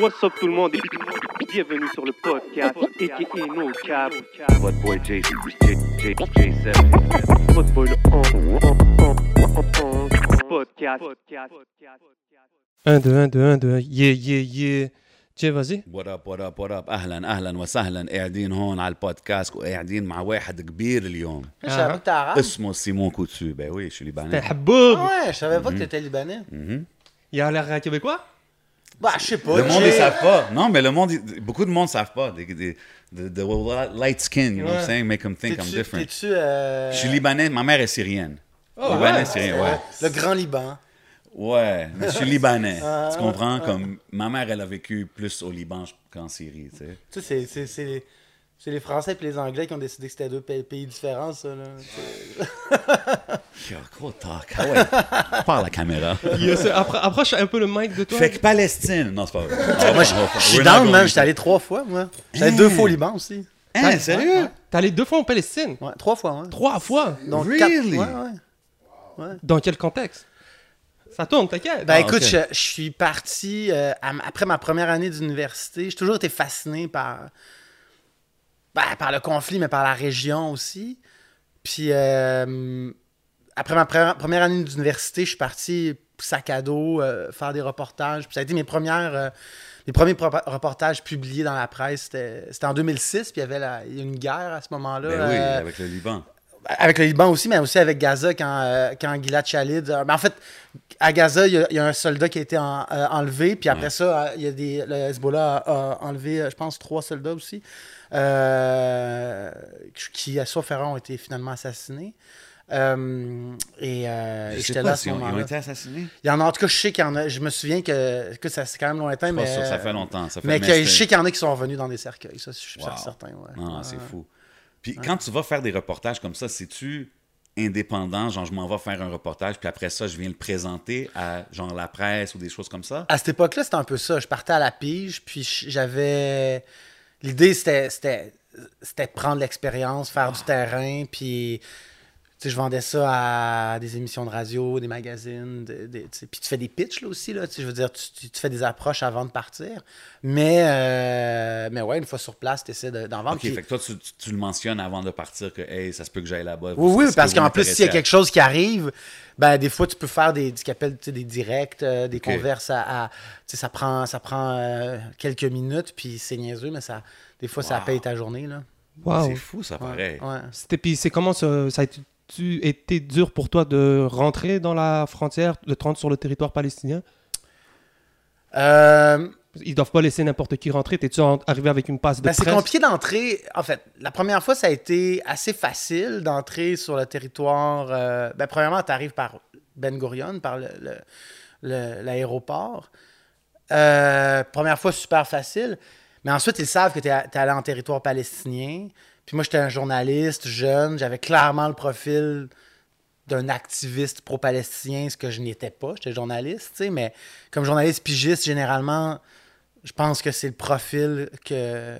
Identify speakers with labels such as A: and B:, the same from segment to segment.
A: What's up tout le monde et bienvenue sur le podcast aka No Cap.
B: Votre boy J, J, J, J7.
A: Votre boy le on- on- on- on- on- podcast.
C: 1, 2, 1, 2, 1, 2, yeah, yeah, yeah. Jay, vas-y.
D: وات اب وات اب وات اب اهلا اهلا وسهلا قاعدين هون على البودكاست وقاعدين مع واحد كبير اليوم
E: Je savais que t'es arabe.
D: اسمه سيمون كوتسو ben oui je suis
C: T'es
D: libanais
C: Haboub.
E: Ah ouais, je savais pas que bah, je sais pas.
D: le monde ils savent pas. Non mais le monde beaucoup de monde savent pas. Des, des, the, the light skin you know what I'm saying? Make them think I'm different.
E: T'es-tu. euh,
D: je suis libanais ma mère est syrienne.
C: Oh,
D: libanais
C: ouais.
D: syrien ouais.
E: Le Grand Liban.
D: ouais mais je suis libanais.
E: Ah,
D: tu comprends? comme ma mère elle a vécu plus au Liban qu'en Syrie tu sais.
E: Tu sais, c'est- c'est- les- Français et les Anglais qui ont décidé que c'était deux pays, différents, ça. Là.
D: Gros talk ah ouais parle à la caméra
C: Yes, appro- approche un peu le mic de toi.
D: fait que Palestine non c'est pas vrai
E: moi, je je suis dans, man. J'étais allé trois fois, moi. J'étais allé deux fois au Liban aussi.
D: hein sérieux?
C: T'es allé deux fois en Palestine?
E: Ouais, trois fois, ouais.
C: Trois fois?
E: Donc,
D: Really?
E: quatre- ouais, ouais.
C: Dans quel contexte? Ça tourne, t'inquiète.
E: Ben
D: Ah,
E: écoute, je, je suis parti euh, après ma première année d'université. J'ai toujours été fasciné par, ben, par le conflit, mais par la région aussi. Puis euh, après ma pre- première année d'université, je suis parti sac à dos euh, faire des reportages. Puis ça a été mes premières. euh, mes premiers reportages publiés dans la presse, c'était en 2006, puis il y avait la- il y a eu une guerre à ce moment-là.
D: Ben oui,
E: euh,
D: avec le Liban.
E: avec le Liban aussi, mais aussi avec Gaza quand, euh, quand Gilad Shalit. euh, ben, en fait, à Gaza, il y, a- il y a un soldat qui a été en- euh, enlevé, puis après
D: Ouais.
E: ça, euh, il y a des, le Hezbollah a, a enlevé, euh, je pense, trois soldats aussi, euh, qui, à Soferran, ont été finalement assassinés. Euh, et euh, et j'étais là à ce
D: si on- ils ont été assassinés.
E: Il y en a, en tout cas, je sais qu'il y en a. Je me souviens que, que ça c'est quand même lointain, mais.
D: sûr, ça fait longtemps. Ça fait
E: Mais que je sais qu'il y en a qui sont revenus dans des cercueils, ça, je suis
D: Wow.
E: certain. Ouais.
D: Non, c'est fou. Puis quand tu vas faire des reportages comme ça, c'est-tu indépendant, genre je m'en vais faire un reportage, puis après ça, je viens le présenter à genre la presse ou des choses comme ça?
E: À cette époque-là, c'était un peu ça. Je partais à la pige, puis j'avais. L'idée, c'était, de prendre l'expérience, faire du terrain, puis. Tu sais, je vendais ça à des émissions de radio, des magazines, de- de- tu sais. puis tu fais des pitchs là aussi, là, tu sais, je veux dire, tu, tu- tu fais des approches avant de partir. Mais, euh, mais ouais, une fois sur place, tu essaies de- d'en vendre.
D: Ok,
E: puis-
D: fait que toi, tu, tu- tu le mentionnes avant de partir que, hey, ça se peut que j'aille là-bas.
E: Oui, oui, parce qu'en plus, s'il y a quelque chose qui arrive, ben, des fois, tu peux faire des, ce des directs, euh, des converses à. à- tu sais, ça prend, ça prend euh, quelques minutes, puis c'est niaiseux, mais ça, des fois, ça paye ta journée. Là.
C: Wow.
D: C'est fou, ça
E: Ouais,
D: paraît.
E: ouais.
C: C'était, puis c'est comment ça, ça a été, tu- été dur pour toi de rentrer dans la frontière, de te rendre sur le territoire palestinien?
E: Euh,
C: Ils doivent pas laisser n'importe qui rentrer. T'es-tu arrivé avec une passe de
E: ben, c'est compliqué d'entrer. En fait, la première fois, ça a été assez facile d'entrer sur le territoire. euh, ben, premièrement, tu arrives par Ben Gurion, par le- le- le- l'aéroport. Euh, première fois, super facile. Mais ensuite, ils savent que tu es, allé en territoire palestinien. Puis moi, j'étais un journaliste jeune. J'avais clairement le profil d'un activiste pro-palestinien, ce que je n'étais pas. J'étais journaliste, tu sais. Mais comme journaliste pigiste, généralement, je pense que c'est le profil que,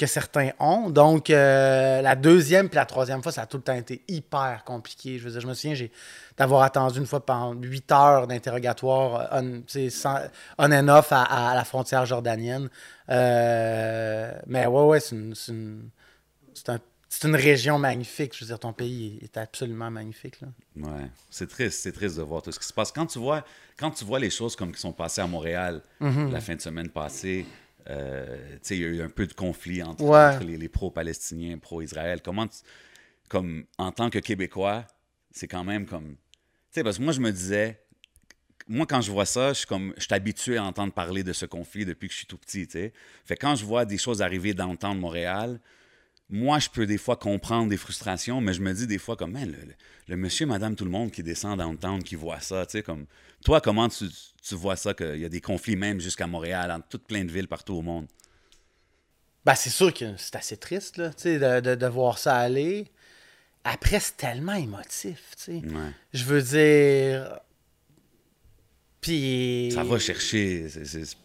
E: que certains ont. Donc, euh, la deuxième puis la troisième fois, ça a tout le temps été hyper compliqué. Je veux dire, je me souviens j'ai, d'avoir attendu une fois pendant huit heures d'interrogatoire euh, on, on and off à, à la frontière jordanienne. Euh, mais ouais, ouais, c'est une, c'est une, c'est un- c'est une région magnifique. Je veux dire, ton pays est absolument magnifique. Là.
D: Ouais, c'est triste, c'est triste de voir tout ce qui se passe. Quand tu vois, quand tu vois les choses comme qui sont passées à Montréal
E: Mhm.
D: la fin de semaine passée, euh, il y a eu un peu de conflit entre,
E: Ouais.
D: entre les, les pro-palestiniens, pro-Israël. Comment, tu- comme en tant que Québécois, c'est quand même comme, tu sais, parce que moi je me disais, moi quand je vois ça, je suis comme, je suis habitué à entendre parler de ce conflit depuis que je suis tout petit, tu sais. Fait que quand je vois des choses arriver dans le temps de Montréal, moi, je peux des fois comprendre des frustrations, mais je me dis des fois comme, Man, le, le- le monsieur, madame, tout le monde qui descend downtown, qui voit ça, tu sais, comme, toi, comment tu, tu vois ça, qu'il y a des conflits même jusqu'à Montréal, dans toutes plein de villes partout au monde?
E: Ben, c'est sûr que c'est assez triste, là, tu sais, de, de, de voir ça aller. Après, c'est tellement émotif, tu sais.
D: Ouais.
E: Je veux dire. Puis.
D: Ça va chercher,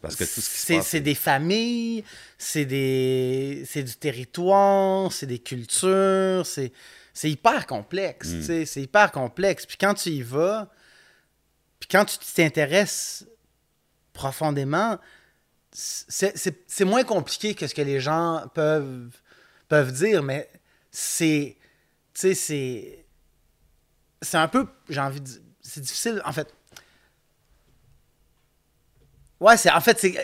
D: parce que tout ce qui se
E: C'est
D: passe...
E: c'est des familles, c'est des c'est du territoire, c'est des cultures, c'est c'est hyper complexe,
D: Mm.
E: tu sais, c'est hyper complexe. Puis quand tu y vas, puis quand tu t'intéresses profondément, c'est moins compliqué que ce que les gens peuvent, peuvent dire, mais c'est. Tu sais, c'est. C'est un peu. J'ai envie de. C'est difficile, en fait. Ouais, c'est. En fait, c'est.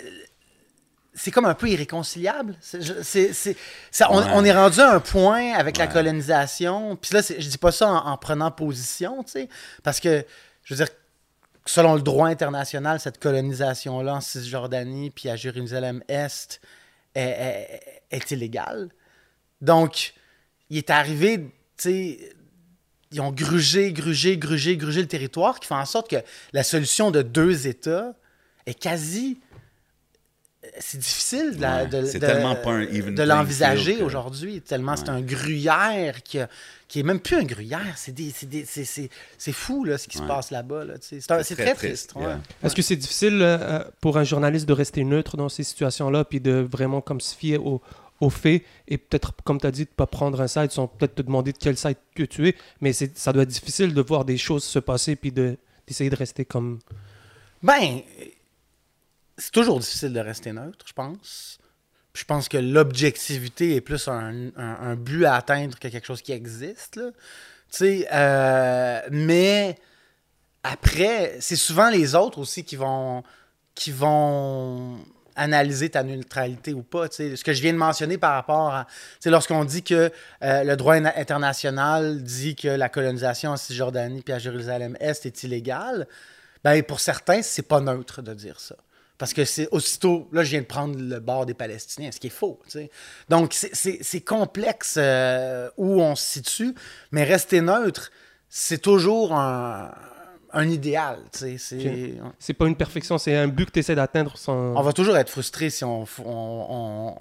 E: C'est comme un peu irréconciliable. C'est- ça, on,
D: Ouais.
E: on est rendu à un point avec la colonisation. Puis là, je dis pas ça en, en prenant position, tu sais. Parce que, je veux dire, selon le droit international, cette colonisation-là en Cisjordanie puis à Jérusalem-Est est, est- est illégale. Donc, il est arrivé, tu sais, ils ont grugé, grugé, grugé, grugé le territoire, qui fait en sorte que la solution de deux États est quasi. C'est difficile de,
D: Ouais,
E: de-
D: c'est
E: de-
D: tellement pas un even
E: de
D: playing
E: l'envisager
D: que-
E: aujourd'hui, tellement c'est un gruyère qui, a- qui est même plus un gruyère. C'est des- c'est des- c'est- c'est- c'est fou là, ce qui se passe là-bas. Là, c'est un- c'est très, triste. ouais.
D: yeah.
C: Est-ce que c'est difficile euh, pour un journaliste de rester neutre dans ces situations-là, puis de vraiment comme se fier au- aux faits, et peut-être, comme tu as dit, de ne pas prendre un site, sans peut-être te demander de quel site que tu es, mais c'est- ça doit être difficile de voir des choses se passer, puis de- d'essayer de rester comme...
E: Ben, c'est toujours difficile de rester neutre, je pense. Je pense que l'objectivité est plus un, un- but à atteindre que quelque chose qui existe. là. Euh, mais après, c'est souvent les autres aussi qui vont, qui vont analyser ta neutralité ou pas. Ce que je viens de mentionner par rapport à... Lorsqu'on dit que euh, le droit in- international dit que la colonisation en Cisjordanie puis à Jérusalem-Est est illégale, ben, pour certains, c'est pas neutre de dire ça. Parce que c'est aussitôt, là, je viens de prendre le bord des Palestiniens, ce qui est faux. tu sais. Donc, c'est- complexe euh, où on se situe, mais rester neutre, c'est toujours un, un idéal. tu sais. C'est-
C: pas une perfection, c'est un but que tu essaies d'atteindre sans...
E: On va toujours être frustré si on, on, on-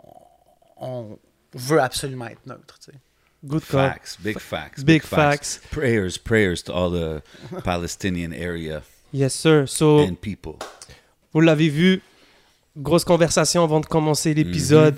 E: on veut absolument être neutre. tu sais.
C: Good call.
D: Facts, big facts.
C: Big facts.
D: Prayers, prayers to all the Palestinian area
C: Yes, sir. So,
D: and people.
C: Vous l'avez vu, grosse conversation avant de commencer l'épisode.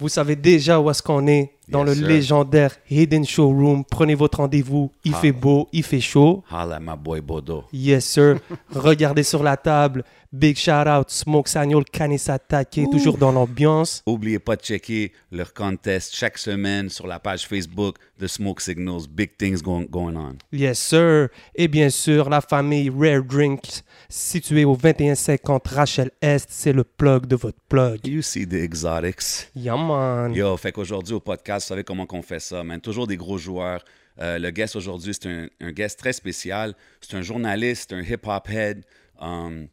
C: Vous savez déjà où est-ce qu'on est, dans
D: Yes,
C: le
D: sir.
C: légendaire Hidden Showroom. Prenez votre rendez-vous, il
D: Ah.
C: fait beau, il fait chaud.
D: Holla, my boy Bodo.
C: Yes, sir. Regardez sur la table. Big shout out, Smoke Sagnol Kanisata qui est toujours dans l'ambiance.
D: Oubliez pas de checker leur contest chaque semaine sur la page Facebook de Smoke Signals. Big things going, going on.
C: Yes, sir. Et bien sûr, la famille Rare Drinks, située au 2150 Rachel Est, c'est le plug de votre plug.
D: You see the exotics.
C: Yeah, man.
D: Yo, fait qu'aujourd'hui au podcast, vous savez comment qu'on fait ça, man. Toujours des gros joueurs. Euh, le guest aujourd'hui, c'est un, un guest très spécial. C'est un journaliste, un hip-hop head. Um,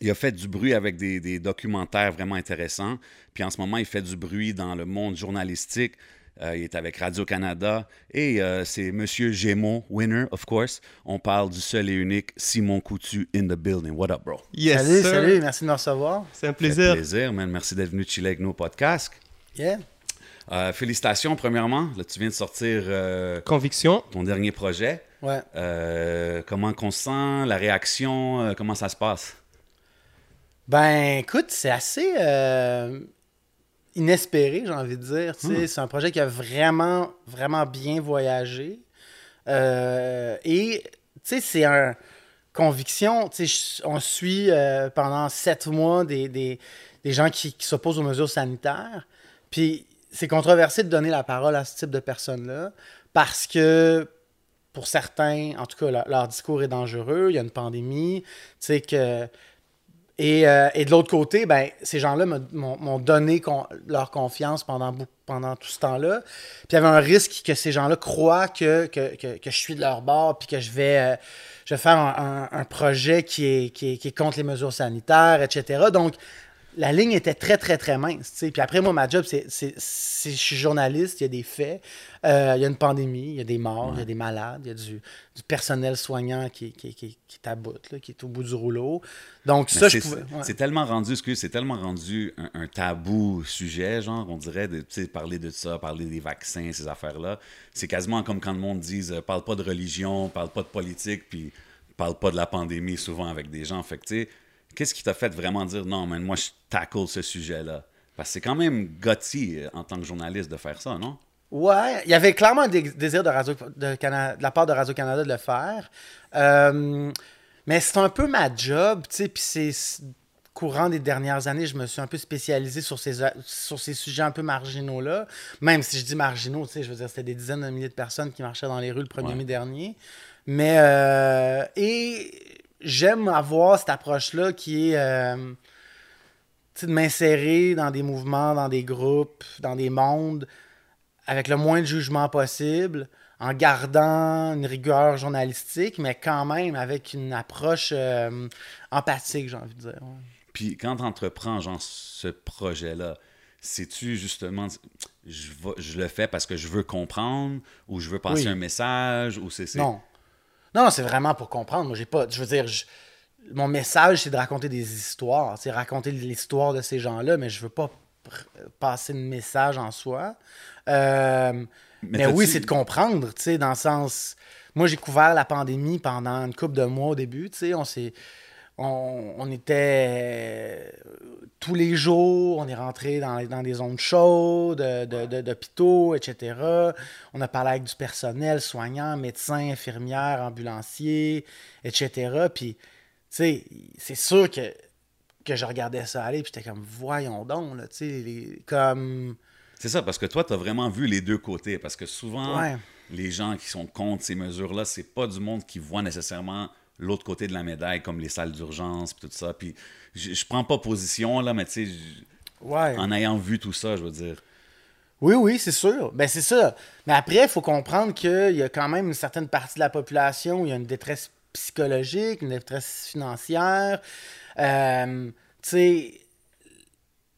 D: il a fait du bruit avec des, des documentaires vraiment intéressants. Puis en ce moment, il fait du bruit dans le monde journalistique. Euh, il est avec Radio-Canada. Et euh, c'est Monsieur Gémeaux, winner, of course. On parle du seul et unique Simon Coutu in the building. What up, bro?
C: Yes,
E: salut,
C: sir.
E: salut, merci de me recevoir.
C: C'est un plaisir.
D: plaisir, man. Merci d'être venu chiller avec nos podcasts.
E: Yeah.
D: Euh, félicitations, premièrement. Là, tu viens de sortir euh,
C: Conviction.
D: ton dernier projet.
E: Ouais.
D: Euh, comment qu'on se sent, la réaction, euh, comment ça se passe?
E: Ben, écoute, c'est assez euh, inespéré, j'ai envie de dire. sais. C'est un projet qui a vraiment, vraiment bien voyagé. Euh, et, tu sais, c'est un conviction. On suit euh, pendant sept mois des, des, des gens qui, qui s'opposent aux mesures sanitaires. Puis, c'est controversé de donner la parole à ce type de personnes-là parce que pour certains, en tout cas, leur, leur discours est dangereux. Il y a une pandémie. Tu sais que. Et, euh, et de l'autre côté, ben, ces gens-là m'ont donné leur confiance pendant, pendant tout ce temps-là. Puis il y avait un risque que ces gens-là croient que, que, que, je suis de leur bord, puis que je vais, euh, je vais faire un, un- un projet qui est, qui, est, qui est contre les mesures sanitaires, etc. Donc, la ligne était très, très, très mince. Puis après, moi, ma job, c'est, c'est, c'est- je suis journaliste, il y a des faits, euh, il y a une pandémie, il y a des morts, il y a des malades, il y a du, du personnel soignant qui, qui, qui, qui est à bout, là, qui est au bout du rouleau. Donc,
D: Mais
E: ça, je
D: c'est,
E: pouvais... ouais.
D: c'est tellement rendu, excuse, c'est tellement rendu un, un tabou sujet, genre, on dirait, de, parler de ça, parler des vaccins, ces affaires-là. C'est quasiment comme quand le monde dit, euh, parle pas de religion, parle pas de politique, puis parle pas de la pandémie souvent avec des gens. Fait que, tu sais, qu'est-ce qui t'a fait vraiment dire, non, man, moi, je tackle ce sujet-là? Parce que c'est quand même gutsy euh, en tant que journaliste de faire ça, non?
E: Ouais, il y avait clairement un dé- désir de, Radio, de, Cana- de la part de Radio-Canada de le faire. Euh, mais c'est un peu ma job, tu sais, puis c'est... c'est- courant des dernières années, je me suis un peu spécialisé sur ces, sur ces sujets un peu marginaux-là. Même si je dis marginaux, tu sais, je veux dire, c'était des dizaines de milliers de personnes qui marchaient dans les rues le 1er
D: Ouais.
E: mai dernier. Mais, euh, et j'aime avoir cette approche-là qui est euh, de m'insérer dans des mouvements, dans des groupes, dans des mondes, avec le moins de jugement possible, en gardant une rigueur journalistique, mais quand même avec une approche euh, empathique, j'ai envie de dire. ouais.
D: Puis quand tu entreprends genre ce projet-là, sais-tu justement, je, vais- je le fais parce que je veux comprendre ou je veux passer
E: Oui.
D: un message ou c'est... c'est-
E: Non. Non, c'est vraiment pour comprendre. Moi, j'ai pas. Je veux dire, je- mon message, c'est de raconter des histoires. C'est raconter l'histoire de ces gens-là, mais je veux pas pr- passer de message en soi. Euh, mais oui, c'est de comprendre, tu sais, dans le sens. Moi, j'ai couvert la pandémie pendant une couple de mois au début, tu sais. On s'est. On, on était euh, tous les jours, on est rentré dans, dans des zones chaudes, de- de- de- d'hôpitaux, etc. On a parlé avec du personnel, soignants, médecins, infirmières, ambulanciers, etc. Puis, tu sais, c'est sûr que, que je regardais ça aller, puis j'étais comme, voyons donc, là, tu sais, comme...
D: C'est ça, parce que toi, tu as vraiment vu les deux côtés. Parce que souvent,
E: Ouais.
D: les gens qui sont contre ces mesures-là, c'est pas du monde qui voit nécessairement l'autre côté de la médaille, comme les salles d'urgence, puis tout ça. Puis je, prends pas position, là, mais tu sais,
E: Ouais.
D: en ayant vu tout ça, je veux dire.
E: Oui, oui, c'est sûr. Ben, c'est ça. Mais après, il faut comprendre qu'il y a quand même une certaine partie de la population où il y a une détresse psychologique, une détresse financière. Euh, tu sais,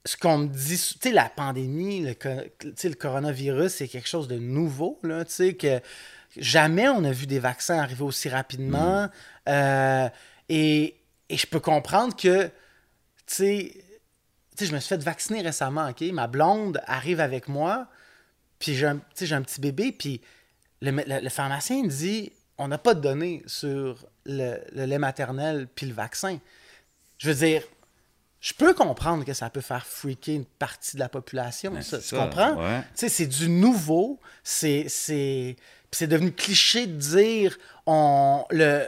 E: ce qu'on me dit, tu sais, la pandémie, le, le coronavirus, c'est quelque chose de nouveau, là, tu sais, que jamais on a vu des vaccins arriver aussi rapidement. Euh, et, et je peux comprendre que, tu sais, je me suis fait vacciner récemment, OK? Ma blonde arrive avec moi, puis j'ai un, petit bébé, puis le, le- le pharmacien me dit on n'a pas de données sur le, le lait maternel puis le vaccin. Je veux dire, je peux comprendre que ça peut faire freaker une partie de la population,
D: Ben,
E: ça, tu
D: ça,
E: comprends?
D: ouais.
E: Tu sais, c'est du nouveau, c'est c'est devenu cliché de dire on le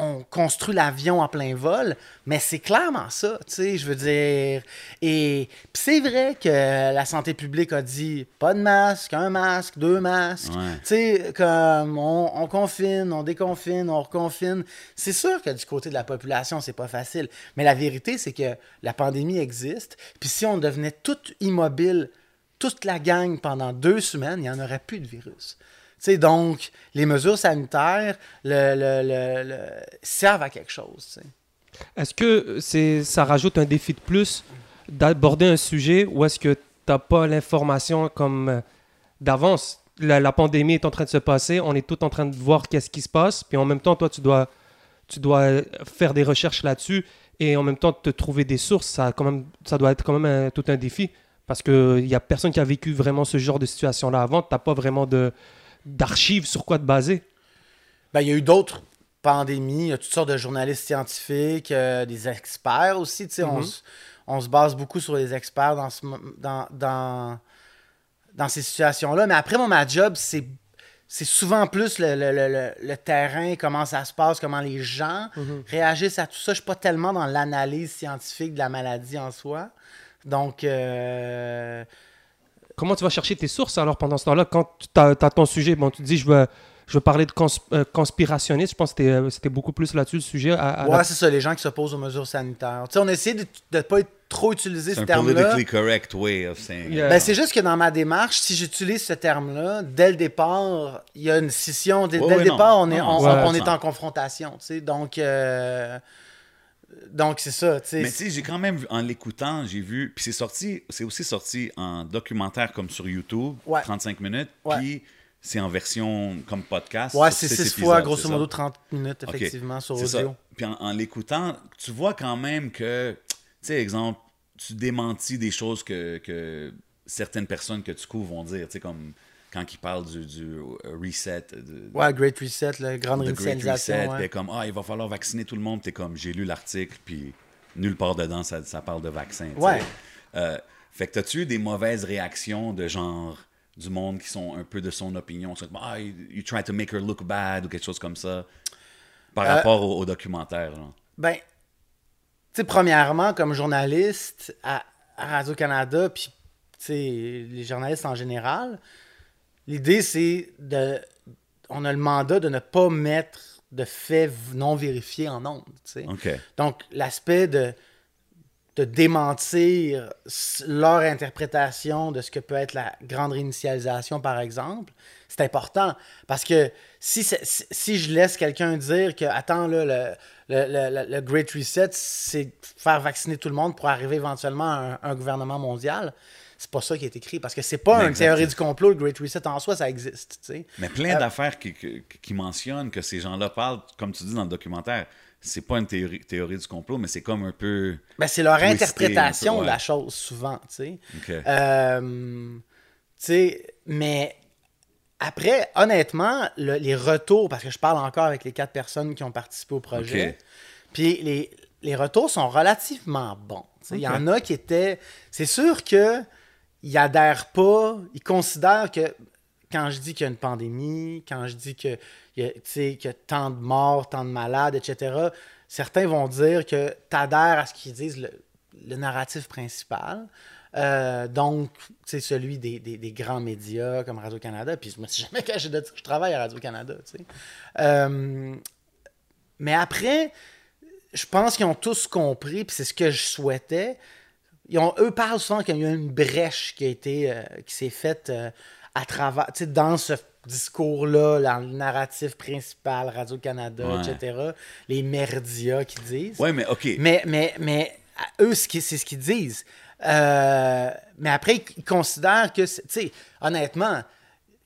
E: on construit l'avion en plein vol, mais c'est clairement ça, tu sais, je veux dire. Et c'est vrai que la santé publique a dit pas de masque, un masque, deux masques.
D: Ouais.
E: Tu sais, comme on, on confine, on déconfine, on reconfine. C'est sûr que du côté de la population, c'est pas facile. Mais la vérité, c'est que la pandémie existe. Puis si on devenait tout immobile, toute la gang pendant deux semaines, il n'y en aurait plus de virus. Sais, donc, les mesures sanitaires le, le- le- servent à quelque chose.
C: Est-ce que c'est, ça rajoute un défi de plus d'aborder un sujet ou est-ce que tu n'as pas l'information comme euh, d'avance? La, la pandémie est en train de se passer, on est tout en train de voir qu'est-ce qui se passe, puis en même temps, toi, tu dois, tu dois faire des recherches là-dessus et en même temps te trouver des sources. Ça, quand même, ça doit être quand même tout un défi parce qu'il n'y a personne qui a vécu vraiment ce genre de situation-là avant. Tu n'as pas vraiment de, d'archives sur quoi te baser?
E: Ben, il y a eu d'autres pandémies, il y a toutes sortes de journalistes scientifiques, euh, des experts aussi. on,
C: Mhm.
E: se- on se base beaucoup sur les experts dans, ce mo- dans, dans, dans ces situations-là. Mais après, moi, ma job, c'est. C'est souvent plus le, le- le- le- le terrain, comment ça se passe, comment les gens réagissent à tout ça. Je suis pas tellement dans l'analyse scientifique de la maladie en soi. Donc, euh,
C: Comment tu vas chercher tes sources alors pendant ce temps-là? Quand tu as, ton sujet, bon, tu te dis je veux, je veux parler de cons- euh, conspirationniste, je pense que c'était, euh, c'était beaucoup plus là-dessus le sujet. à- à la-
E: ouais, c'est ça, les gens qui s'opposent aux mesures sanitaires. Tu sais, on a essayé de ne pas être trop utiliser
D: C'est
E: ce
D: un
E: terme-là.
D: politically correct way of saying.
C: Yeah.
E: Ben, c'est juste que dans ma démarche, si j'utilise ce terme-là, dès le départ, il y a une scission. Dès,
D: Ouais,
E: dès
D: ouais,
E: le départ,
D: non.
E: on est, on,
C: ouais,
E: on est en confrontation. tu sais. Donc, euh, donc c'est ça. tu sais.
D: Mais tu sais, j'ai quand même, vu- en l'écoutant, j'ai vu, puis c'est sorti, c'est aussi sorti en documentaire comme sur YouTube,
E: Ouais.
D: 35 minutes,
E: Ouais.
D: puis c'est en version comme podcast.
E: ouais, c'est
D: six
E: six fois,
D: épisodes,
E: grosso modo,
D: ça?
E: 30 minutes, effectivement, sur audio.
D: Puis en, en l'écoutant, tu vois quand même que, tu sais, exemple, tu démentis des choses que, que certaines personnes que tu couvres vont dire, tu sais, comme quand ils parlent du, du reset, de,
E: Ouais, Great Reset, la grande
D: Great
E: réinitialisation.
D: Reset,
E: ouais.
D: comme, ah, il va falloir vacciner tout le monde. T'es comme, j'ai lu l'article, puis nulle part dedans, ça, ça parle de vaccin. tu.
E: Ouais.
D: Euh, fait que t'as-tu eu des mauvaises réactions de genre du monde qui sont un peu de son opinion? C'est comme, ah, you, try to make her look bad ou quelque chose comme ça, par
E: Euh,
D: rapport au, au documentaire. genre?
E: Ben, sais, premièrement, comme journaliste à, à Radio-Canada, puis tu sais, les journalistes en général, l'idée, c'est de. On a le mandat de ne pas mettre de faits non vérifiés en ondes. tu sais.
D: OK.
E: Donc, l'aspect de, de démentir leur interprétation de ce que peut être la grande réinitialisation, par exemple, c'est important. Parce que si, si, je laisse quelqu'un dire que, attends, là, le, le, le- le- le Great Reset, c'est faire vacciner tout le monde pour arriver éventuellement à un, un gouvernement mondial, c'est pas ça qui est écrit. Parce que c'est pas une théorie du complot, le Great Reset en soi, ça existe.
D: Mais plein
E: Euh,
D: d'affaires qui, qui, qui mentionnent que ces gens-là parlent, comme tu dis dans le documentaire, c'est pas une théorie, théorie du complot, mais c'est comme un peu.
E: Ben, c'est leur
D: Twisté
E: interprétation de la chose, souvent, tu sais.
D: OK.
E: Euh, tu sais, mais après, honnêtement, le- les retours, parce que je parle encore avec les quatre personnes qui ont participé au projet, puis les, les retours sont relativement bons. Il y en a qui étaient... C'est sûr que ils adhèrent pas, ils considèrent que quand je dis qu'il y a une pandémie, quand je dis que, il y a, qu'il y a tant de morts, tant de malades, etc., certains vont dire que tu adhères à ce qu'ils disent le, le narratif principal. Euh, donc, c'est celui des, des- grands médias comme Radio-Canada. Puis je me suis jamais caché de dire que je travaille à Radio-Canada. Euh, mais après, je pense qu'ils ont tous compris, puis c'est ce que je souhaitais. Ils ont, eux parlent souvent qu'il y a eu une brèche qui a été, euh, qui s'est faite euh, à travers, dans ce discours-là, dans le narratif principal, Radio-Canada,
D: Ouais.
E: etc. Les merdias qui disent.
D: Ouais, mais OK.
E: Mais, mais, mais eux, c'est ce qu'ils disent. Euh, mais après, ils- considèrent que, tu sais, honnêtement,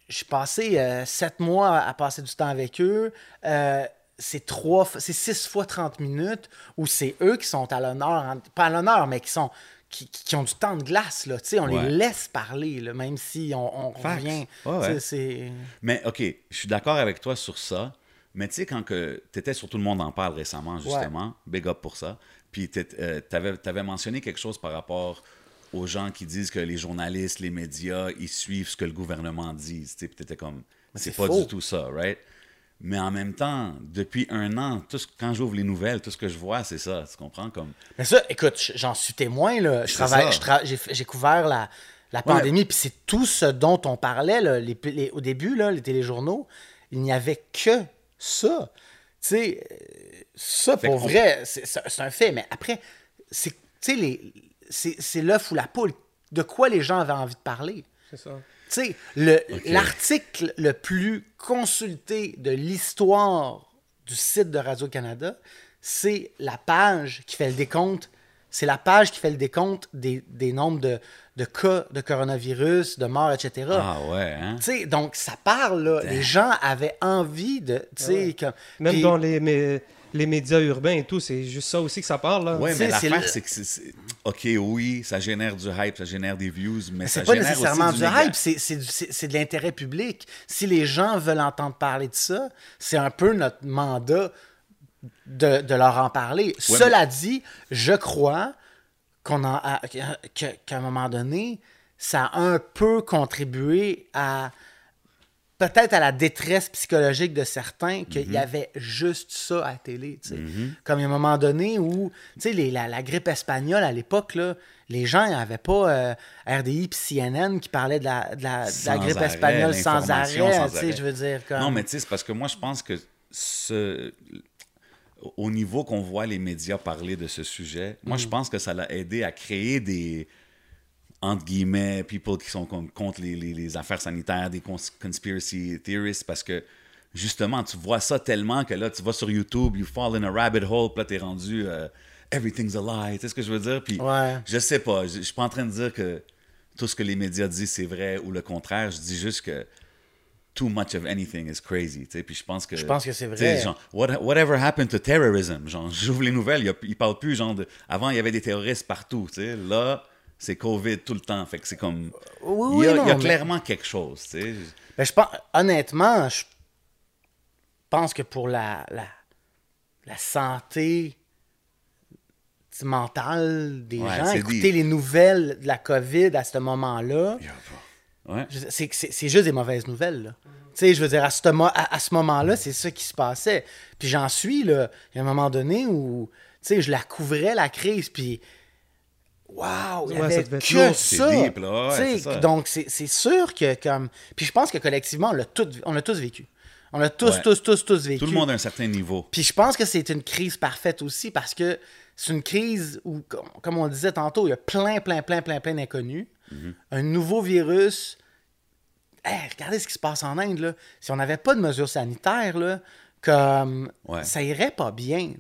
E: j'ai passé euh, sept mois à passer du temps avec eux. Euh, c'est trois, c'est six fois 30 minutes où c'est eux qui sont à l'honneur, pas à l'honneur, mais qui sont qui, ont du temps de glace, là. Tu sais, on
D: Ouais.
E: les laisse parler, là, même si on, on revient.
D: Ouais,
E: c'est...
D: Mais OK, je suis d'accord avec toi sur ça. Mais tu sais, quand tu étais sur Tout le monde en parle récemment, justement, big up pour ça. Puis tu avais, mentionné quelque chose par rapport aux gens qui disent que les journalistes, les médias, ils suivent ce que le gouvernement dit. Tu sais, puis t'étais comme, c'est
E: c'est
D: pas
E: faux.
D: du tout ça, right? Mais en même temps, depuis un an, tout ce- quand j'ouvre les nouvelles, tout ce que je vois, c'est ça. Tu comprends? Comme,
E: Mais ça, écoute, j'en suis témoin. Là. Je travaille,
D: ça.
E: je tra- j'ai, j'ai couvert la, la
D: Ouais,
E: pandémie, puis c'est tout ce dont on parlait là, les- les- au début, là, les téléjournaux. Il n'y avait que ça. Tu sais, euh, ça,
D: Fait
E: pour vrai, c'est, c'est- c'est un fait. Mais après, c'est, tu sais, les, c'est, c'est l'œuf ou la poule. De quoi les gens avaient envie de parler?
C: C'est ça.
E: Tu sais, le-
D: Ok.
E: l'article le plus consulté de l'histoire du site de Radio-Canada, c'est la page qui fait le décompte. C'est la page qui fait le décompte des, des nombres de, de cas de coronavirus, de morts, etc.
D: ah ouais, hein?
E: Tu sais, donc ça parle, là. Les gens avaient envie de. Tu sais, comme.
C: Même dans les, les médias urbains et tout, c'est juste ça aussi que ça parle. Là.
E: Sais,
D: mais
E: c'est
D: l'affaire,
E: le-
D: c'est que c'est. OK, oui, ça génère du hype, ça génère des views, mais ça
E: C'est pas
D: génère
E: nécessairement
D: aussi
E: du hype, c'est- c'est du- c'est c'est de l'intérêt public. Si les gens veulent entendre parler de ça, c'est un peu notre mandat de, de leur en parler.
D: Ouais,
E: Cela dit, je crois qu'on en a- que- qu'à un moment donné, ça a un peu contribué à peut-être à la détresse psychologique de certains qu'il
D: Mhm.
E: y avait juste ça à la télé. sais. Comme il y a un moment donné où, tu les- la, la grippe espagnole à l'époque, les gens n'avaient pas euh, RDI puis CNN qui parlaient de la, de la, de la
D: Sans
E: grippe
D: arrêt,
E: espagnole sans arrêt.
D: sans
E: tu sais,
D: arrêt.
E: je veux dire, comme...
D: Non, mais tu sais, c'est parce que moi, je pense que ce... au niveau qu'on voit les médias parler de ce sujet, moi,
E: Mm.
D: je pense que ça l'a aidé à créer des entre guillemets, people qui sont con- contre les, les- les affaires sanitaires, des cons- conspiracy theorists, parce que justement, tu vois ça tellement que là, tu vas sur YouTube, you fall in a rabbit hole, puis là, t'es rendu euh, everything's a lie, tu sais ce que je veux dire? Puis
E: Ouais.
D: je sais pas, je je suis pas en train de dire que tout ce que les médias disent c'est vrai ou le contraire, je dis juste que too much of anything is crazy, tu sais, puis je pense que...
E: Je pense que c'est vrai.
D: genre, what- whatever happened to terrorism? Genre, j'ouvre les nouvelles, il y a- ils parlent plus, genre, de... avant, il y avait des terroristes partout, tu sais, là, c'est COVID tout le temps, fait que c'est comme...
E: Oui,
D: il y a,
E: oui, non,
D: il y a
E: mais-
D: clairement quelque chose, tu sais.
E: Ben, je pense, honnêtement, je pense que pour la, la, la santé mentale des
D: Ouais,
E: gens, écouter les nouvelles de la COVID à ce moment-là,
D: Ouais.
E: c'est juste des mauvaises nouvelles. là. Tu sais, je veux dire, à ce, à ce moment-là, c'est ça qui se passait. Puis j'en suis, là, il y a un moment donné où, tu sais, je la couvrais, la crise, puis. Waouh, il y
C: Ouais, ça
E: avait
C: être
E: que ça.
D: deep, là, ouais, ça.
E: donc, c'est c'est sûr que, comme. Puis je pense que collectivement, on l'a tout- on l'a tous vécu. On l'a tous,
D: Ouais.
E: tous, tous, tous vécu.
D: Tout le monde a un certain niveau.
E: Puis je pense que c'est une crise parfaite aussi parce que c'est une crise où, com- comme on disait tantôt, il y a plein, plein, plein, plein, plein d'inconnus.
D: Mm-hmm.
E: Un nouveau virus. Hey, regardez ce qui se passe en Inde. Là. Si on n'avait pas de mesures sanitaires, là, comme
D: Ouais.
E: ça irait pas bien.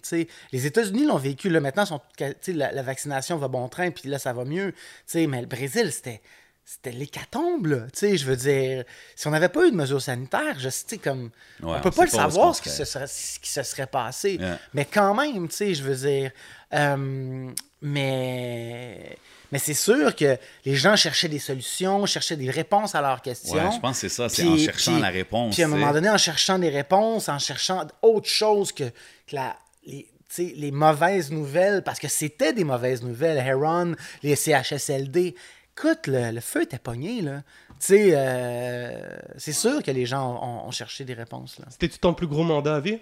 E: Les États-Unis l'ont vécu. Là, maintenant, sont, la, la vaccination va bon train, puis là, ça va mieux. Mais le Brésil, c'était. C'était l'hécatombe, là. Tu sais, je veux dire, si on n'avait pas eu de mesures sanitaires, je sais, comme,
D: Ouais,
E: on peut
D: on
E: pas le
D: pas
E: savoir ce qui, se serait, ce qui se serait passé.
D: Yeah.
E: Mais quand même, tu sais, je veux dire. euh, mais mais c'est sûr que les gens cherchaient des solutions, cherchaient des réponses à leurs questions.
D: Ouais, je pense que c'est ça, c'est en cherchant
E: puis-
D: la réponse.
E: Puis à un moment donné, en cherchant des réponses, en cherchant autre chose que, que la, les, mauvaises nouvelles, parce que c'était des mauvaises nouvelles, Heron, les CHSLD. Écoute, le, le feu était pogné, là. Tu sais, euh, c'est sûr que les gens ont, ont cherché des réponses, là.
C: C'était-tu ton plus gros mandat à vie?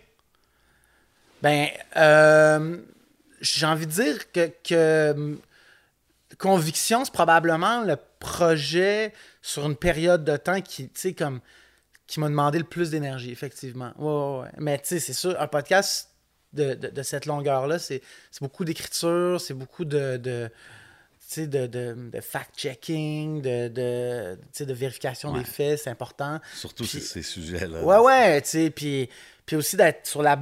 E: Ben, euh, j'ai envie de dire que, que Conviction, c'est probablement le projet sur une période de temps qui, tu sais, comme, qui m'a demandé le plus d'énergie, effectivement. Ouais, ouais, ouais. Mais, tu sais, c'est sûr, un podcast de, de- de cette longueur-là, c'est beaucoup d'écriture, c'est beaucoup de. de de, de, de fact-checking, de, de, de vérification
D: Ouais.
E: des faits, c'est important.
D: Surtout
E: Puis-
D: ces, ces sujets-là.
E: Ouais, ouais, tu sais, puis, puis aussi d'être sur la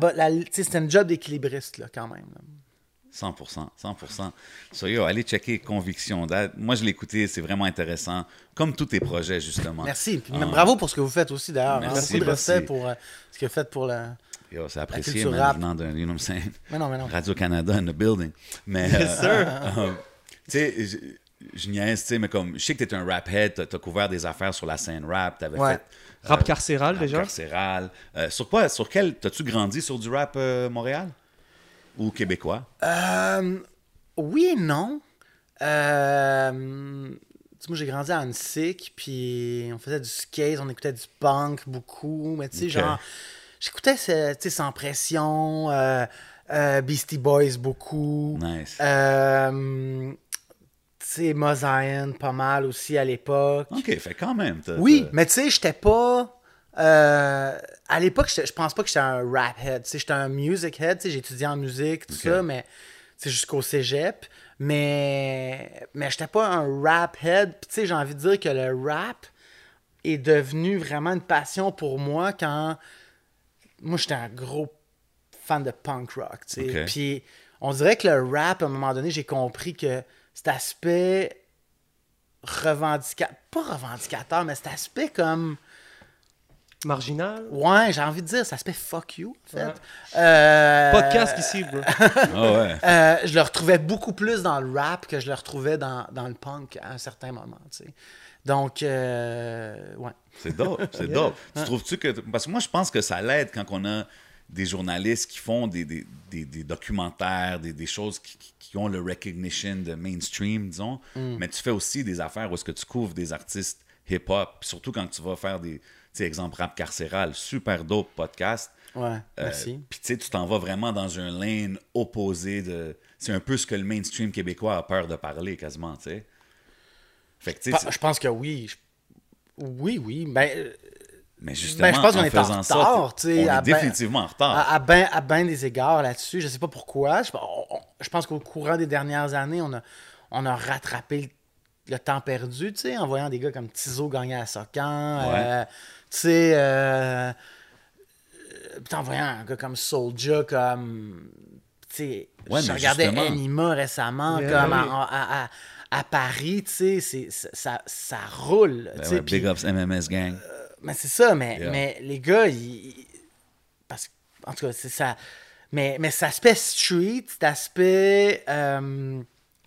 E: sais, c'est un job d'équilibriste, là, quand même. là.
D: 100%, 100%. So, yo, allez checker Conviction. Moi, je l'ai écouté, c'est vraiment intéressant. Comme tous tes projets, justement.
E: Merci. Puis,
D: Ah.
E: bravo pour ce que vous faites aussi, d'ailleurs. hein.
D: Merci,
E: Beaucoup de respect pour euh, ce que vous faites pour le.
D: Yo, c'est apprécié,
E: culture
D: man,
E: rap.
D: venant d'un, you know what I'm saying?
E: Mais non, mais non.
D: Radio-Canada in the building. Mais,
C: Yes, sir.
D: euh, tu sais, je, je niaise, tu sais, mais comme, je sais que t'es un rap head, t'as, t'as couvert des affaires sur la scène rap, t'avais
E: Ouais.
D: fait...
C: Rap
D: euh,
C: carcéral,
D: rap
C: déjà?
D: carcéral. Euh, sur quoi, sur quel, t'as-tu grandi sur du rap euh, Montréal? Ou québécois?
E: Euh, oui et non. Euh, tu sais, moi, j'ai grandi à Annecy, puis on faisait du skate, on écoutait du punk beaucoup. Mais tu sais, genre, j'écoutais tu sais, Sans Pression, euh, euh, Beastie Boys beaucoup.
D: Nice.
E: Euh, tu sais, Mosaïen, pas mal aussi à l'époque.
D: OK, fait quand même.
E: Oui, mais tu sais, j'étais pas. Euh, à l'époque, je pense pas que j'étais un rap head. J'étais un music head. Étudié en musique, tout ça, mais jusqu'au cégep. Mais, mais j'étais pas un rap head. Puis tu sais, j'ai envie de dire que le rap est devenu vraiment une passion pour moi quand. Moi, j'étais un gros fan de punk rock. tu sais.
D: Ok.
E: Puis on dirait que le rap, à un moment donné, j'ai compris que cet aspect revendicateur, pas revendicateur, mais cet aspect comme,
C: Marginal?
E: ouais, j'ai envie de dire, cet aspect fuck you, en fait.
C: Ouais.
E: Euh,
C: Podcast ici, bro.
D: Ah ouais.
E: euh, je le retrouvais beaucoup plus dans le rap que je le retrouvais dans, dans le punk à un certain moment, tu sais. Donc, euh, ouais.
D: C'est dope, c'est dope. Tu trouves-tu que. Parce que moi, je pense que ça l'aide quand on a des journalistes qui font des, des, des- des documentaires, des, des choses qui ont le recognition de mainstream, disons.
E: Mm.
D: Mais tu fais aussi des affaires où est-ce que tu couvres des artistes hip-hop, surtout quand tu vas faire des. Sais, exemple, rap carcéral, super dope podcast.
E: Ouais,
D: Euh,
E: merci.
D: Puis tu sais, tu t'en vas vraiment dans un lane opposé de. C'est un peu ce que le mainstream québécois a peur de parler, quasiment, tu sais. Fait que tu sais,
E: je pense que oui. Je- Oui, oui. Ben, euh,
D: mais justement,
E: ben, je pense qu'on est en
D: ça,
E: retard,
D: on
E: à
D: est
E: ben-
D: définitivement en retard.
E: à, à ben, à ben des égards là-dessus. Je sais pas pourquoi. Je, on- on- je pense qu'au courant des dernières années, on a, on a rattrapé le, le temps perdu, tu sais, en voyant des gars comme Tizo gagner à Socan. euh, tu sais, euh, euh, en voyant un gars comme Soulja comme. Tu sais,
D: Ouais,
E: je regardais
D: justement.
E: Anima récemment,
C: Yeah,
E: comme
C: oui.
E: à, à- à- à Paris, tu sais, c'est- ça, ça, ça roule.
D: Ben
E: tu sais,
D: ouais, big ups MMS Gang.
E: mais c'est ça, mais,
D: Yeah.
E: mais les gars, ils, parce que, en tout cas, c'est ça. Mais, mais cet aspect street, cet aspect euh,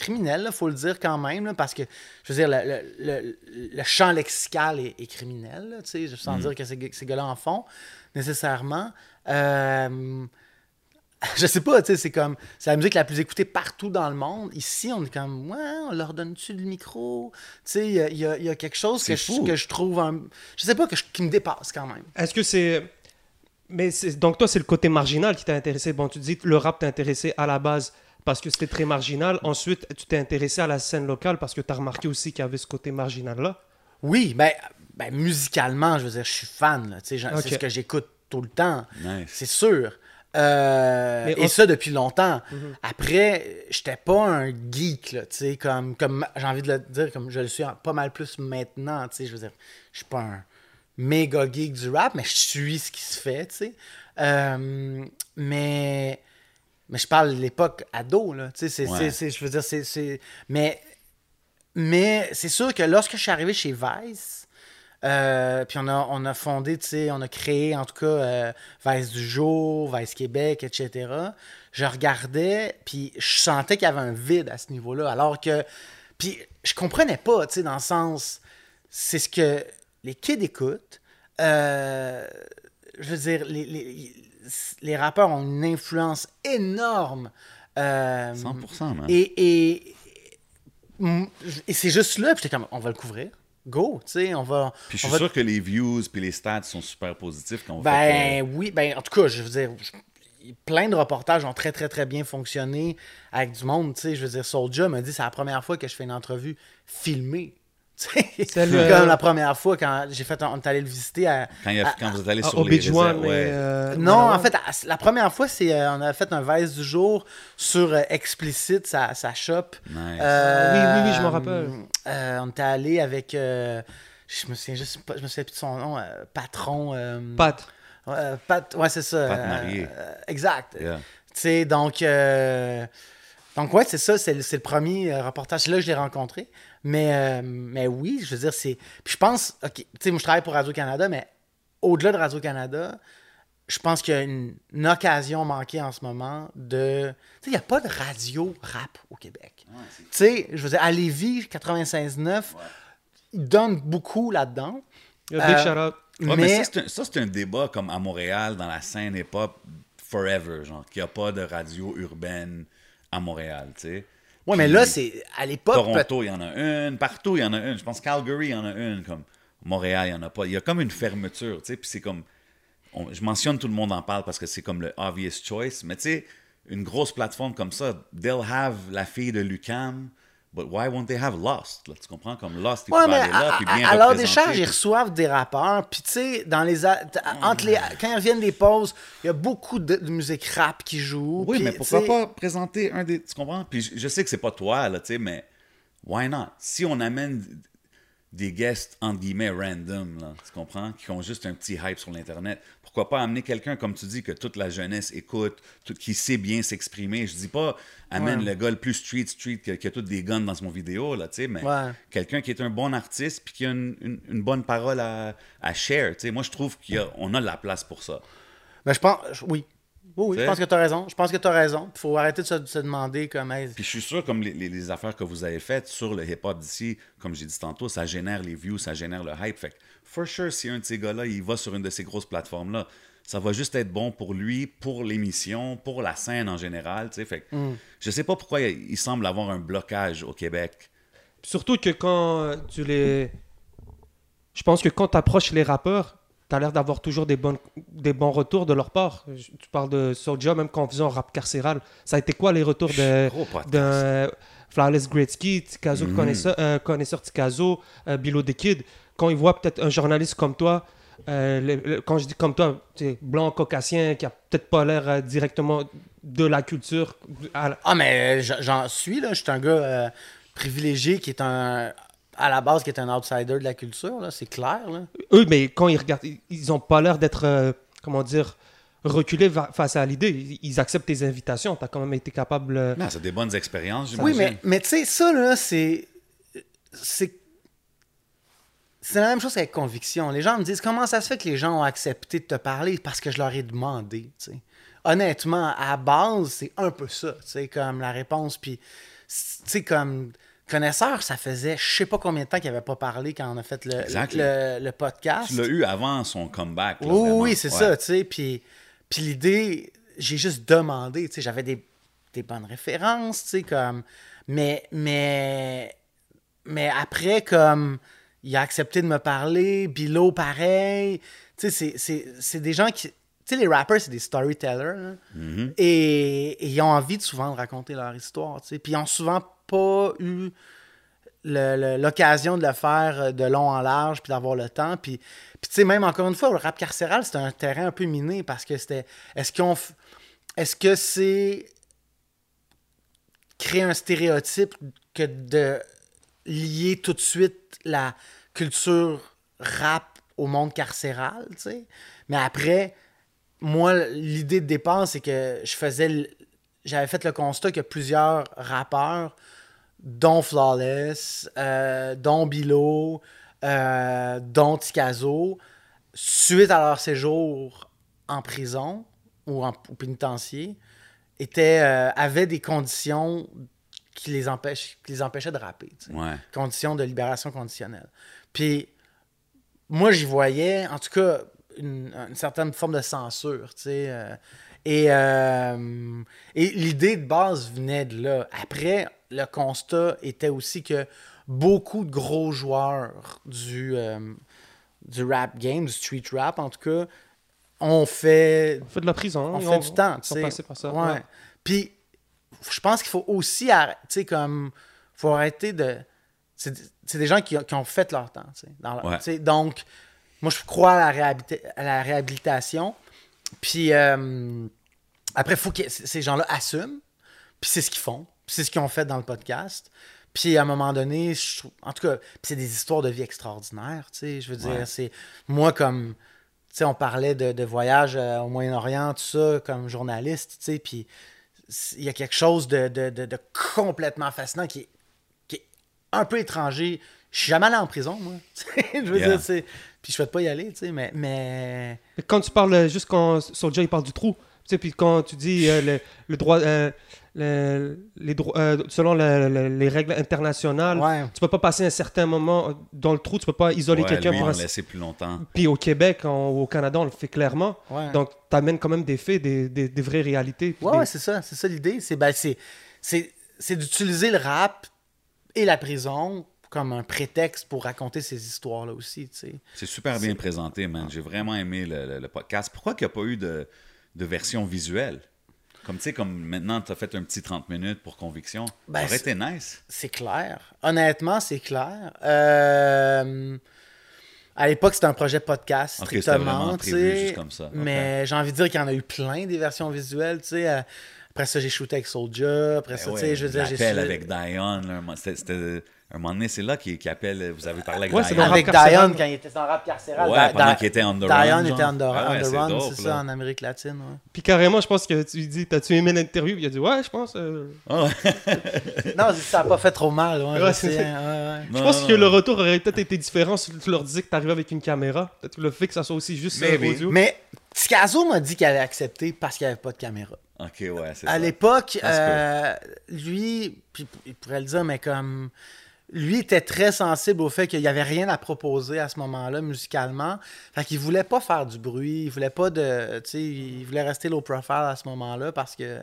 E: criminel, il faut le dire quand même, là, parce que, je veux dire, le, le- le- le champ lexical est, est criminel, là, tu sais,
D: Mm.
E: sans dire que ces, ces gars-là en font, nécessairement. Euh, je sais pas, tu sais, c'est comme, c'est la musique la plus écoutée partout dans le monde. Ici, on est comme, ouais, on leur donne-tu le micro? Tu sais, il y y y a quelque chose que je, que je trouve, un- je sais pas, que je- qui me dépasse quand même.
C: Est-ce que c'est. Mais donc toi, c'est le côté marginal qui t'a intéressé. Bon, tu dis que le rap t'a intéressé à la base parce que c'était très marginal. Ensuite, tu t'es intéressé à la scène locale parce que tu as remarqué aussi qu'il y avait ce côté marginal-là?
E: Oui, ben, ben, musicalement, je veux dire, je suis fan. C'est ce que j'écoute tout le temps.
D: Nice.
E: C'est sûr. Euh, et
C: on-
E: ça depuis longtemps.
C: Mhm.
E: Après, j'étais pas un geek, là, tu sais, comme, comme j'ai envie de le dire, comme je le suis en- pas mal plus maintenant, tu sais, je veux dire, je suis pas un méga geek du rap, mais je suis ce qui se fait, tu sais. Euh, mais, mais je parle de l'époque ado, là, tu sais, je veux dire, c'est, c'est- mais, mais c'est sûr que lorsque je suis arrivé chez Vice, euh, puis on a, on a fondé, tu sais, on a créé en tout cas euh, Vice du jour, Vice Québec, etc. Je regardais, puis je sentais qu'il y avait un vide à ce niveau-là. Alors que, puis je comprenais pas, tu sais, dans le sens, c'est ce que les kids écoutent. Euh, je veux dire, les, les, les rappeurs ont une influence énorme. Euh,
D: 100%, man.
E: et, et, et c'est juste là, puis j'étais comme, on va le couvrir. Go, tu sais, on va.
D: Puis je suis
E: va-
D: sûr que les views puis les stats sont super positifs quand on
E: Ben
D: fait
E: oui, ben en tout cas, je veux dire, je- plein de reportages ont très très très bien fonctionné avec du monde, tu sais, je veux dire, Soulja m'a dit c'est la première fois que je fais une entrevue filmée.
C: C'est le-
E: comme la première fois quand j'ai fait, on est allé le visiter à,
D: quand, il y a-
E: à-
D: quand vous êtes allé sur
C: au
D: les
C: One,
D: ouais.
C: euh,
E: Non, en fait, la première fois, c'est euh, on a fait un Vice du jour sur euh, Explicit, sa, sa shop.
D: Nice.
E: Euh,
C: Oui, oui, oui, je m'en rappelle.
E: euh, on était allé avec. euh, je me souviens juste pas, je me souviens plus de son nom. euh, patron. euh,
C: Pat.
E: euh, Pat, ouais, c'est ça.
D: Pat
E: euh,
D: Marié.
E: euh, exact.
D: Yeah.
E: Tu sais, donc. euh, donc, ouais, c'est ça, c'est le, le premier euh, reportage. Là que je l'ai rencontré. Mais, euh, mais oui, je veux dire, c'est. Puis je pense. OK, tu sais, moi, je travaille pour Radio-Canada, mais au-delà de Radio-Canada, je pense qu'il y a une, une occasion manquée en ce moment de. Tu sais, il n'y a pas de radio rap au Québec. Tu sais, je veux dire, à Lévis, 96.9, ils donnent beaucoup là-dedans.
C: Big
E: Euh.
D: Ouais, mais,
E: mais
D: ça, c'est un, ça, c'est un débat comme à Montréal, dans la scène hip-hop, forever, genre, qu'il n'y a pas de radio urbaine à Montréal, tu sais.
E: Ouais, mais là, c'est à l'époque.
D: Toronto, il y en a une. Partout, il y en a une. Je pense Calgary, il y en a une. Comme Montréal, il n'y en a pas. Il y a comme une fermeture, tu sais. Puis c'est comme. on- je mentionne tout le monde en parle parce que c'est comme le obvious choice. Mais tu sais, une grosse plateforme comme ça, they'll have la fille de Lucam. But why won't they have Lost? là? tu comprends? Comme Lost, il
E: Ouais, mais
D: aller là,
E: à-
D: puis
E: à-
D: bien
E: à leur
D: représenter,
E: décharge, ils
D: puis-
E: reçoivent des rappeurs. Puis, tu sais, dans les, a- t- entre les, quand ils reviennent des pauses, il y a beaucoup de, musique rap qui joue.
D: Oui,
E: puis,
D: mais pourquoi pas présenter un des. Tu comprends? Puis je, je sais que c'est pas toi, là, tu sais, mais why not? Si on amène des guests, entre guillemets, random, là, tu comprends? Qui ont juste un petit hype sur l'Internet, pourquoi pas amener quelqu'un, comme tu dis, que toute la jeunesse écoute, tout- qui sait bien s'exprimer? Je dis pas, amène
E: Ouais.
D: le gars le plus street, street, qui a, qui a tous des guns dans son vidéo, là, tu sais, mais
E: Ouais.
D: quelqu'un qui est un bon artiste puis qui a une, une- une bonne parole à, à share, tu sais. Moi, je trouve qu'on a, de la place pour ça.
E: ben, je pense. Oui. Oui, oui, je pense que tu as raison. Je pense que tu as raison. Il faut arrêter de se, de se demander comme. hey,
D: Puis je suis sûr, comme les, les- les affaires que vous avez faites sur le hip-hop d'ici, comme j'ai dit tantôt, ça génère les views, ça génère le hype. Fait que, for sure, si un de ces gars-là, il va sur une de ces grosses plateformes-là, ça va juste être bon pour lui, pour l'émission, pour la scène en général, tu sais? Fait que, je sais pas pourquoi il, il semble avoir un blocage au Québec.
C: Surtout que quand euh, tu les. Je pense que quand tu approches les rappeurs, tu as l'air d'avoir toujours des, bonnes, des bons retours de leur part. Je- Tu parles de Soulja, même quand on faisait un rap carcéral. Ça a été quoi les retours de, Flawless Gretzky, Tikazo,
D: Mhm.
C: connaisseur, euh, connaisseur Tikazo, euh, Bilo the Kid Quand ils voient peut-être un journaliste comme toi, euh, le- le- quand je dis comme toi, blanc, caucasien, qui a peut-être pas l'air euh, directement de la culture. à la-
E: Ah, mais j'en suis, là. Je suis un gars euh, privilégié qui est un. À la base, qui est un outsider de la culture, là. C'est clair, là.
C: Eux, mais quand ils regardent, ils- ont pas l'air d'être, euh, comment dire, reculés va- face à l'idée. Ils, acceptent tes invitations. Tu as quand même été capable. euh,
D: Non, c'est des bonnes expériences,
E: Oui,
D: j'imagine.
E: mais, mais tu sais, ça, là, c'est. C'est. C'est la même chose avec conviction. Les gens me disent comment ça se fait que les gens ont accepté de te parler? Parce que je leur ai demandé, tu sais. Honnêtement, à base, c'est un peu ça, tu sais, comme la réponse. Puis, tu sais, comme connaisseur, ça faisait je sais pas combien de temps qu'il n'avait pas parlé quand on a fait le,
D: Exactly.
E: le, le podcast.
D: Tu l'as eu avant son comeback. là,
E: Oui, oui, c'est
D: Ouais.
E: ça, tu sais. Puis, puis l'idée, j'ai juste demandé, tu sais, j'avais des, des bonnes références, tu sais, comme. Mais, mais, mais après, comme, il a accepté de me parler, Bilo, pareil. Tu sais, c'est des gens qui. Tu sais, les rappers, c'est des storytellers. là.
D: Mhm.
E: Et, et ils ont envie de souvent de raconter leur histoire. tu sais. Puis ils ont souvent pas eu l'occasion de le faire euh, de long en large, puis d'avoir le temps. Puis, puis tu sais, même encore une fois, le rap carcéral, c'était un terrain un peu miné parce que c'était. Est-ce qu'on. Est-ce que c'est créer un stéréotype que de lier tout de suite la culture rap au monde carcéral, tu sais? Mais après, moi, l'idée de départ, c'est que je faisais. J'avais fait le constat que plusieurs rappeurs, dont Flawless, euh, dont Bilo, euh, dont Ticazo, suite à leur séjour en prison ou en au pénitencier, étaient, euh, avaient des conditions qui les, empêchent, qui les empêchaient de rapper.
D: Ouais.
E: conditions de libération conditionnelle. Puis, moi, j'y voyais, en tout cas, une, une certaine forme de censure, tu sais. euh, et euh, et l'idée de base venait de là. Après, le constat était aussi que beaucoup de gros joueurs du, euh, du rap game, du street rap en tout cas, ont fait
C: On fait de la prison.
E: on
C: ils
E: fait du temps, tu
C: ils sont
E: sais.
C: passés par ça.
E: Ouais.
C: ouais.
E: Puis, je pense qu'il faut aussi arrêter, tu sais, comme, faut arrêter de. C'est des gens qui, ont- qui ont fait leur temps, tu sais. dans leur-
D: Ouais.
E: tu sais. Donc, moi, je crois à la, à la réhabilitation. Puis, euh, après, il faut que ces gens-là assument. Puis, c'est ce qu'ils font. Puis, c'est ce qu'ils ont fait dans le podcast. Puis, à un moment donné, je en tout cas, c'est des histoires de vie extraordinaires, tu sais. Je veux dire,
D: Ouais.
E: c'est. Moi, comme. Tu sais, on parlait de, de voyage euh, au Moyen-Orient, tout ça, comme journaliste, tu sais, puis il y a quelque chose de, de- de- de complètement fascinant qui est, qui est un peu étranger. Je suis jamais allé en prison, moi. je veux
D: Yeah.
E: dire, c'est... Puis je souhaite pas y aller, tu sais, mais... mais...
C: Mais Quand tu parles, euh, juste quand Soulja il parle du trou, tu sais, puis quand tu dis euh, le, le droit, euh, le- les droits, euh, selon le- le- les règles internationales,
E: Ouais.
C: tu peux pas passer un certain moment dans le trou, tu peux pas isoler
D: Ouais,
C: quelqu'un
D: lui,
C: pour
D: on
C: un...
D: l'a laissé plus longtemps.
C: Puis au Québec, en- au Canada, on le fait clairement.
E: Ouais.
C: Donc, tu amènes quand même des faits, des, des, des vraies réalités.
E: Ouais,
C: des-
E: ouais, c'est ça, c'est ça l'idée. C'est, ben, c'est, c'est, c'est d'utiliser le rap et la prison comme un prétexte pour raconter ces histoires-là aussi.
D: C'est super bien présenté, man. J'ai vraiment aimé le, le- le podcast. Pourquoi il n'y a pas eu de, de version visuelle? Comme tu sais, comme maintenant, tu as fait un petit 30 minutes pour conviction.
E: Ben,
D: ça aurait
E: c'est-
D: été nice.
E: C'est clair. Honnêtement, c'est clair. Euh, à l'époque, c'était un projet podcast,
D: Ok, c'était
E: strictement.
D: prévu juste comme ça.
E: Mais j'ai envie de dire qu'il y en a eu plein des versions visuelles. tu sais. Euh, Après ça, j'ai shooté avec Soulja. Après ça,
D: Ben
E: tu sais,
D: ouais,
E: je veux dire, j'ai
D: avec c'était- c'était- un moment donné, c'est là qu'il appelle. Vous avez parlé avec
C: Ouais, c'est
D: Diane.
E: Avec quand il était dans rap carcéral.
D: Ouais, pendant qu'il était on the run,
E: Diane
D: genre.
E: était on the,
D: Ouais,
E: on the run, c'est ça, en Amérique latine. ouais.
C: Puis carrément, je pense que tu lui dis, t'as-tu aimé l'interview? Il a dit, ouais, je pense. euh,
D: Ah.
E: Non, ça n'a pas fait trop mal. Ouais,
C: Ouais,
E: je sais, hein,
C: pense
D: non,
C: que
D: non.
C: le retour aurait peut-être été différent si tu leur disais que t'arrivais avec une caméra. Peut-être le fait que ça soit aussi juste euh,
D: Maybe.
C: audio.
E: Mais Ticazo m'a dit qu'il allait accepter parce qu'il n'y avait pas de caméra.
D: Ok, ouais, c'est
E: À
D: ça.
E: l'époque,
D: Ça se
E: euh, lui, puis il pourrait le dire, mais comme lui était très sensible au fait qu'il n'y avait rien à proposer à ce moment-là musicalement. Fait qu'il voulait pas faire du bruit, il voulait pas de. Tu sais, il voulait rester low profile à ce moment-là parce que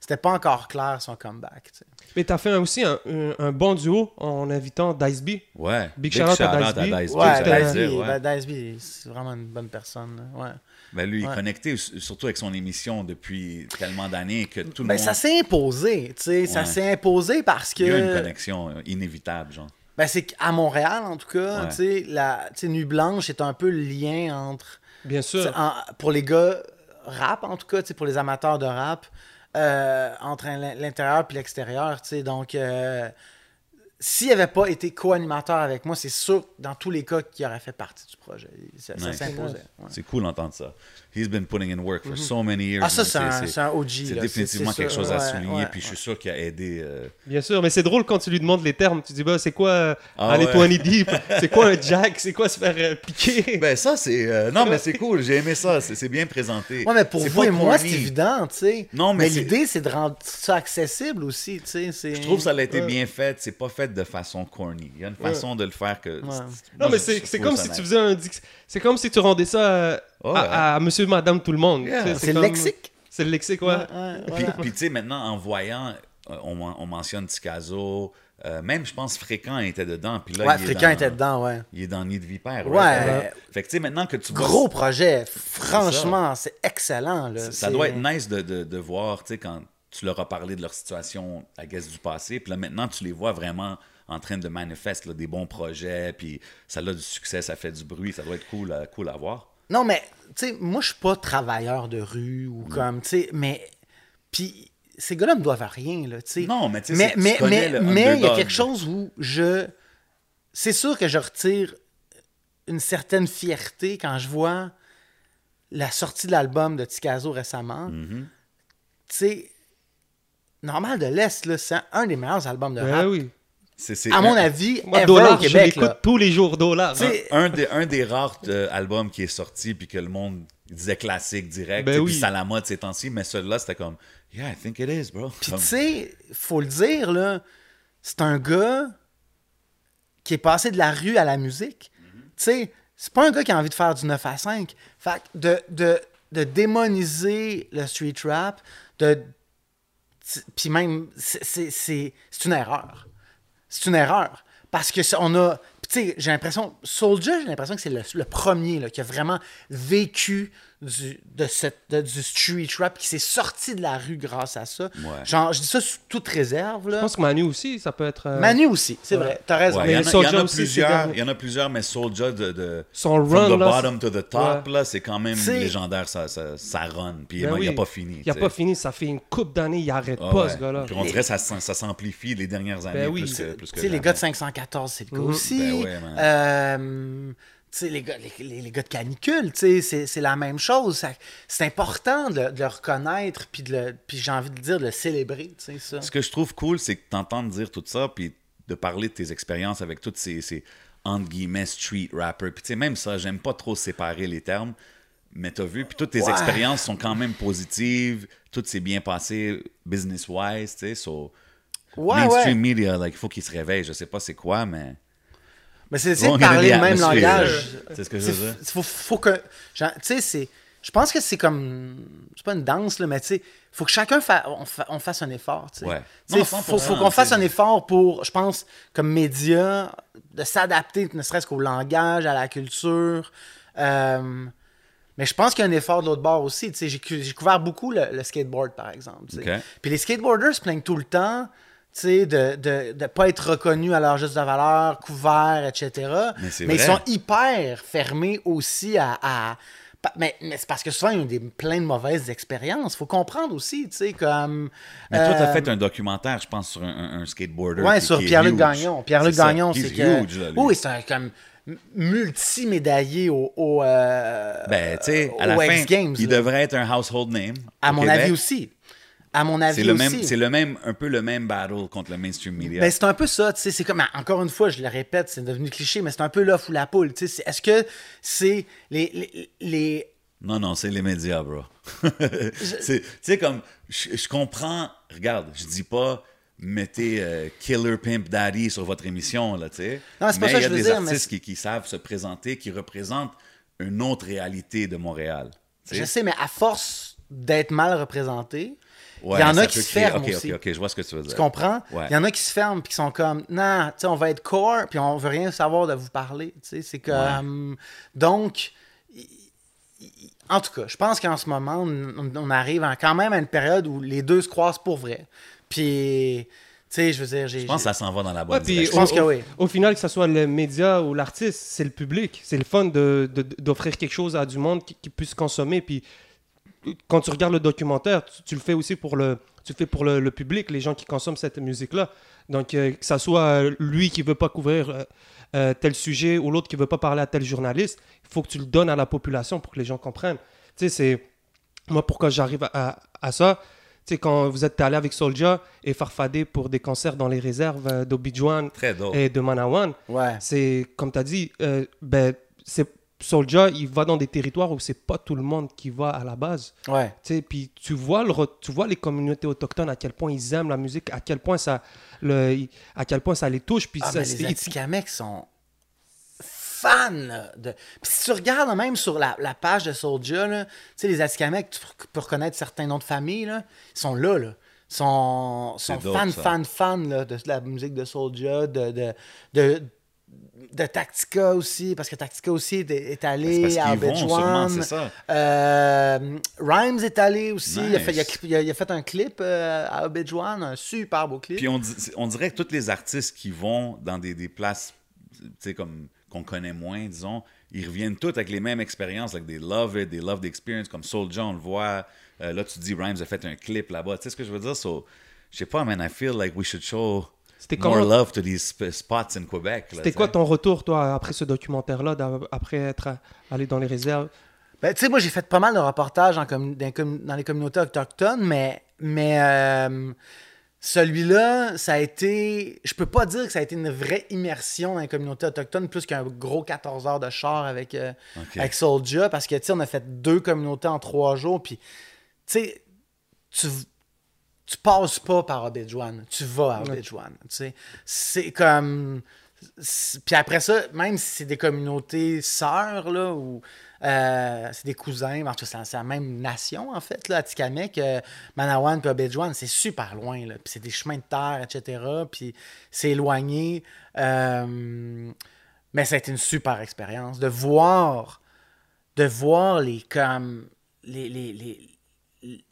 E: c'était pas encore clair son comeback.
C: Mais t'as fait aussi un, un- un bon duo en invitant Dice B.
D: Ouais.
C: Big shout-out à
D: shout-out
C: Dice B.
D: Dice B,
E: Ouais,
C: c'était-
D: j'allais
E: Dice
D: dire,
E: B,
D: ouais.
E: ben, c'est vraiment une bonne personne. là. Ouais.
D: Ben, lui, il est
E: Ouais.
D: connecté, surtout avec son émission depuis tellement d'années que tout le
E: Ben,
D: monde.
E: ça s'est imposé, tu sais, ça s'est imposé parce que.
D: Il y a une connexion euh, inévitable, genre.
E: Ben, c'est qu'à Montréal, en tout cas,
D: Ouais.
E: tu sais, la tu sais, Nuit Blanche est un peu le lien entre.
C: Bien sûr.
E: en- pour les gars rap, en tout cas, tu sais, pour les amateurs de rap, euh, entre l'in- l'intérieur et l'extérieur, tu sais. Donc, euh, s'il n'avait pas été co-animateur avec moi, c'est sûr, dans tous les cas, qu'il aurait fait partie du projet. Ça, s'imposait. ouais.
D: C'est cool d'entendre ça. He's been putting in work for so many years.
E: Ah, ça, c'est un, OG.
D: c'est définitivement quelque
E: sûr.
D: chose à
E: Ouais,
D: souligner,
E: ouais,
D: puis je suis sûr qu'il a aidé. euh,
C: Bien sûr, mais c'est drôle quand tu lui demandes les termes. Tu dis, bah, c'est quoi euh,
D: Ah
C: aller
D: ouais.
C: 20 deep? C'est quoi un jack? C'est quoi se faire euh, piquer?
D: Ben, ça, c'est. euh, Non, mais c'est cool, j'ai aimé ça, c'est bien présenté.
E: Ouais, mais pour vous et moi, c'est évident, tu sais.
D: Non, mais
E: l'idée, c'est de rendre ça accessible aussi, tu sais. c'est-
D: Je trouve que ça a été
E: Ouais.
D: bien fait, c'est pas fait de façon corny. Il y a une façon de le faire que.
C: Non, mais c'est comme si tu faisais un. dix- C'est comme si tu rendais ça euh,
D: Oh, ouais.
C: à, à monsieur, madame, tout le monde.
D: Yeah.
E: C'est le lexique?
C: C'est le lexique, ouais.
E: Ouais, ouais,
D: Puis,
E: voilà.
D: puis, tu sais, maintenant, en voyant, euh, on, men- on mentionne Ticazo, Euh, même, je pense, Fréquent était dedans. Puis là,
E: ouais,
D: il est
E: Fréquent
D: dans-
E: était dedans, ouais.
D: Il est dans Nid de Vipère.
E: Ouais.
D: right? Fait que, tu sais, maintenant que tu vois-
E: Gros projet. Franchement, c'est excellent. Là.
D: Ça, doit être nice de, de, de voir, tu sais, quand tu leur as parlé de leur situation, I guess, du passé, puis là, maintenant, tu les vois vraiment en train de manifester là, des bons projets, puis ça a du succès, ça fait du bruit, ça doit être cool, à- cool à voir.
E: Non, mais, tu sais, moi, je suis pas travailleur de rue ou
D: Mm.
E: comme, tu sais, mais. Puis, ces gars-là me doivent à rien, là, tu sais.
D: Non, mais tu sais,
E: Mais,
D: c'est- tu
E: mais, mais, mais il y a quelque chose où je. C'est sûr que je retire une certaine fierté quand je vois la sortie de l'album de Tikazo récemment.
D: Mm-hmm.
E: Tu sais, Normal de l'Est, là, c'est un des meilleurs albums de
C: Ben
E: À mon
D: un,
E: avis,
C: Moi,
E: ever
C: Dollar,
E: au
C: je
E: Québec.
C: l'écoute
E: là.
C: tous les jours, Dollar.
E: Tu sais,
D: un, des, un des rares euh, albums qui est sorti, puis que le monde disait classique direct,
C: Ben oui.
D: puis c'est à la mode ces temps-ci, mais celui-là, c'était comme, yeah, I think it is, bro.
E: Puis
D: Comme-
E: tu sais, faut le dire, là, c'est un gars qui est passé de la rue à la musique.
D: Mm-hmm.
E: Tu sais, c'est pas un gars qui a envie de faire du 9 à 5. Fait que de, de, de démoniser le street rap, de... Puis même, c'est- c'est c'est- c'est une erreur. C'est une erreur. Parce que on a... Tu sais, j'ai l'impression... Soulja, j'ai l'impression que c'est le, premier qui a vraiment vécu du, de cette, de- du street rap, qui s'est sorti de la rue grâce à ça.
D: Ouais.
E: Genre, je dis ça sous toute réserve. Là.
C: Je pense que Manu aussi, ça peut être. euh,
E: Manu aussi, c'est
C: Ouais.
E: vrai. T'as raison.
D: Ouais,
C: Mais
D: il y en a- il y,
C: Soulja
D: en a
C: aussi, c'est
D: plusieurs, il y en a plusieurs, mais Soulja de, de
C: Son
D: from
C: run,
D: the
C: là,
D: bottom to the top,
C: Ouais.
D: là, c'est quand même légendaire, ça, ça, ça run. Puis
C: Ben
D: il n'a pas fini.
C: Il n'a pas fini, ça fait une coupe d'années, il arrête
D: Ah
C: pas,
D: ouais.
C: ce gars-là.
D: Puis on dirait que ça, ça s'amplifie les dernières années
C: Ben oui.
D: plus que, plus
E: les gars de 514, c'est le cas
C: Mhm.
E: aussi.
D: Ben ouais, man.
E: Euh, tu sais, les gars, les, les- gars de canicule, c'est, c'est la même chose. C'est important de, de le reconnaître, puis, de le, puis j'ai envie de dire, de le célébrer, ça.
D: Ce que je trouve cool, c'est que t'entends dire tout ça, puis de parler de tes expériences avec toutes ces, ces entre guillemets, street rappers. Puis même ça, j'aime pas trop séparer les termes, mais t'as vu, puis toutes tes
E: Ouais.
D: expériences sont quand même positives, tout s'est bien passé business-wise, tu sais, so...
E: Ouais,
D: mainstream
E: ouais.
D: media, like, il faut qu'ils se réveillent, je sais pas c'est quoi, mais...
E: Mais c'est essayer de parler le même langage.
D: C'est ce que je veux dire.
E: Il faut, faut que. Tu sais, c'est. Je pense que c'est comme. C'est pas une danse, là, mais tu sais, faut que chacun fa- on, fa- on fasse un effort. sais.
D: Ouais.
E: Faut,
D: 100%,
E: faut qu'on fasse un effort pour, je pense, comme média, de s'adapter, ne serait-ce qu'au langage, à la culture. Euh, mais je pense qu'il y a un effort de l'autre bord aussi. Tu sais, J'ai couvert beaucoup le, le skateboard, par exemple. Puis les skateboarders se plaignent tout le temps sais, de ne de, pas être reconnus à leur juste de valeur, couverts, etc.
D: Mais
E: ils sont hyper fermés aussi à. mais, mais c'est parce que souvent, ils ont des, plein de mauvaises expériences. faut comprendre aussi, tu sais, comme.
D: Mais toi, t'as
E: euh,
D: fait un documentaire, je pense, sur un, skateboarder.
E: Ouais,
D: qui-
E: sur Pierre-Luc. Gagnon. Pierre-Luc. Gagnon, c'est que.
D: huge, là,
E: oui, c'est un comme multi-médaillé au, au, euh,
D: Ben, tu sais, à la fin,
E: Games.
D: il
E: là.
D: devrait être un household name.
E: À mon
D: Québec.
E: avis aussi. À mon avis
D: C'est le
E: aussi.
D: même, c'est le même, un peu le même battle contre le mainstream media.
E: Ben, c'est un peu ça, tu sais, c'est comme, encore une fois, je le répète, c'est devenu cliché, mais c'est un peu l'œuf ou la poule, tu sais, est-ce que c'est les, les, les-
D: Non, non, c'est les médias, bro. Tu sais, comme, je, je comprends, regarde, je dis pas, mettez euh, Killer Pimp Daddy sur votre émission, là, tu sais.
E: Non, c'est pas
D: Mais
E: ça
D: il y
E: que
D: a
E: je veux
D: des
E: dire, mais
D: artistes qui, qui savent se présenter, qui représentent une autre réalité de Montréal.
E: je sais, mais à force d'être mal représenté,
D: Ouais,
E: il y en a qui se
D: créer-
E: ferment aussi.
D: Ok, je vois ce que tu veux dire.
E: Tu comprends?
D: Ouais.
E: Il y en a qui se ferment puis qui sont comme non, tu sais, on va être core puis on veut rien savoir de vous parler. Tu sais, c'est comme donc en tout cas, je pense qu'en ce moment, on, arrive quand même à une période où les deux se croisent pour vrai. Puis, tu sais, je veux dire, j'ai.
D: Je pense que ça s'en va dans la bonne
C: Ouais,
D: direction.
E: Je pense
C: au,
E: que
C: au-
E: oui.
C: Au final, que ce soit le média ou l'artiste, c'est le public. C'est le fun de- de- d'offrir quelque chose à du monde qui, qui puisse consommer. Puis quand tu regardes le documentaire, tu, tu le fais aussi pour le, tu le fais pour le, le public, les gens qui consomment cette musique-là. Donc, euh, que ça soit euh, lui qui veut pas couvrir euh, tel sujet ou l'autre qui veut pas parler à tel journaliste, il faut que tu le donnes à la population pour que les gens comprennent. Tu sais, c'est moi pourquoi j'arrive à, à- à ça? Tu sais, quand vous êtes allé avec Soulja et Farfadé pour des concerts dans les réserves
D: drôle.
C: et de Manawan,
E: Ouais.
C: c'est comme tu as dit, euh, ben, c'est Soulja, il va dans des territoires où c'est pas tout le monde qui va à la base.
E: Ouais.
C: Tu sais, puis tu vois, le, tu vois les communautés autochtones à quel point ils aiment la musique, à quel point ça, le, à quel point ça les touche. Puis
E: Ah,
C: ça,
E: mais
C: c'est-
E: les Atikamekw sont fans de. Puis si tu regardes même sur la, la page de Soulja, là, tu sais, les Atikamekw, tu peux reconnaître certains noms de famille, là, ils sont là, là. sont, sont fans, fans, fans de la musique de de, de, de, de Tactica aussi, parce que Tactica aussi est, allé
D: parce
E: à
D: ça.
E: Euh, Rhymes est allé aussi. Il, a fait, il, a,
D: Nice.
E: il a- il a fait un clip euh, à Obidjuan, un super beau clip.
D: Puis on, dirait que tous les artistes qui vont dans des, des places, tu sais, comme qu'on connaît moins, disons, ils reviennent tous avec les mêmes expériences, like they love it, they love the experience, comme Soulja, on le voit. Euh, là, tu dis, Rhymes a fait un clip là-bas. Tu sais ce que je veux dire? So, je sais pas, man, I feel like we should show
C: C'était
D: more love to these sp- spots in Quebec.
C: C'était quoi ton retour, toi, après ce documentaire-là, après être allé dans les réserves?
E: Ben, tu sais, moi, j'ai fait pas mal de reportages en dans, com- dans les communautés autochtones, mais, mais euh, celui-là, ça a été. Je peux pas dire que ça a été une vraie immersion dans les communautés autochtones, plus qu'un gros 14 heures de char avec, euh, avec Soulja, parce que, tu sais, on a fait deux communautés en trois jours, puis, tu sais, tu. Tu passes pas par Obidjuan, tu vas à sais. C'est comme... Puis après ça, même si c'est des communautés sœurs, là, ou euh, c'est des cousins, en tout cas, c'est- la même nation, en fait, là, Atikamek, euh, Manawan puis Obidjuan, c'est super loin, là. Puis c'est des chemins de terre, etc., puis c'est éloigné. Euh, mais ça a été une super expérience de voir, de voir les, comme, les, les, les,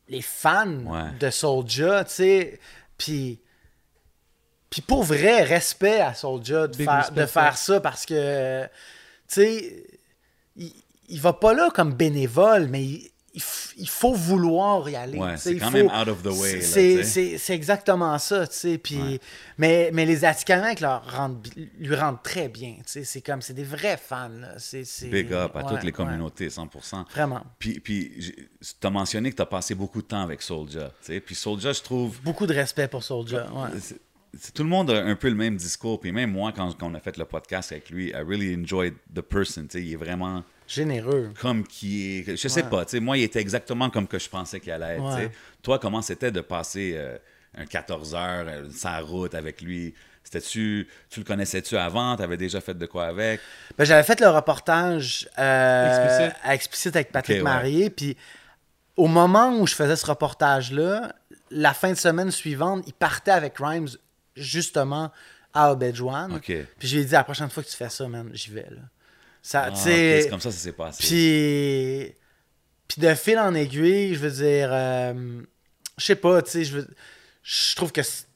E: les fans
D: Ouais.
E: de Soulja, tu sais, puis... Puis pour vrai, respect à Soulja de, faire, de faire ça parce que, tu sais, il, il va pas là comme bénévole, mais il, il faut vouloir y aller.
D: Ouais, c'est quand
E: faut-
D: même out of the way,
E: C'est exactement ça, tu sais. Puis,
D: Ouais.
E: mais, mais les Atikamekw lui rendent très bien. C'est comme, c'est des vrais fans, là.
D: Big up à
E: ouais,
D: toutes les communautés, 100%.
E: Vraiment.
D: Puis, puis tu as mentionné que tu as passé beaucoup de temps avec Soulja. Puis Soulja, je trouve,
E: Beaucoup de respect pour Soulja,
D: c'est- tout le monde a un peu le même discours. Puis même moi, quand, quand on a fait le podcast avec lui, I really enjoyed the person. Il est vraiment
E: Généreux.
D: comme qui est. Je sais pas. tu sais, Moi, il était exactement comme que je pensais qu'il allait être.
E: Ouais.
D: Toi, comment c'était de passer euh, un 14 heures euh, sa route avec lui? C'était-tu, tu le connaissais-tu avant? Tu avais déjà fait de quoi avec?
E: Ben, j'avais fait le reportage euh,
C: Explicite.
E: avec Patrick
D: Ok, ouais.
E: Marié, puis au moment où je faisais ce reportage-là, la fin de semaine suivante, il partait avec Rhymes justement à Obedjuan.
D: OK.
E: Puis je lui ai dit, la prochaine fois que tu fais ça, man, j'y vais. Là. Ça,
D: Ah, c'est comme ça que ça s'est passé.
E: puis, puis de fil en aiguille, je veux dire, euh, je sais pas, tu sais, je veux- je trouve que c'est-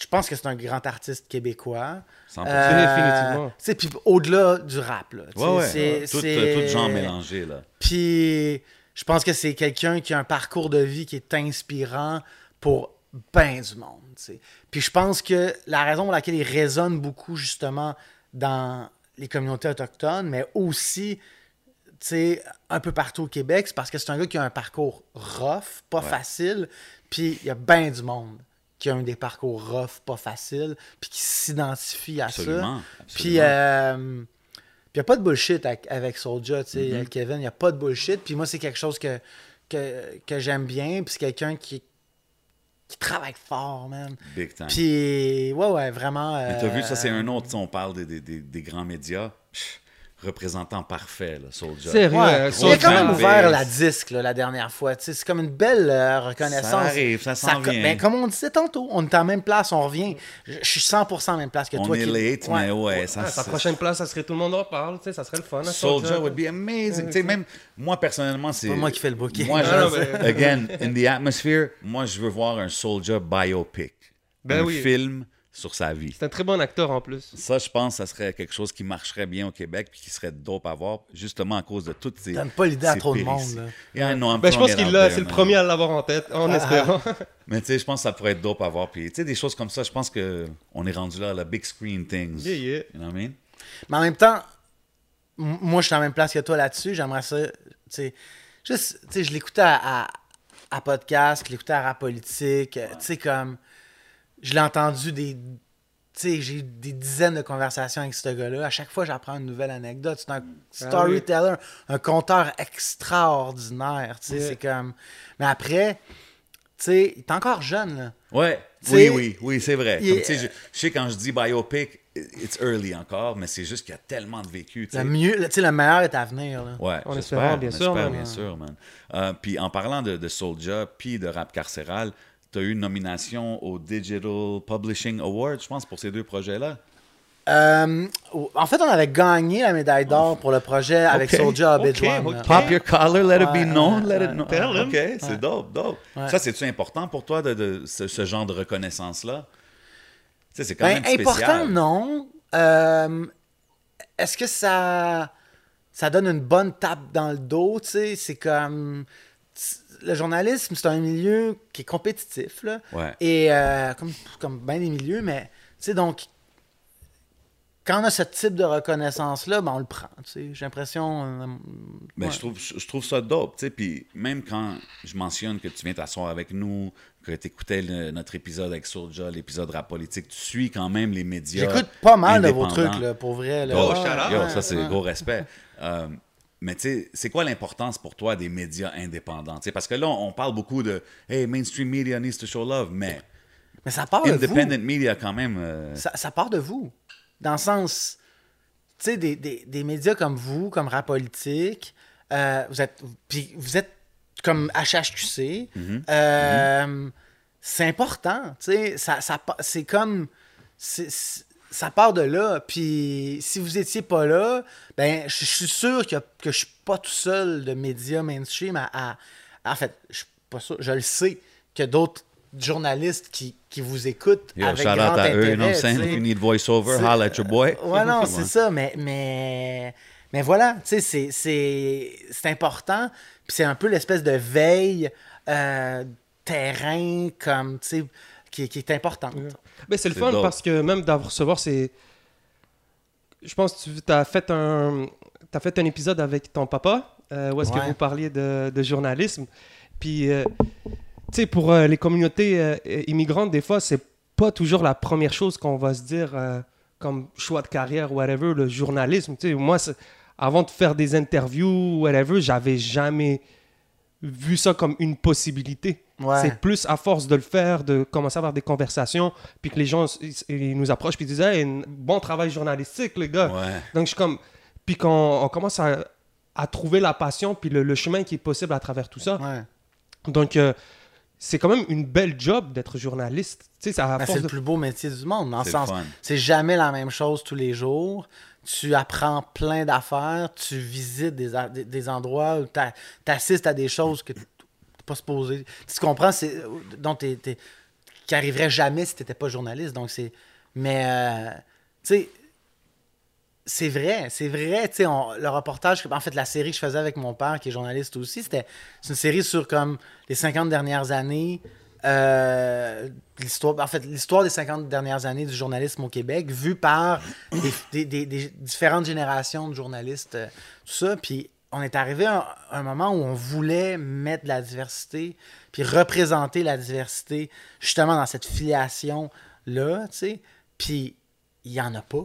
E: je pense que c'est un grand artiste québécois.
D: 100%.
C: Définitivement.
E: Tu sais, puis au-delà du rap, là.
D: Ouais, ouais.
E: c'est-
D: Tout, tout genre mélangé, là.
E: Puis je pense que c'est quelqu'un qui a un parcours de vie qui est inspirant pour ben du monde. tu sais. Puis je pense que la raison pour laquelle il résonne beaucoup justement dans les communautés autochtones, mais aussi tu sais, un peu partout au Québec, c'est parce que c'est un gars qui a un parcours rough, pas
D: Ouais.
E: facile, puis il y a ben du monde qui a un des parcours rough, pas facile, puis qui s'identifie à
D: Absolument,
E: ça.
D: absolument.
E: Puis euh, il n'y a pas de bullshit avec, avec Soulja, tu sais,
D: Mm-hmm.
E: avec Kevin, il n'y a pas de bullshit. Puis moi, c'est quelque chose que, que, que j'aime bien, puis c'est quelqu'un qui, qui travaille fort, man.
D: Big time.
E: Puis, ouais, ouais, vraiment.
D: Mais t'as vu, ça, c'est
E: euh,
D: un autre. On parle des, des- des- des grands médias. Pff, représentant parfait, là, Soulja.
C: Sérieux,
E: Ouais.
C: euh,
E: il a quand même ouvert la disque là, la dernière fois. Tu sais, C'est comme une belle euh, reconnaissance.
D: Ça arrive, ça s'en vient.
E: ben, comme on disait tantôt, on est à la même place, on revient. Je je suis 100% à la même place que
D: On
E: toi.
D: est
E: qui-
D: late, mais ouais, ça,
C: Ah, sa prochaine place, ça serait tout le monde en parle, tu sais, ça serait le fun. hein,
D: Soulja would be amazing. Tu sais, même moi, personnellement, c'est.
E: pas moi qui fais le booking.
D: Moi,
C: non,
D: je-
C: mais-
D: again, in the atmosphere, moi, je veux voir un Soulja biopic.
C: Ben
D: un
C: oui.
D: film sur sa vie.
C: C'est un très bon acteur en plus.
D: Ça, je pense, ça serait quelque chose qui marcherait bien au Québec puis qui serait dope à voir, justement à cause de toutes ces.
E: Donne pas l'idée à trop de monde, là.
D: Yeah, I know, I'm
C: Ben, je pense qu'il l'a, c'est le premier à l'avoir en tête, en espérant.
D: Mais tu sais, je pense que ça pourrait être dope à voir. Puis, tu sais, des choses comme ça, je pense que on est rendu là, la big screen things.
C: Yeah, yeah.
D: You know what I mean?
E: Mais en même temps, moi, je suis à la même place que toi là-dessus. J'aimerais ça, tu sais, juste, tu sais, je l'écoutais à, à, à podcast, je l'écoutais à rap politique, tu sais, comme, je l'ai entendu des, tu sais, j'ai eu des dizaines de conversations avec ce gars-là. À chaque fois, j'apprends une nouvelle anecdote. C'est un storyteller, un conteur extraordinaire, tu sais,
C: Yeah.
E: c'est comme, mais après, tu sais, il est encore jeune, là.
D: Ouais.
E: Tu
D: Oui,
E: sais,
D: oui, oui, c'est vrai.
E: il
D: Comme,
E: est-
D: tu sais, je, je sais quand je dis biopic, it's early encore, mais c'est juste qu'il y a tellement de vécu. tu
E: Le mieux, le meilleur est à venir, là.
D: Ouais, j'espère,
C: espérant, bien
D: on
C: sûr,
D: espère, bien sûr, man. Euh, puis en parlant de, de Soulja, puis de rap carcéral, tu as eu une nomination au Digital Publishing Award, je pense, pour ces deux projets-là?
E: Euh, en fait, on avait gagné la médaille d'or pour le projet avec
D: Ok,
E: Soulja.
D: Pop your collar, let it
E: Ouais,
D: be known,
E: ouais,
D: let it
E: ouais.
D: know.
C: Tell him.
D: OK, c'est dope, dope.
E: Ouais.
D: Ça, c'est-tu important pour toi, de, de- ce, ce genre de reconnaissance-là? Tu sais, c'est quand
E: Ben,
D: même spécial.
E: important, non. Euh, Est-ce que ça, ça donne une bonne tape dans le dos? tu sais? C'est comme. Le journalisme, c'est un milieu qui est compétitif. Là.
D: Ouais.
E: Et euh, comme, comme bien des milieux, mais tu sais, donc, quand on a ce type de reconnaissance-là, ben, on le prend. tu sais. J'ai l'impression. euh,
D: Ben,
E: ouais.
D: je, trouve, je trouve ça dope, tu sais. Puis même quand je mentionne que tu viens t'asseoir avec nous, que tu écoutais notre épisode avec Soulja, l'épisode rap politique, tu suis quand même les médias.
E: J'écoute pas mal de vos trucs, là, pour vrai. Là.
D: Oh,
E: Ouais,
C: shout out.
D: yo,
E: ouais,
D: ça, c'est
E: ouais.
D: gros respect. Euh, mais tu sais, c'est quoi l'importance pour toi des médias indépendants? Tu sais, parce que là, on parle beaucoup de Hey, mainstream media needs to show love, mais
E: Mais ça part de vous.
D: independent media, quand même. euh,
E: ça, ça part de vous. Dans le sens, tu sais, des, des, des médias comme vous, comme Rap Politique, euh, vous êtes puis vous êtes comme HHQC,
D: Mm-hmm.
E: euh, c'est important, tu sais, ça, ça, c'est comme, ça part de là, puis si vous étiez pas là, ben, je suis sûr que, que je suis pas tout seul de médias mainstream à, à- en fait, je suis pas sûr, je le sais, que d'autres journalistes qui, qui vous écoutent
D: Yo,
E: avec
D: shout out
E: grand
D: à eux, you
E: intérêt.
D: If need voiceover,
E: C'est-
D: holla at your boy.
E: Ouais, non, c'est ça, mais, mais, mais voilà, tu sais, c'est- c'est c'est important. Puis c'est un peu l'espèce de veille euh, terrain, comme, tu sais, qui, qui est importante.
C: Mais c'est le fun
D: dope.
C: parce que même d'avoir recevoir, c'est. Je pense que tu as fait un. As fait un épisode avec ton papa euh, où est-ce
E: Ouais.
C: que vous parliez de, de journalisme. Puis, euh, tu sais, pour euh, les communautés euh, immigrantes, des fois, c'est pas toujours la première chose qu'on va se dire euh, comme choix de carrière, whatever, le journalisme. Tu sais, moi, avant de faire des interviews, whatever, j'avais jamais vu ça comme une possibilité.
E: Ouais.
C: C'est plus à force de le faire, de commencer à avoir des conversations, puis que les gens ils, ils nous approchent, puis ils disent hey, bon travail journalistique, les gars.
D: Ouais.
C: Donc, je suis comme. Puis quand on commence à, à trouver la passion, puis le, le chemin qui est possible à travers tout ça.
E: Ouais.
C: Donc, euh, c'est quand même une belle job d'être journaliste. Tu sais, ça à
E: Ben,
C: force
E: c'est le plus beau métier du monde. Dans le
D: C'est le
E: sens,
D: fun.
E: c'est jamais la même chose tous les jours. Tu apprends plein d'affaires, tu visites des, endroits tu assistes à des choses que tu pas supposé. Tu comprends, c'est dont t'es- qui arriverait jamais si tu pas journaliste. Donc c'est. Mais euh, tu sais, c'est vrai, c'est vrai. Tu sais, le reportage, en fait, la série que je faisais avec mon père, qui est journaliste aussi, c'était une série sur comme les 50 dernières années. Euh, l'histoire, en fait, l'histoire des 50 dernières années du journalisme au Québec, vue par des, des- des- des différentes générations de journalistes, euh, tout ça. Puis on est arrivé à un, moment où on voulait mettre de la diversité, puis représenter la diversité, justement dans cette filiation-là, tu sais. Puis il n'y en a pas.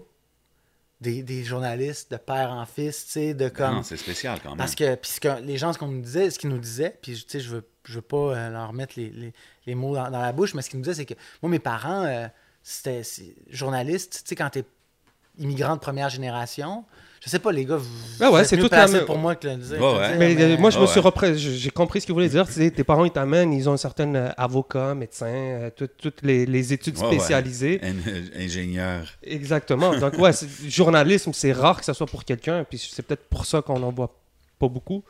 E: Des, des journalistes de père en fils, tu sais, de comme.
D: Non, c'est spécial quand même.
E: Parce que, puis les gens, ce qu'on nous disait, ce qu'ils nous disaient, puis tu sais, je veux, je veux pas euh, leur mettre les, les- les mots dans, dans la bouche, mais ce qu'ils nous disaient, c'est que moi, mes parents, euh, c'était journalistes, tu sais, quand t'es immigrant de première génération, je sais pas, les gars, vous,
C: Ah ouais,
E: vous êtes
C: c'est
E: mieux
C: toute la
E: placés
C: même-
E: pour moi que le.
D: Ouais,
E: que
D: ouais.
C: Mais, euh, moi, je me
D: Ouais,
C: suis repris, j'ai compris ce qu'ils voulaient dire. Tes parents, ils t'amènent, ils ont un certain euh, avocat, médecin, euh, tout- toutes les, les études
D: ouais.
C: spécialisées.
D: In- ingénieur.
C: Exactement. Donc, ouais, journalisme, c'est rare que ça soit pour quelqu'un, puis c'est peut-être pour ça qu'on n'en voit pas beaucoup.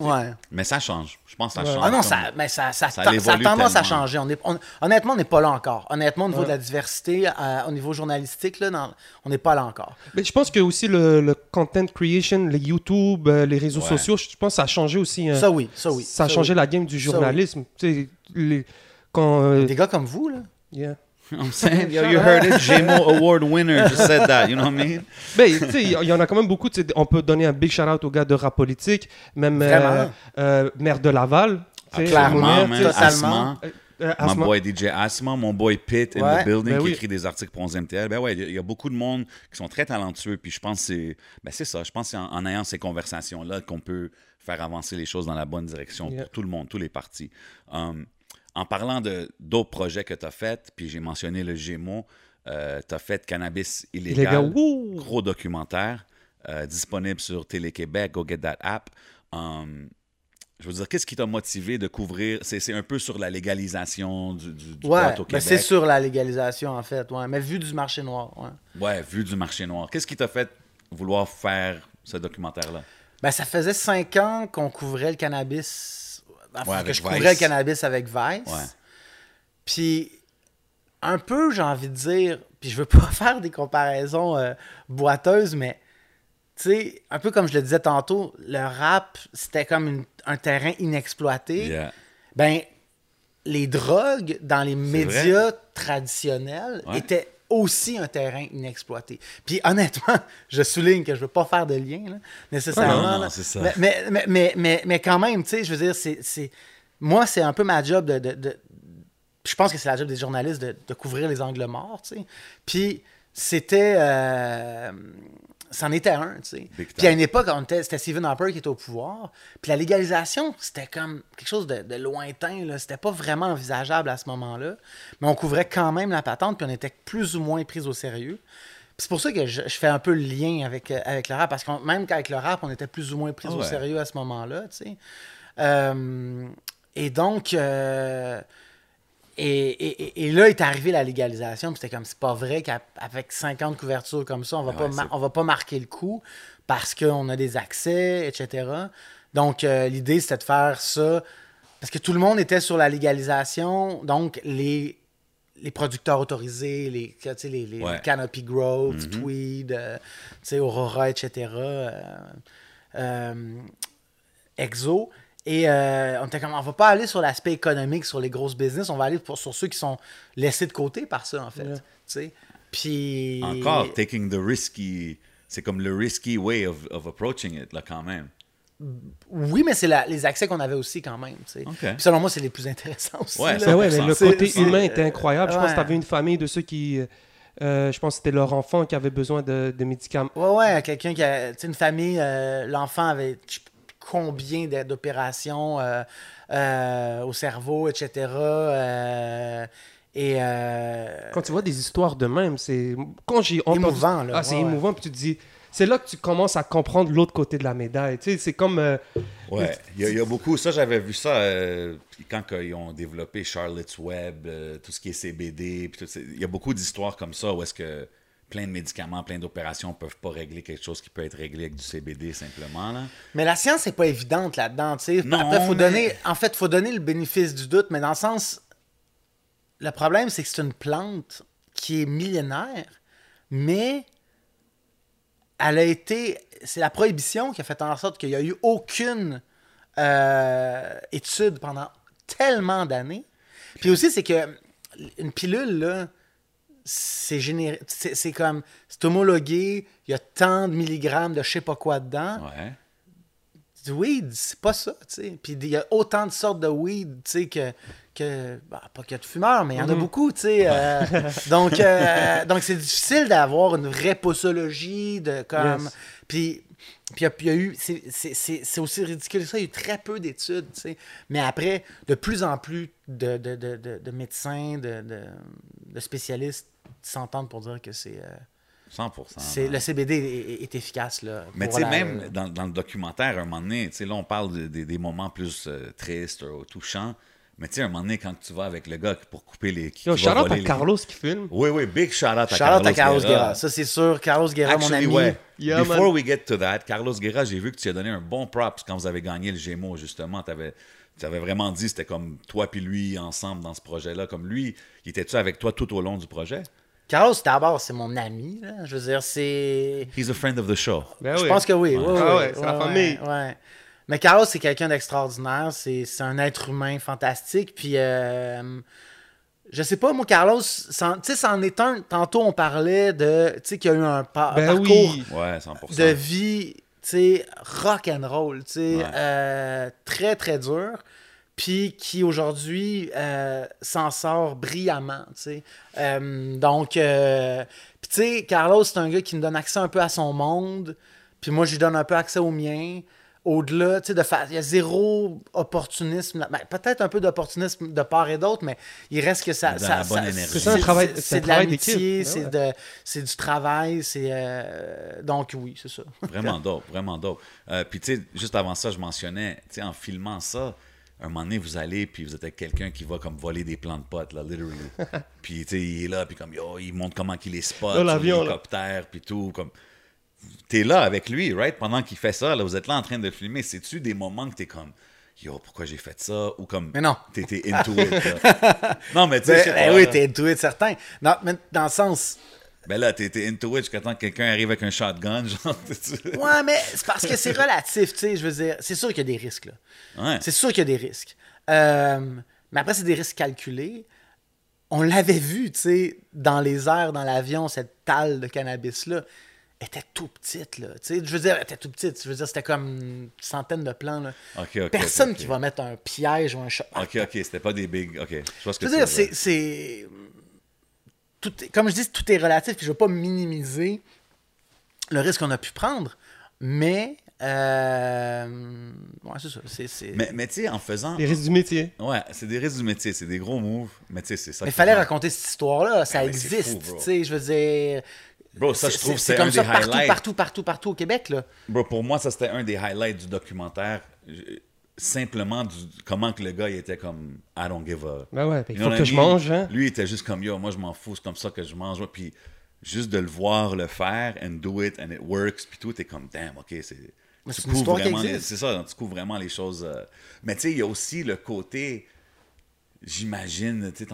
E: Ouais.
D: Mais ça change. Je pense que ça
C: Ouais.
D: change.
E: Ah non,
D: comme-
E: ça, mais ça, ça, a tendance à changer. On est, on- honnêtement, on n'est pas là encore. Honnêtement, au niveau
C: Ouais.
E: de la diversité, euh, au niveau journalistique, là, on n'est pas là encore.
C: Mais je pense que aussi le, le content creation, les YouTube, euh, les réseaux
D: Ouais.
C: sociaux, je pense que ça a changé aussi. euh,
E: Ça, oui, ça, oui.
C: ça a changé
E: oui.
C: la game du journalisme. Sais, les- quand, euh,
E: Des gars comme vous, là.
C: yeah.
D: I'm saying, yo, you heard it. JMO Award winner just said that. You know what I mean?
C: Ben, tu sais, il y, en a quand même beaucoup. On peut donner un big shout-out aux gars de rap politique, même euh, euh, maire de Laval.
E: clairement,
C: Maire,
D: man.
E: totalement.
D: Asma.
C: euh,
D: My
C: Asma.
D: boy DJ Asma, mon boy Pitt in
E: Ouais,
D: the building
C: ben
D: qui
C: oui.
D: écrit des articles pour 11 MTL. Ben ouais, il y a- il y, a beaucoup de monde qui sont très talentueux. Puis je pense que c'est ben c'est ça. Je pense que c'est en, en ayant ces conversations-là qu'on peut faire avancer les choses dans la bonne direction
C: Yeah.
D: pour tout le monde, tous les partis. Um, en parlant de d'autres projets que tu as faits, puis j'ai mentionné le Gémeaux, tu as fait Cannabis illégal. gros documentaire euh, disponible sur Télé-Québec, Go Get That App. Um, je veux dire, qu'est-ce qui t'a motivé de couvrir? C'est c'est un peu sur la légalisation du, du, du
E: Ouais,
D: pot au
E: mais
D: Québec.
E: c'est sur la légalisation, en fait. Ouais. Mais vu du marché noir, ouais.
D: Ouais, vu du marché noir. Qu'est-ce qui t'a fait vouloir faire ce documentaire-là?
E: Ben, ça faisait cinq ans qu'on couvrait le cannabis.
D: Ouais,
E: que je couvrais le cannabis avec Vice.
D: Ouais.
E: Puis, un peu, j'ai envie de dire, puis je veux pas faire des comparaisons euh, boiteuses, mais, tu sais, un peu comme je le disais tantôt, le rap, c'était comme une- un terrain inexploité.
D: Yeah.
E: Ben, les drogues dans les médias traditionnels
D: Ouais.
E: étaient aussi un terrain inexploité. Puis honnêtement, je souligne que je veux pas faire de lien là, nécessairement.
D: Non, non,
E: là.
D: c'est ça.
E: Mais, mais, mais, mais, mais, mais quand même, tu sais, je veux dire, c'est, c'est- moi, c'est un peu ma job de, de- de- je pense que c'est la job des journalistes de, de couvrir les angles morts, tu sais. Puis c'était, euh, c'en était un, tu sais. Puis à une époque, c'était Stephen Harper qui était au pouvoir. Puis la légalisation, c'était comme quelque chose de, de lointain. Là. C'était pas vraiment envisageable à ce moment-là. Mais on couvrait quand même la patente, puis on était plus ou moins pris au sérieux. Puis c'est pour ça que je, je fais un peu le lien avec, euh, avec le rap. Parce que même qu'avec le rap, on était plus ou moins pris au
D: ouais.
E: sérieux à ce moment-là. tu sais. Euh, et donc. euh, et, et- et- et là est arrivée la légalisation, puis c'était comme c'est pas vrai qu'avec 50 couvertures comme ça, on va,
D: Ouais,
E: pas, on va pas marquer le coup parce qu'on a des accès, etc. Donc euh, l'idée c'était de faire ça parce que tout le monde était sur la légalisation, donc les, les producteurs autorisés, les, les, les
D: Ouais.
E: Canopy Grove, Tweed, euh, Aurora, etc. euh, Exo. Et euh, on était comme, on va pas aller sur l'aspect économique, sur les grosses business, on va aller pour, sur ceux qui sont laissés de côté par ça, en fait.
C: Ouais.
E: Tu sais. Puis.
D: Encore, taking the risky. C'est comme le risky way of, of approaching it, là, quand même.
E: Oui, mais c'est les accès qu'on avait aussi quand même. Puis selon moi, c'est les plus intéressants aussi.
D: Ouais,
E: là.
D: ça-
C: ouais, mais le côté humain était incroyable. Je pense
E: Ouais.
C: que tu avais une famille de ceux qui. euh, je pense que c'était leur enfant qui avait besoin de, de médicaments.
E: Ouais, ouais, quelqu'un qui a. Tu sais, une famille, euh, l'enfant avait combien d'opérations euh, euh, au cerveau, etc. euh, et. euh,
C: Quand tu vois des histoires de même, c'est. Quand j'ai entendu-
E: Émouvant, là.
C: Ah, c'est
E: Ouais, ouais.
C: émouvant, puis tu te dis. C'est là que tu commences à comprendre l'autre côté de la médaille. Tu sais, c'est comme. euh,
D: Ouais, il y, a- il y a beaucoup. Ça, j'avais vu ça euh, quand ils ont développé Charlotte's Web, euh, tout ce qui est CBD. puis tout ça. Il y a beaucoup d'histoires comme ça où est-ce que plein de médicaments, plein d'opérations peuvent pas régler quelque chose qui peut être réglé avec du CBD simplement. Là.
E: Mais la science n'est pas évidente là-dedans.
D: Non,
E: Après, faut
D: mais-
E: donner, en fait, faut donner le bénéfice du doute, mais dans le sens, le problème, c'est que c'est une plante qui est millénaire, mais elle a été, c'est la prohibition qui a fait en sorte qu'il n'y a eu aucune euh, étude pendant tellement d'années. Puis aussi, c'est que une pilule, là, c'est c'est comme, c'est homologué, il y a tant de milligrammes de je sais pas quoi dedans
D: Ouais.
E: du weed, c'est pas ça, tu sais. Puis il y a autant de sortes de weed, tu sais, que, que bah, pas qu'il y a de fumeurs, mais il y en a beaucoup, tu sais. euh, donc, euh, donc c'est difficile d'avoir une vraie posologie de comme.
C: Yes.
E: Puis, puis il y a- eu, c'est- c'est c'est- c'est aussi ridicule que ça, il y a eu très peu d'études, tu sais. Mais après, de plus en plus de, de, de, de, de médecins, de, de, de spécialistes s'entendent pour dire que c'est. euh,
D: 100%.
E: c'est
D: là.
E: le CBD est, efficace, là.
D: Mais tu sais,
E: la-
D: même dans, dans le documentaire, à un moment donné, tu sais, là, on parle de- de- des moments plus euh, tristes ou touchants. Mais tu sais, à un moment donné, quand tu vas avec le gars pour couper les. qui-
C: Yo, shout out à
D: les-
C: Carlos qui filme.
D: Oui, oui, big shout out à
E: Shout out
D: Carlos,
E: à Carlos
D: Guerra.
E: Guerra. Ça, c'est sûr. Carlos Guerra, mon ami.
D: ouais.
C: Yeah,
D: Before
C: man.
D: we get to that, Carlos Guerra, j'ai vu que tu as donné un bon props quand vous avez gagné le Gémeaux, justement. Tu avais, vraiment dit c'était comme toi puis lui ensemble dans ce projet-là. Comme lui, il était-tu avec toi tout au long du projet?
E: Carlos, d'abord, c'est mon ami. là. Je veux dire, c'est.
D: He's a friend of the show.
C: Ben
E: Je
C: oui.
E: pense que oui.
D: Ouais.
E: oui,
C: Ah
E: oui.
C: ouais, c'est la
E: Ouais,
C: famille.
E: ouais. Mais Carlos, c'est quelqu'un d'extraordinaire. C'est c'est un être humain fantastique. Puis, euh, je sais pas, moi, Carlos, c'en- tu sais, c'en est un. Tantôt, on parlait de. Tu sais, qu'il y a eu un,
C: Ben
E: parcours
C: oui.
D: Ouais, 100%.
E: de vie, sais, rock and roll, tu sais,
D: Ouais.
E: euh, très très dur, puis qui aujourd'hui euh, s'en sort brillamment, tu sais. Euh, donc, puis tu sais, Carlos c'est un gars qui me donne accès un peu à son monde, puis moi je lui donne un peu accès au mien. Au-delà, tu sais, de faire. Il y a zéro opportunisme. là. Ben, Peut-être un peu d'opportunisme de part et d'autre, mais il reste que ça. Ça-
D: la bonne
E: ça-
D: énergie.
C: C'est ça, un travail-
E: c'est- de l'amitié,
C: d'équipe.
E: c'est
C: Ouais,
E: du travail, c'est. euh, Donc, oui, c'est ça.
D: Vraiment dope, vraiment dope. Euh, puis, tu sais, juste avant ça, je mentionnais, tu sais, en filmant ça, un moment donné, vous allez, puis vous êtes avec quelqu'un qui va comme voler des plants de potes, là, literally. puis, tu sais, il est là, puis comme, yo, il montre comment qu'il les spot, l'hélicoptère, puis tout, comme... T'es là avec lui, right? Pendant qu'il fait ça, là, vous êtes là en train de le filmer. C'est-tu des moments que t'es comme, yo, pourquoi j'ai fait ça? Ou comme,
E: Mais non.
D: t'étais into it, là. Non, mais tu sais,
E: Ben,
D: pas,
E: oui, t'es intuit, certain. Non, mais dans le sens.
D: Ben là, t'es into it jusqu'à temps que quelqu'un arrive avec un shotgun, genre,
E: Ouais, mais c'est parce que c'est relatif, tu sais. Je veux dire, c'est sûr qu'il y a des risques, là.
D: Ouais.
E: C'est sûr qu'il y a des risques. Euh, mais après, c'est des risques calculés. On l'avait vu, tu sais, dans les airs, dans l'avion, cette talle de cannabis-là était tout petite, là. Tu sais, je veux dire, elle était tout petite. Je veux dire, c'était comme une centaine de plans, là.
D: Ok, ok,
E: Personne qui va mettre un piège ou un shot.
D: Ok, ok, c'était pas des big. Ok, je vois ce que
E: Je
D: tu
E: veux dire, c'est. c'est- Tout est- Comme je dis, tout est relatif, puis je veux pas minimiser le risque qu'on a pu prendre, mais. Euh... Ouais, c'est ça. C'est, c'est-
D: Mais, mais tu sais, en faisant.
C: Les risques du métier.
D: Ouais, c'est des risques du métier, c'est des gros moves, mais tu sais, c'est ça.
E: Mais
D: qui
E: fallait raconter cette histoire-là, ça
D: c'est
E: existe, tu sais, je veux dire...
D: Bro, ça, je
E: c'est-
D: trouve
E: c'est comme
D: un
E: ça
D: des
E: partout,
D: highlights.
E: partout, partout, partout au Québec, là.
D: Bro, pour moi, ça, c'était un des highlights du documentaire. Je- Simplement, du, comment que le gars, il était comme, I don't give a.
C: Ben ouais, il faut que
D: I
C: je mange, hein.
D: Lui, il était juste comme, yo, moi, je m'en fous, c'est comme ça que je mange. Puis juste de le voir le faire, and do it, and it works, puis tout, t'es comme, damn, ok, c'est.
E: C'est
D: ça, tu couvres vraiment les choses. euh, Mais tu sais, il y a aussi le côté. J'imagine, tu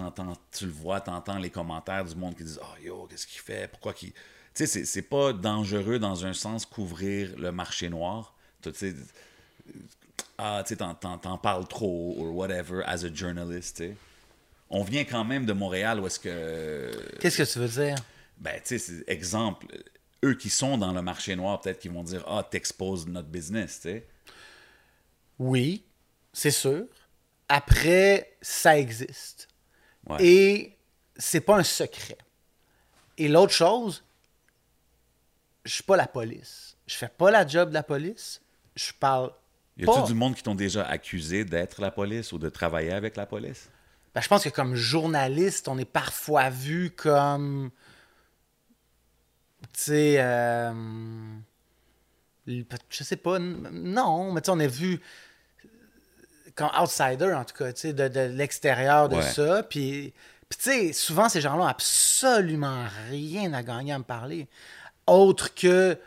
D: tu le vois, t'entends les commentaires du monde qui disent Oh yo, qu'est-ce qu'il fait? Pourquoi qu'il. Tu sais, c'est- c'est pas dangereux dans un sens couvrir le marché noir. Tu sais, ah, tu sais, t'en- parles trop, ou whatever, as a journalist, tu sais. On vient quand même de Montréal où est-ce que.
E: Qu'est-ce que tu veux dire?
D: Ben, tu sais, exemple, eux qui sont dans le marché noir, peut-être qu'ils vont dire Ah, t'exposes notre business, tu sais.
E: Oui, c'est sûr. Après, ça existe.
D: Ouais.
E: Et c'est pas un secret. Et l'autre chose, je suis pas la police. Je fais pas la job de la police. Je parle
D: Y a-tu du monde qui t'ont déjà accusé d'être la police ou de travailler avec la police?
E: Ben, je pense que comme journaliste, on est parfois vu comme. Tu sais. euh, Je sais pas. Non, mais tu sais, on est vu comme outsider, en tout cas, tu sais, de, de l'extérieur de
D: Ouais.
E: ça. Puis, puis tu sais, souvent, ces gens-là ont absolument rien à gagner à me parler. Autre que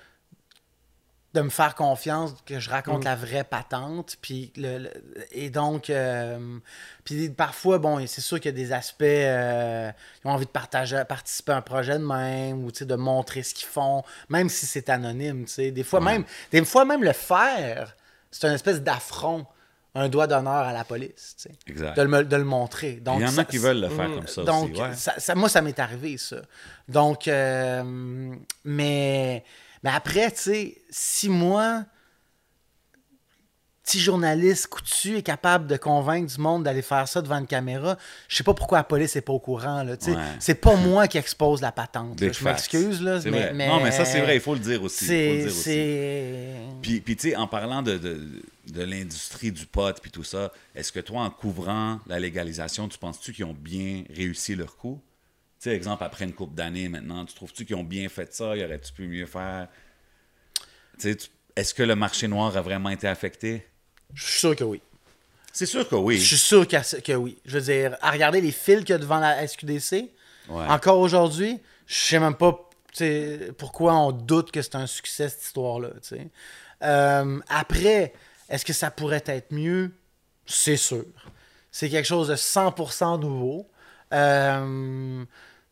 E: de me faire confiance, que je raconte la vraie patente. Puis le, le- et donc, euh, puis parfois, bon, c'est sûr qu'il y a des aspects, euh, ils ont envie de partager, participer à un projet de même, ou tu sais, de montrer ce qu'ils font, même si c'est anonyme, tu sais. Des fois, même, des fois, même le faire, c'est une espèce d'affront, un doigt d'honneur à la police, tu sais.
D: Exact.
E: De, le, me- de le montrer. Donc,
D: Il y en a qui veulent le faire comme ça
E: donc,
D: aussi. Ouais.
E: ça- ça- moi, ça m'est arrivé, ça. Donc, euh, mais, mais après, tu sais, si moi, petit journaliste coutu est capable de convaincre du monde d'aller faire ça devant une caméra, je sais pas pourquoi la police est pas au courant, là.
D: Ouais.
E: C'est pas moi qui expose la patente. Je m'excuse, là,
D: C'est
E: mais,
D: vrai.
E: mais-
D: Non, mais ça, c'est vrai, il faut le dire aussi.
E: C'est...
D: Puis, puis tu sais, en parlant de, de, de l'industrie du pot puis tout ça, est-ce que toi, en couvrant la légalisation, tu penses-tu qu'ils ont bien réussi leur coup? Tu sais, exemple, après une couple d'années maintenant, tu trouves-tu qu'ils ont bien fait ça? Y aurait-tu pu mieux faire? Tu sais, tu- est-ce que le marché noir a vraiment été affecté?
E: Je suis sûr que oui.
D: C'est sûr que oui.
E: Je suis sûr que, que oui. Je veux dire, à regarder les fils qu'il y a devant la SQDC,
D: Ouais.
E: encore aujourd'hui, je sais même pas pourquoi on doute que c'est un succès, cette histoire-là. Euh, après, est-ce que ça pourrait être mieux? C'est sûr. C'est quelque chose de 100% nouveau. Euh,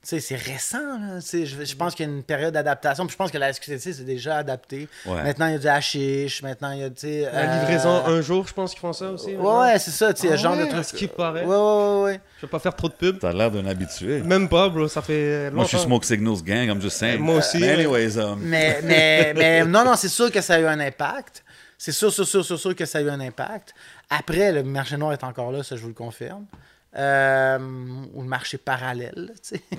E: c'est récent. Là. Tu sais, Je, je pense qu'il y a une période d'adaptation. Puis je pense que la SQDC c'est déjà adapté.
D: Ouais.
E: Maintenant, il y a du hashish. Maintenant, il y a. tu sais,
C: La
E: euh,
C: livraison un jour, je pense qu'ils font ça aussi.
E: Ouais, ouais, c'est ça. Tu sais,
C: Ah
E: genre
C: ouais,
E: de truc.
C: ce qui paraît.
E: Ouais, ouais, ouais, ouais.
C: Je vais pas faire trop de pub.
D: T'as l'air d'un habitué.
C: Même pas, bro, ça fait longtemps.
D: Moi, je suis Smoke Signals Gang, comme je sais.
C: Moi aussi,
D: Mais anyways, um,
E: Mais, mais, mais non, non, c'est sûr que ça a eu un impact. C'est sûr, sûr, sûr, sûr, sûr que ça a eu un impact. Après, le marché noir est encore là, ça, je vous le confirme. Euh, ou le marché parallèle. Tu sais. Tu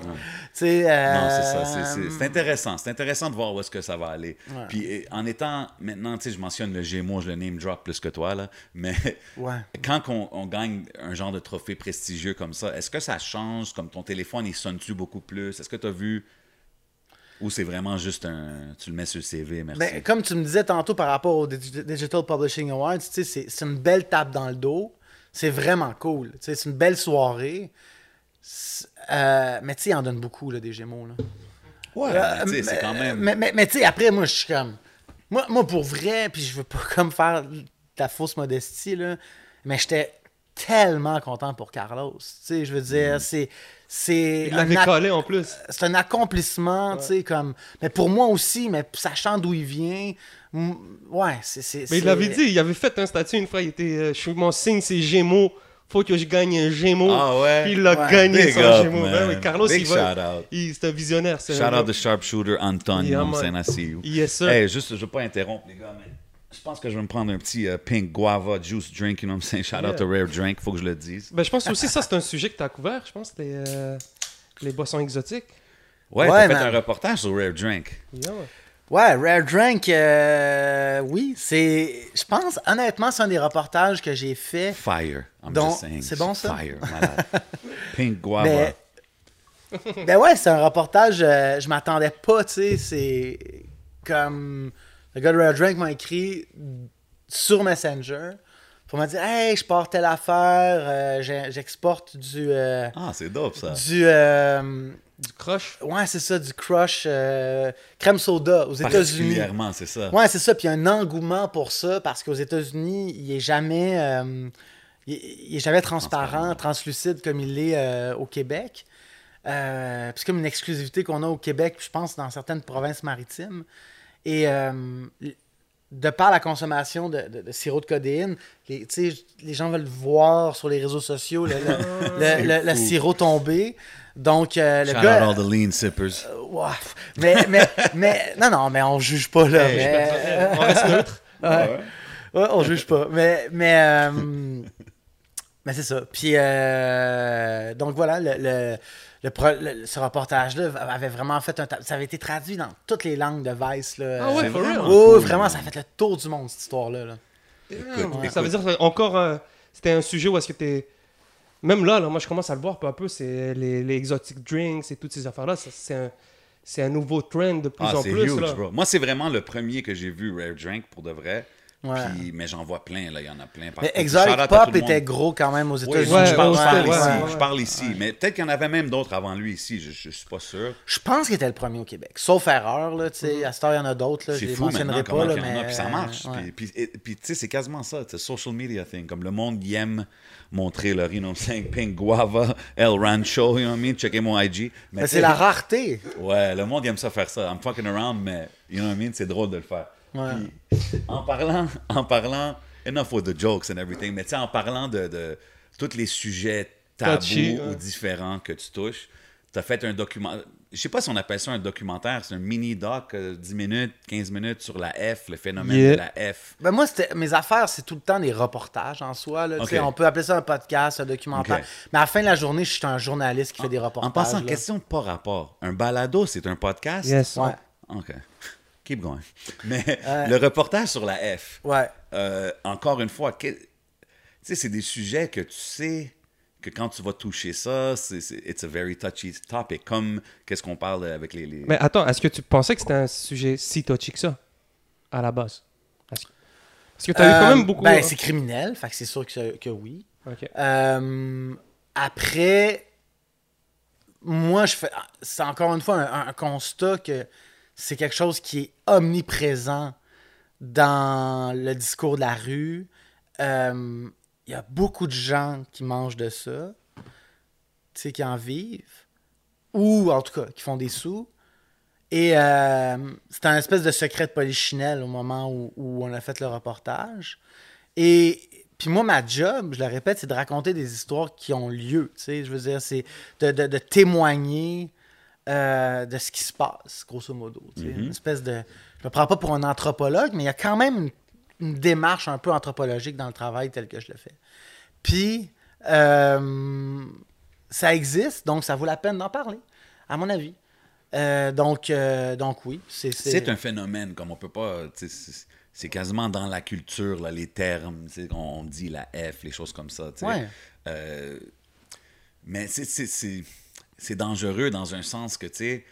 E: sais,
D: Non, c'est ça.
E: euh,
D: c'est- intéressant. C'est intéressant de voir où est-ce que ça va aller.
E: Ouais.
D: Puis en étant maintenant, tu sais, je mentionne le Gémeaux, je le name drop plus que toi, là. Mais
E: Ouais.
D: quand on, on gagne un genre de trophée prestigieux comme ça, est-ce que ça change comme ton téléphone, il sonne-tu beaucoup plus? Est-ce que tu as vu. Ou c'est vraiment juste un. Tu le mets sur le CV, merci?
E: Ben, comme tu me disais tantôt par rapport au Digi- Digital Publishing Awards, c'est une belle tape dans le dos. C'est vraiment cool. C'est une belle soirée. Euh, mais tu sais, il en donne beaucoup, là, des Gémeaux. Là.
D: ouais,
E: Euh,
D: mais c'est quand même.
E: Mais, mais, mais tu sais, après, moi, je suis comme. Moi, moi, pour vrai, puis je veux pas comme faire de la fausse modestie, là, mais j'étais tellement content pour Carlos. Tu sais, je veux dire, c'est. C'est
C: Il
E: ac-
C: collé en plus.
E: c'est un accomplissement, tu sais, comme. Mais pour moi aussi, mais sachant d'où il vient, mm, ouais, c'est.
C: Mais il l'avait dit, il avait fait un statut une fois, il était. euh, je suis mon signe, c'est Gémeaux. Faut que je gagne un Gémeaux.
D: Ah ouais?
C: Puis il l'a
E: Ouais.
C: gagné
D: Big
C: son
D: up,
C: Gémeaux. Ben oui, Carlos,
D: Big
C: il va.
D: shout out.
C: il- C'est un visionnaire. un
D: Shout out the sharpshooter Anton
C: Yeah, man.
D: I see you.
C: Yes, sir.
D: Hey, juste, je veux pas interrompre les gars, mais je pense que je vais me prendre un petit euh, pink guava juice drink, you know what I'm saying? Shout out to Rare Drink, faut que je le dise.
C: Ben, je pense aussi ça, c'est un sujet que tu as couvert, je pense, les, euh, les boissons exotiques.
D: Ouais,
E: Ouais,
D: t'as fait
E: man.
D: un reportage sur Rare Drink.
C: Yeah, ouais.
E: Ouais, Rare Drink, euh, oui, c'est. Je pense, honnêtement, c'est un des reportages que j'ai fait.
D: Fire. I'm
E: Donc,
D: just saying.
E: c'est bon, ça?
D: Fire, malade. pink guava.
E: Mais. ben ouais, c'est un reportage, euh, je m'attendais pas, tu sais. C'est comme. Le gars de Rare Drink m'a écrit sur Messenger pour me dire Hey, je pars telle affaire, euh, j'exporte du. euh,
D: Ah, c'est dope ça.
E: du. euh,
C: Du crush?
E: ouais, c'est ça, du crush euh, crème soda aux États-Unis.
D: Particulièrement, c'est ça.
E: Ouais, c'est ça. Puis il y a un engouement pour ça parce qu'aux États-Unis, il est jamais, euh, il, il est jamais transparent,
D: Transparent.
E: translucide comme il l'est euh, au Québec. Euh, c'est comme une exclusivité qu'on a au Québec, je pense dans certaines provinces maritimes. Et euh, de par la consommation de, de- de sirop de codéine, les, tu sais, les gens veulent voir sur les réseaux sociaux le, le- sirop tombé. Donc, euh, le
D: Shout
E: gars.
D: out all the lean sippers.
E: Euh, ouais. Mais, mais, mais, non, non, mais on juge pas, là.
C: Hey,
E: mais-
C: on reste neutre.
E: Ouais. Ouais, on juge pas. Mais, mais, euh, mais c'est ça. Puis, euh, donc voilà, le, le, le pro- le- ce reportage-là avait vraiment fait un. Ça avait été traduit dans toutes les langues de Vice. Là.
C: Ah ouais,
D: C'est
C: for real?
D: vraiment
E: Oui, oui,
D: cool,
E: vraiment, ça a fait le tour du monde, cette histoire-là. là.
C: Ouais, Ça veut dire que encore, euh, c'était un sujet où est-ce que t'es. Même là, là, moi je commence à le voir peu à peu, c'est les, les exotic drinks et toutes ces affaires-là. C'est un, c'est un nouveau trend de plus
D: Ah,
C: en plus.
D: huge,
C: là.
D: bro. Moi, c'est vraiment le premier que j'ai vu Rare Drink pour de vrai.
E: Ouais.
D: Puis- mais j'en vois plein, là. Il y en a plein. partout.
E: Mais Exotic Pop était gros quand même aux États-Unis.
C: Ouais,
D: je, parle,
C: ouais,
D: je ici.
C: ouais, ouais.
D: Je parle ici. Mais peut-être qu'il y en avait même d'autres avant lui ici. Je, je suis pas sûr.
E: Je pense qu'il était le premier au Québec. Sauf erreur, là, tu sais. À cette heure, il y en a d'autres, là. Je les
D: fou
E: mentionnerai pas, là, mais...
D: puis ça marche. Puis, puis, et- puis, tu sais, c'est quasiment ça. C'est social media thing. Comme le monde aime montrer le Rhino 5 Pink Guava, El Rancho, you know what I mean? Checker mon IG.
E: Mais
D: tu
E: c'est la rareté.
D: Ouais, le monde aime ça faire ça. I'm fucking around, mais you know what I mean? C'est drôle de le faire.
E: Ouais.
D: Puis, en parlant, en parlant, enough with the jokes and everything, mais tu sais, en parlant de, de tous les sujets tabous
C: Touchy,
D: ou
C: ouais.
D: différents que tu touches, tu as fait un documentaire. Je sais pas si on appelle ça un documentaire, c'est un mini-doc, euh, 10 minutes, 15 minutes sur la F, le phénomène
C: Yeah.
D: de la F.
E: Ben moi, c'était- mes affaires, c'est tout le temps des reportages en soi. Là. On peut appeler ça un podcast, un documentaire. Mais à la fin de la journée, je suis un journaliste qui fait des reportages.
D: En passant,
E: là.
D: question pas rapport. Un balado, c'est un podcast?
C: Yes.
E: Ouais.
D: OK. Keep going. Mais
E: Euh.
D: le reportage sur la F,
E: Ouais.
D: euh, encore une fois, que- tu sais, c'est des sujets que tu sais que quand tu vas toucher ça, c'est, it's a very touchy topic. Comme qu'est-ce qu'on parle avec les. les-
C: Mais attends, est-ce que tu pensais que c'était un sujet si touchy que ça, à la base? Est-ce que- Parce que tu as eu quand
E: Euh,
C: même beaucoup.
E: Ben,
C: hein.
E: c'est criminel, fait que c'est sûr que, que oui. Euh, après, moi, je fais. C'est encore une fois un, un constat que c'est quelque chose qui est omniprésent dans le discours de la rue. Euh, Il y a beaucoup de gens qui mangent de ça, qui en vivent, ou en tout cas, qui font des sous. Et euh, c'est un espèce de secret de polichinelle au moment où, on a fait le reportage. Et puis moi, ma job, je le répète, c'est de raconter des histoires qui ont lieu. Je veux dire, c'est de témoigner euh, de ce qui se passe, grosso modo. sais. Une espèce de. Je me prends pas pour un anthropologue, mais il y a quand même une, une démarche un peu anthropologique dans le travail tel que je le fais. Puis, Euh, ça existe, donc ça vaut la peine d'en parler, à mon avis. Euh, donc, donc oui, c'est...
D: C'est un phénomène, comme on peut pas. C'est quasiment dans la culture, là, les termes, on dit la F, les choses comme ça.
E: Ouais.
D: Mais c'est- c'est- dangereux dans un sens que, tu sais,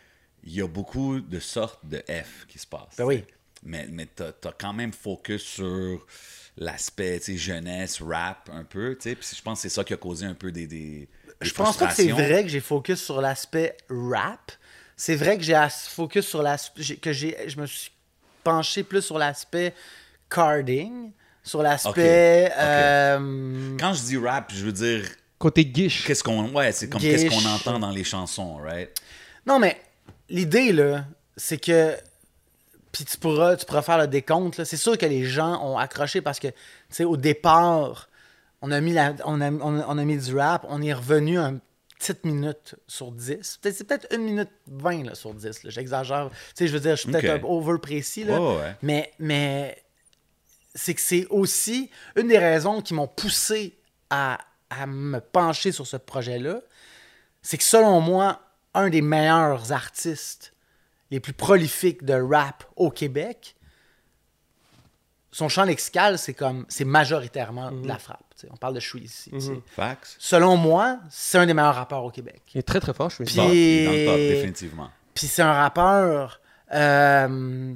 D: il y a beaucoup de sortes de F qui se passent.
E: Ben oui.
D: Mais, mais tu as, quand même focus sur l'aspect, tu sais, jeunesse, rap, un peu, tu sais. Puis je pense que c'est ça qui a causé un peu des, des, des
E: Je pense pas que c'est vrai que j'ai focus sur l'aspect rap. C'est vrai que j'ai focus sur l'aspect... que j'ai je me suis penché plus sur l'aspect carding, sur l'aspect... Euh,
D: Quand je dis rap, je veux dire,
C: Côté guiche.
D: qu'est-ce qu'on ouais, c'est comme qu'est-ce qu'on entend dans les chansons, right?
E: Non, mais l'idée, là, c'est que. Puis tu pourras, tu pourras faire le décompte. là. C'est sûr que les gens ont accroché parce que, tu sais, au départ, on a, mis la, on, a, on, a, on a mis du rap, on est revenu une petite minute sur 10. Peut-être- C'est peut-être une minute 20 là, sur 10. là. J'exagère. Tu sais, je veux dire, je suis peut-être un over précis. Là.
D: Ouais.
E: Mais, mais c'est que c'est aussi une des raisons qui m'ont poussé à, à me pencher sur ce projet-là. C'est que selon moi, un des meilleurs artistes les plus prolifiques de rap au Québec, son champ lexical, c'est comme c'est majoritairement de la frappe. tu sais. On parle de Chouy ici. sais.
D: Fax.
E: Selon moi, c'est un des meilleurs rappeurs au Québec.
C: Il est très très fort, je suis.
E: Puis-
D: dans le top, définitivement.
E: Puis c'est un rappeur. euh,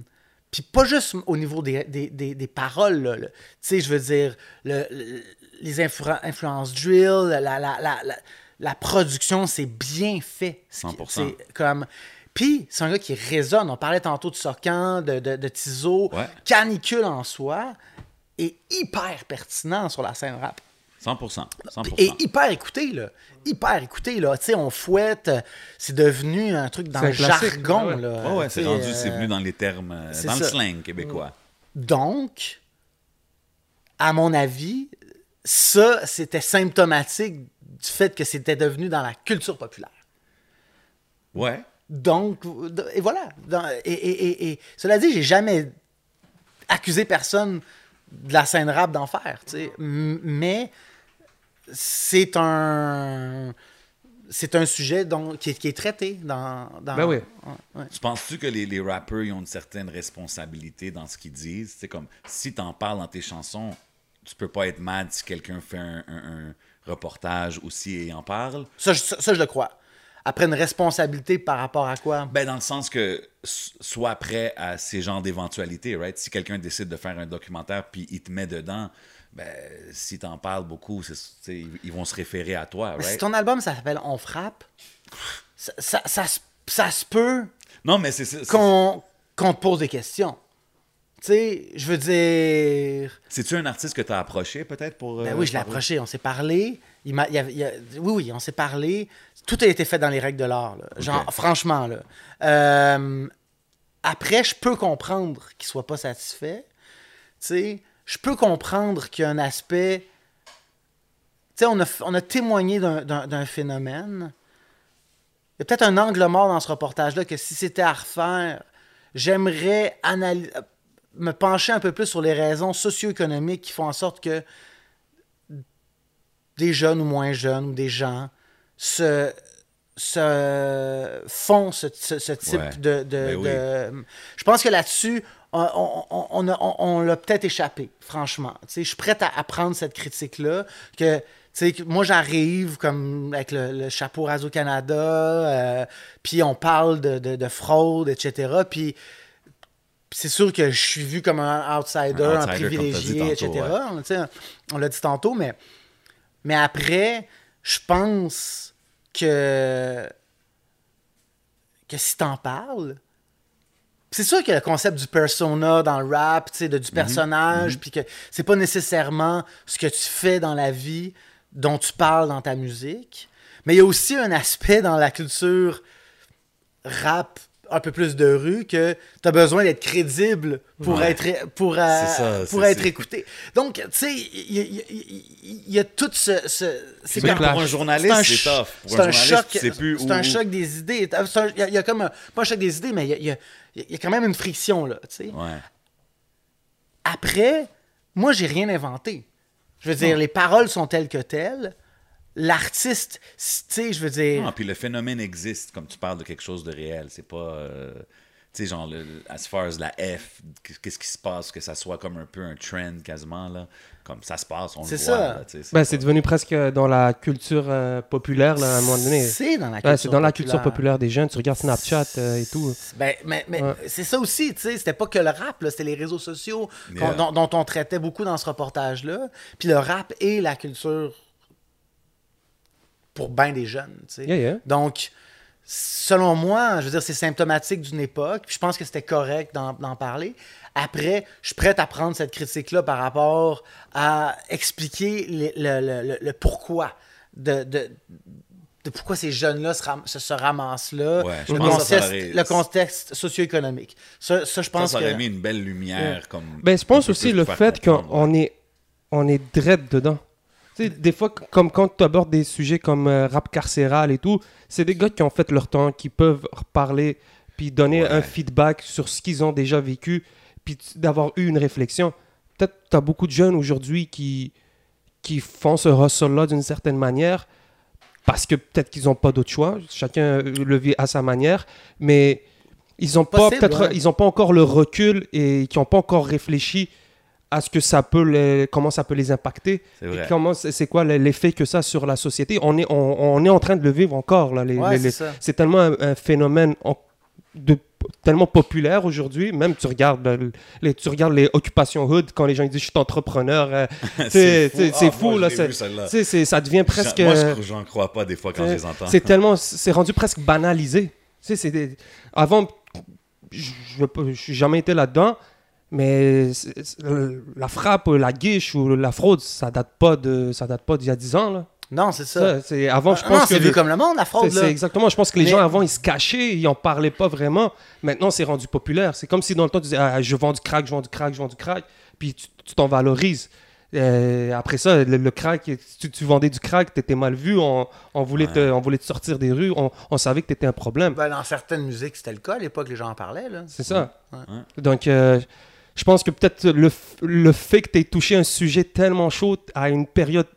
E: puis pas juste au niveau des, des, des- des paroles. Tu sais, je veux dire, le- le- les influ- influences drill, la, la, la, la, la production, c'est bien fait. Ce qui-
D: 100%.
E: C'est comme. Puis c'est un gars qui résonne. On parlait tantôt de Socan, de, de, de Tizo.
D: Ouais.
E: Canicule en soi est hyper pertinent sur la scène rap.
D: 100%. 100%.
E: Et hyper écouté, là. Hyper écouté, là. Tu sais, on fouette. euh, C'est devenu un truc dans le
C: classique,
E: jargon,
C: ouais, ouais.
E: là.
D: Ouais, ouais, c'est rendu, c'est
E: euh,
D: venu dans les termes, euh, dans le slang québécois.
E: Donc, à mon avis, ça, c'était symptomatique du fait que c'était devenu dans la culture populaire.
D: Ouais.
E: Donc, et voilà. Et, et- et- et cela dit, j'ai jamais accusé personne de la scène rap d'en faire, tu sais. M- Mais c'est un c'est un sujet dont, qui, est, qui est traité dans, dans
C: Ben oui.
E: Ouais, ouais.
D: Tu penses-tu que les, les rappeurs ils ont une certaine responsabilité dans ce qu'ils disent? C'est comme si t'en parles dans tes chansons, tu peux pas être mad si quelqu'un fait un, un- un reportage aussi et en parle.
E: Ça, je- ça, ça, je le crois. Après une responsabilité par rapport à quoi?
D: Ben, dans le sens que sois prêt à ces genres d'éventualités, right? Si quelqu'un décide de faire un documentaire puis il te met dedans, ben, si t'en parles beaucoup, ils vont se référer à toi,
E: Mais Si
D: right?
E: ton album ça s'appelle On frappe, ça, ça, ça se- ça se peut
D: Non, mais c'est
E: qu'on te pose des questions. Tu sais, je veux dire.
D: C'est-tu un artiste que t'as approché peut-être pour.
E: Ben
D: euh,
E: oui, je l'ai approché, on s'est parlé. Il m'a, il y a- il y a- oui, oui, on s'est parlé. Tout a été fait dans les règles de l'art. là. Genre, franchement, là. Euh, après, je peux comprendre qu'il soit pas satisfait. Tu sais, je peux comprendre qu'il y a un aspect. Tu sais, on a, on a témoigné d'un, d'un- d'un phénomène. Il y a peut-être un angle mort dans ce reportage-là que si c'était à refaire, j'aimerais analy- me pencher un peu plus sur les raisons socio-économiques qui font en sorte que des jeunes ou moins jeunes ou des gens se, se font ce, ce- ce type
D: Ouais.
E: de, de-
D: Ben oui.
E: de- Je pense que là-dessus, on, on- on- on a- on- on l'a peut-être échappé, franchement. Tu sais, je suis prête à, prendre cette critique-là. Que, moi, j'arrive comme avec le, le chapeau Radio-Canada, euh, puis on parle de, de- de fraude, etc. Puis c'est sûr que je suis vu comme un outsider,
D: Un outsider,
E: privilégié,
D: tantôt,
E: etc. On l'a dit tantôt, mais, mais après, je pense que, que si t'en parles, c'est sûr que le concept du persona dans le rap, de,
D: Mhm.
E: du personnage, puis que c'est pas nécessairement ce que tu fais dans la vie dont tu parles dans ta musique, mais il y a aussi un aspect dans la culture rap un peu plus de rue que tu as besoin d'être crédible pour
D: Ouais.
E: être pour, euh,
D: ça,
E: pour être écouté. Donc, tu sais, il y, a- y y tout ce... ce- c'est
D: Même
E: comme-
D: pour un journaliste,
E: un
D: c'est. Pour
E: C'est
D: un
E: un choc, c'est un choc des idées. C'est un- Il y, a- il y a comme un, pas un choc des idées, mais il y a, il y a- il y a quand même une friction là. tu sais.
D: Ouais.
E: Après, moi, j'ai rien inventé. Je veux dire, les paroles sont telles que telles. L'artiste, tu sais, je veux dire.
D: Non, puis le phénomène existe, comme tu parles de quelque chose de réel. C'est pas. euh, tu sais, genre, le, as far as la F, qu'est-ce qui se passe, que ça soit comme un peu un trend quasiment, là. Comme ça se passe, on le
E: C'est
D: voit.
E: ça.
D: sais,
C: Ben,
D: pas-
C: c'est devenu presque dans la culture euh, populaire là, à un moment donné.
E: C'est dans la culture
C: Ouais, c'est dans la culture populaire des jeunes. Tu regardes Snapchat euh, et tout.
E: Ben, mais mais
C: Ouais.
E: c'est ça aussi, tu sais, c'était pas que le rap, là, c'était les réseaux sociaux dont, dont on traitait beaucoup dans ce reportage-là. Puis le rap et la culture pour bien des jeunes, tu sais.
C: Yeah, yeah.
E: Donc, selon moi, je veux dire, c'est symptomatique d'une époque. Puis je pense que c'était correct d'en parler. Après, je suis prêt à prendre cette critique-là par rapport à expliquer le, le- le- le- le pourquoi de, de, de pourquoi ces jeunes-là se, ram- se, se ramassent là,
D: Ouais, je
E: le,
D: ça
E: contexte,
D: aurait-
E: le contexte socio-économique. Ça, ça, je
D: Ça,
E: pense
D: ça aurait
E: que...
D: mis une belle lumière. Comme,
C: Ben, je pense aussi le fait qu'on est, on est dread dedans. Sais, des fois, comme quand tu abordes des sujets comme euh, rap carcéral et tout, c'est des gars qui ont fait leur temps, qui peuvent reparler, puis donner
D: Ouais.
C: un feedback sur ce qu'ils ont déjà vécu, puis d'avoir eu une réflexion. Peut-être tu as beaucoup de jeunes aujourd'hui qui, qui font ce hustle-là d'une certaine manière, parce que peut-être qu'ils n'ont pas d'autre choix. Chacun euh, le vit à sa manière, mais ils n'ont pas
E: Possible,
C: peut-être
E: ouais.
C: ils ont pas encore le recul et qui n'ont pas encore réfléchi à ce que ça peut les, comment ça peut les impacter
D: C'est
C: et
D: vrai.
C: comment c'est quoi l'effet que ça a sur la société on est on, on est en train de le vivre encore là les-
E: Ouais,
C: les-
E: c'est
C: tellement un, un phénomène en- de tellement populaire aujourd'hui même tu regardes euh, les tu regardes les occupations hood quand les gens ils disent je suis entrepreneur euh, c'est c'est- c'est
D: Ah,
C: fou
D: moi,
C: là
D: vu,
C: ça devient presque
D: Moi, je j'en crois pas des fois quand je
C: c'est-
D: les entends.
C: C'est tellement, c'est rendu presque banalisé. Tu sais, c'est des- avant, je n'ai jamais été là-dedans, mais la frappe, la guiche ou la fraude, ça date pas de, ça date pas d'il y a 10 ans là.
E: Non, c'est ça.
C: Ça, c'est avant, je
E: Ah, non,
C: pense que
E: c'est vu comme le monde, la fraude,
C: c'est
E: là.
C: c'est exactement. Je pense que les
E: Mais-
C: gens avant ils se cachaient, ils en parlaient pas vraiment. Maintenant, c'est rendu populaire. C'est comme si dans le temps tu disais, ah, je vends du crack, je vends du crack, je vends du crack, puis tu t'en valorises. Euh, après ça, le, le crack, tu, tu vendais du crack, t'étais mal vu, on, on voulait
D: Ouais.
C: te, on voulait te sortir des rues, on, on savait que t'étais un problème.
E: Ben, dans certaines musiques, c'était le cas. À l'époque, les gens en parlaient, là.
C: C'est ça.
E: Ouais.
C: Donc, euh, je pense que peut-être le, le fait que tu aies touché un sujet tellement chaud à une période,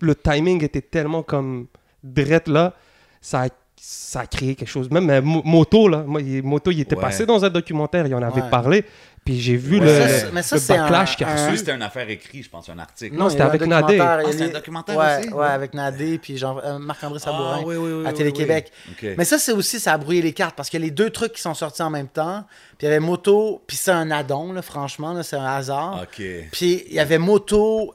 C: le timing était tellement comme drette là, ça a, ça a créé quelque chose. Même euh, Mo- Moto, là, Moto, il était
D: Ouais.
C: passé dans un documentaire, il en avait
E: Ouais.
C: parlé, puis j'ai vu
D: Ouais.
C: le,
D: Ça,
C: le-
E: ça,
C: le
E: c'est
C: backlash qu'il a
E: un-
C: reçu.
D: Lui, c'était une affaire écrite, je pense, un article.
C: Non, c'était
E: y a un
C: avec Nadé.
E: y a
D: Ah, c'est un documentaire
E: ouais,
D: aussi?
E: Ouais, avec Nadé, puis Jean- euh, Marc-André Sabourin.
D: Ah, oui, oui, oui,
E: à Télé-Québec. Mais ça, c'est aussi, ça a brouillé les cartes parce que les deux trucs qui sont sortis en même temps, puis il y avait Moto, puis c'est un addon, là, franchement, là, c'est un hasard. Puis il y avait Moto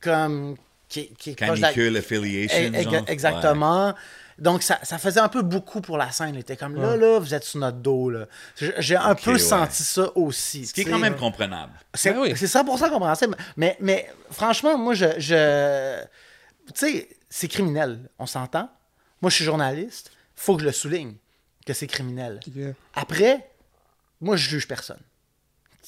E: comme. Qui, qui
D: Canicule Affiliation.
E: Eh, Exactement. Donc, ça, ça faisait un peu beaucoup pour la scène. Il était comme là, là, vous êtes sur notre dos. là. J'ai un peu
D: ouais.
E: senti ça aussi.
D: Ce qui est quand même comprenable.
E: C'est
C: Ben oui.
E: c'est 100% compréhensible. Mais, mais franchement, moi, je. je... Tu sais, c'est criminel. On s'entend. Moi, je suis journaliste. faut que je le souligne que c'est criminel.
C: Yeah.
E: Après, moi, je juge personne.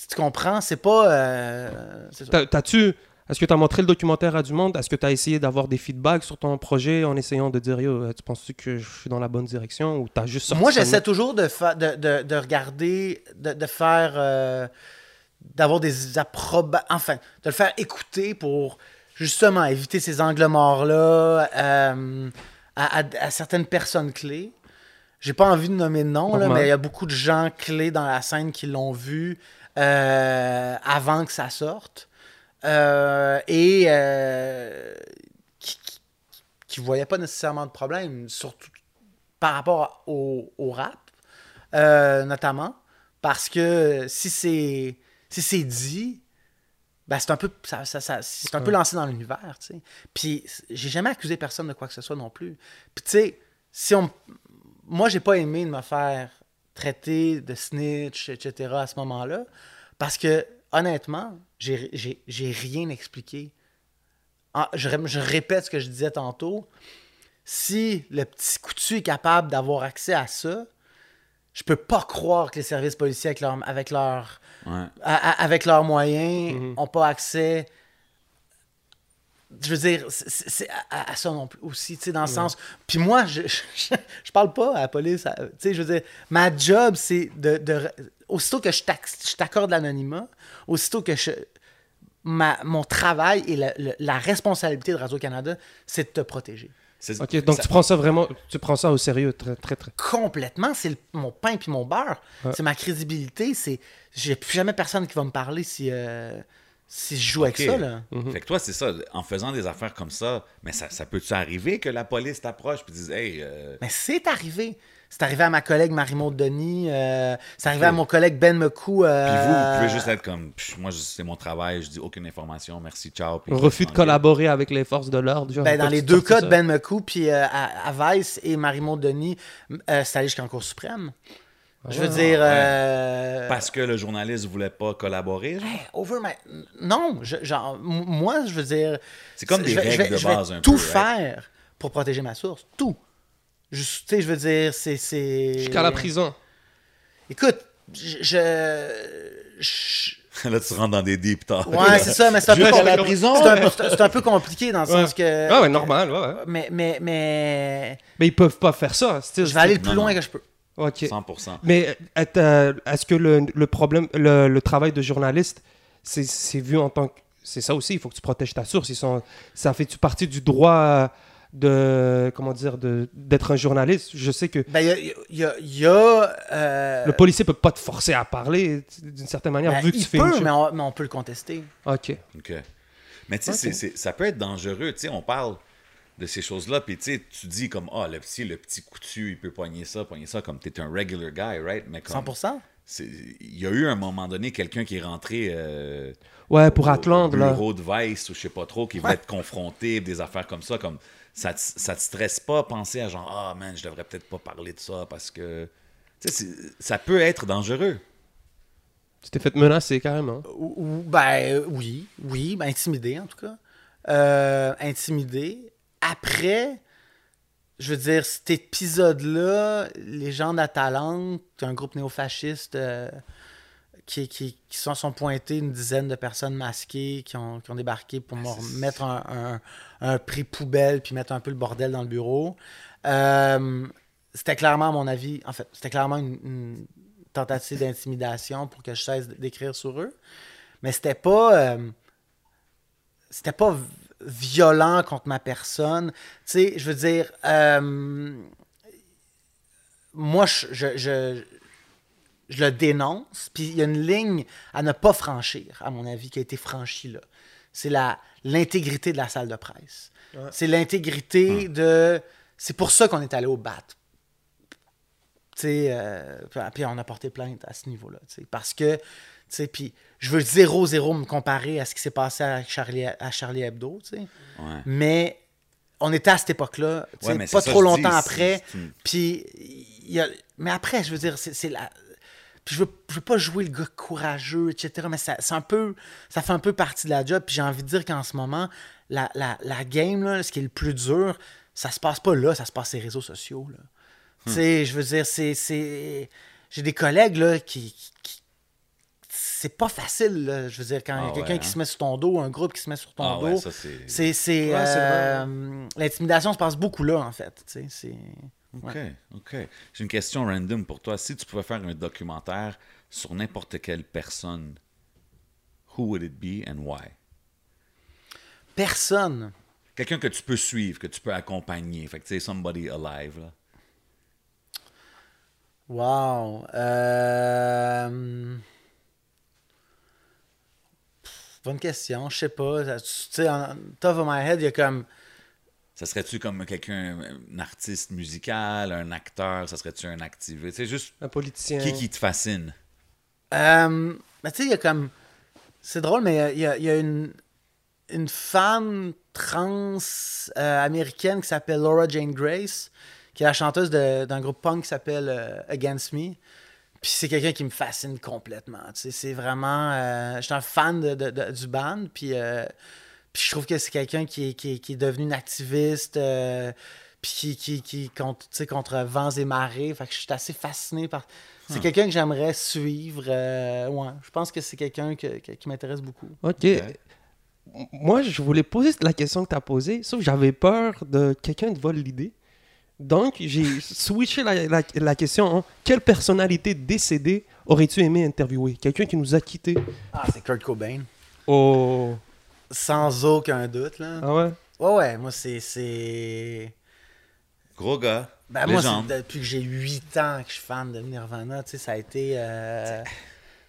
E: Tu comprends? C'est pas. euh, c'est.
C: T'as- T'as-tu. Est-ce que tu as montré le documentaire à du monde? Est-ce que tu as essayé d'avoir des feedbacks sur ton projet en essayant de dire Yo, euh, tu penses-tu que je suis dans la bonne direction ou tu as juste sorti
E: Moi, j'essaie toujours de, de, de, de regarder, de, de faire. euh, d'avoir des approba... Enfin, de le faire écouter pour justement éviter ces angles morts-là euh, à, à- à certaines personnes clés. J'ai pas envie de nommer de nom, là, mais il y a beaucoup de gens clés dans la scène qui l'ont vu euh, avant que ça sorte. Euh, et euh, qui, qui, voyaient pas nécessairement de problème, surtout par rapport au, au rap, euh, notamment. Parce que si c'est si c'est dit, ben c'est un peu ça, ça- ça- c'est un peu lancé dans l'univers, tu sais. Puis j'ai jamais accusé personne de quoi que ce soit non plus. Puis tu sais, si on moi j'ai pas aimé de me faire traiter de snitch, etc. à ce moment-là, parce que honnêtement, j'ai j'ai- j'ai rien expliqué. Ah, je, ré- je répète ce que je disais tantôt. Si le petit coutu est capable d'avoir accès à ça, je peux pas croire que les services policiers avec leur, avec leur,
D: Ouais.
E: avec leurs moyens
C: Mhm.
E: ont pas accès. Je veux dire, c'est- à, ça non plus aussi, tu sais, dans le sens. Puis moi, je, je, je parle pas à la police, tu sais, je veux dire, ma job, c'est de, de. Aussitôt que je t'accorde l'anonymat, aussitôt que je. Ma, mon travail et la, responsabilité de Radio-Canada, c'est de te protéger.
D: C'est-
C: Ok, donc
D: ça-
C: tu prends ça vraiment, tu prends ça au sérieux, très, très, très.
E: Complètement, c'est le- mon pain puis mon beurre.
C: Ouais.
E: C'est ma crédibilité. C'est j'ai plus jamais personne qui va me parler si euh, si je joue avec ça là.
C: Mhm.
D: Fait que toi, c'est ça, en faisant des affaires comme ça, mais ça, ça peut-tu arriver que la police t'approche et dise Hey, euh,
E: Mais c'est arrivé. C'est arrivé à ma collègue Marie-Maud Denis. euh, c'est arrivé à mon collègue Ben Mecou. euh,
D: puis vous, vous pouvez juste être comme Pff, Moi, c'est mon travail, je dis aucune information, merci, ciao. puis
C: Refus de collaborer avec les forces de l'ordre. genre,
E: Ben, dans les deux cas de Ben Mecou, puis euh, à, à Vice et Marie-Maud Denis, euh, c'est allé jusqu'en Cour suprême. Je veux
C: Ah,
E: dire.
D: ouais.
E: euh,
D: Parce que le journaliste voulait pas collaborer. genre?
E: Hey, over my... Non, je- genre, moi, je veux dire.
D: C'est comme des
E: je vais- je
D: règles
E: vais-
D: de
E: je vais
D: base un
E: tout
D: peu, right?
E: faire pour protéger ma source. Tout. Tu sais, je veux dire, c'est. c'est-
C: Jusqu'à la prison.
E: Écoute, je. je- je-
D: Là, tu rentres dans des deep talks.
E: Ouais, c'est ça, mais c'est un, peu
D: la prison.
E: c'est un, peu compliqué dans le
C: Ouais.
E: sens que.
C: Ah ouais, normal, ouais, ouais.
E: Mais, mais, mais.
C: Mais ils peuvent pas faire ça.
E: Je vais aller le
D: Non,
E: plus loin
D: non.
E: que je peux.
C: Ok.
D: 100%.
C: Mais euh, est-ce que le, le problème, le, le travail de journaliste, c'est c'est vu en tant que. C'est ça aussi, il faut que tu protèges ta source. Ils sont, ça fait-tu partie du droit euh, de. Comment dire de- D'être un journaliste Je sais que
E: Ben, il y a. il y a, il y a, euh,
C: le policier peut pas te forcer à parler d'une certaine manière,
E: ben,
C: vu que
E: il
C: tu fais
E: peut,
C: une
E: mais on, mais on peut le contester.
C: Ok.
D: OK. Mais tu sais, ça peut être dangereux. Tu sais, on parle de ces choses-là, puis tu sais, tu dis comme, ah, le petit, le petit coutu, il peut poigner ça, poigner ça, comme t'es un regular guy, right? Mais comme,
E: 100%?
D: c'est- il y a eu un moment donné quelqu'un qui est rentré euh,
C: Ouais, pour
D: au-
C: Atlante,
D: au
C: là.
D: bureau de Vice ou je sais pas trop, qui va être confronté, des affaires comme ça, comme ça te, ça te stresse pas penser à genre, ah man, je devrais peut-être pas parler de ça parce que, tu sais, ça peut être dangereux.
C: Tu t'es fait menacer carrément.
E: Ou- ou- Ben oui, oui, ben, intimidé en tout cas. Euh, intimidé. Après, je veux dire, cet épisode-là, les gens d'Atalante, un groupe néofasciste euh, qui, qui, qui sont, sont pointés, une dizaine de personnes masquées qui ont, qui ont débarqué pour me mettre un, un, un prix poubelle puis mettre un peu le bordel dans le bureau. Euh, c'était clairement, à mon avis, en fait, c'était clairement une, une tentative d'intimidation pour que je cesse d'écrire sur eux. Mais c'était pas. euh, c'était pas violent contre ma personne. Tu sais, je veux dire. euh, moi, je, je, je, je le dénonce, puis il y a une ligne à ne pas franchir, à mon avis, qui a été franchie là. C'est la l'intégrité de la salle de presse. C'est l'intégrité de. C'est pour ça qu'on est allé au BAT. Tu sais, euh, puis- on a porté plainte à ce niveau-là. tu sais, Parce que, tu sais, puis je veux zéro, zéro me comparer à ce qui s'est passé à Charlie, à Charlie Hebdo, tu sais.
D: Ouais.
E: Mais on était à cette époque-là,
D: Ouais,
E: pas
D: c'est ça,
E: trop longtemps
D: dis,
E: après. Puis, mais après, je veux dire, c'est c'est la. Puis je veux, je veux pas jouer le gars courageux, etc. Mais ça, c'est un peu, ça fait un peu partie de la job. Puis j'ai envie de dire qu'en ce moment, la, la, la game, là, ce qui est le plus dur, ça se passe pas là, ça se passe sur les réseaux sociaux. Là.
D: Hmm.
E: Tu sais, je veux dire, c'est. c'est... J'ai des collègues là, qui. qui- qui- C'est pas facile, là. je veux dire, quand il y a
D: Ah
E: quelqu'un
D: ouais,
E: qui
D: hein?
E: se met sur ton dos, un groupe qui se met sur ton
D: Ah
E: dos.
D: ouais, ça c'est.
E: C'est, c'est,
C: Ouais, c'est
E: euh, l'intimidation se passe beaucoup là, en fait. tu sais, C'est,
D: OK, OK. J'ai une question random pour toi. Si tu pouvais faire un documentaire sur n'importe quelle personne, who would it be and why?
E: personne.
D: Quelqu'un que tu peux suivre, que tu peux accompagner. Fait que tu sais, somebody alive, là.
E: Wow. Euh... Bonne question, je sais pas. Tu sais, en top of my head, il y a comme.
D: Ça serait-tu comme quelqu'un, un artiste musical, un acteur? Ça serait-tu un activiste? C'est juste
C: Un politicien.
D: qui qui te fascine?
E: Euh, ben, tu sais, il y a comme. C'est drôle, mais il y a, il y a une, une femme trans euh, américaine qui s'appelle Laura Jane Grace, qui est la chanteuse de- d'un groupe punk qui s'appelle euh, Against Me. Puis c'est quelqu'un qui me fascine complètement. Tu sais, c'est vraiment. euh, je suis un fan de, de- de- du band. Puis, euh, puis je trouve que c'est quelqu'un qui est, qui, est- qui est devenu une activiste. euh, puis qui, qui, qui contre, tu sais, contre vents et marées. Fait que je suis assez fasciné par. C'est quelqu'un que j'aimerais suivre. euh, ouais, je pense que c'est quelqu'un que- que- qui m'intéresse beaucoup.
C: Ok. Moi, je voulais poser la question que tu as posée, sauf que j'avais peur de quelqu'un te vole l'idée. Donc, j'ai switché la, la- la question en quelle personnalité décédée aurais-tu aimé interviewer? Quelqu'un qui nous a quittés.
E: Ah, c'est Kurt Cobain.
C: Oh.
E: Sans aucun doute, là.
C: Ah ouais?
E: Ouais, ouais, moi, c'est. c'est...
D: Gros gars.
E: Ben, moi,
D: légende.
E: c'est depuis que j'ai 8 ans que je suis fan de Nirvana, tu sais, ça a été. euh,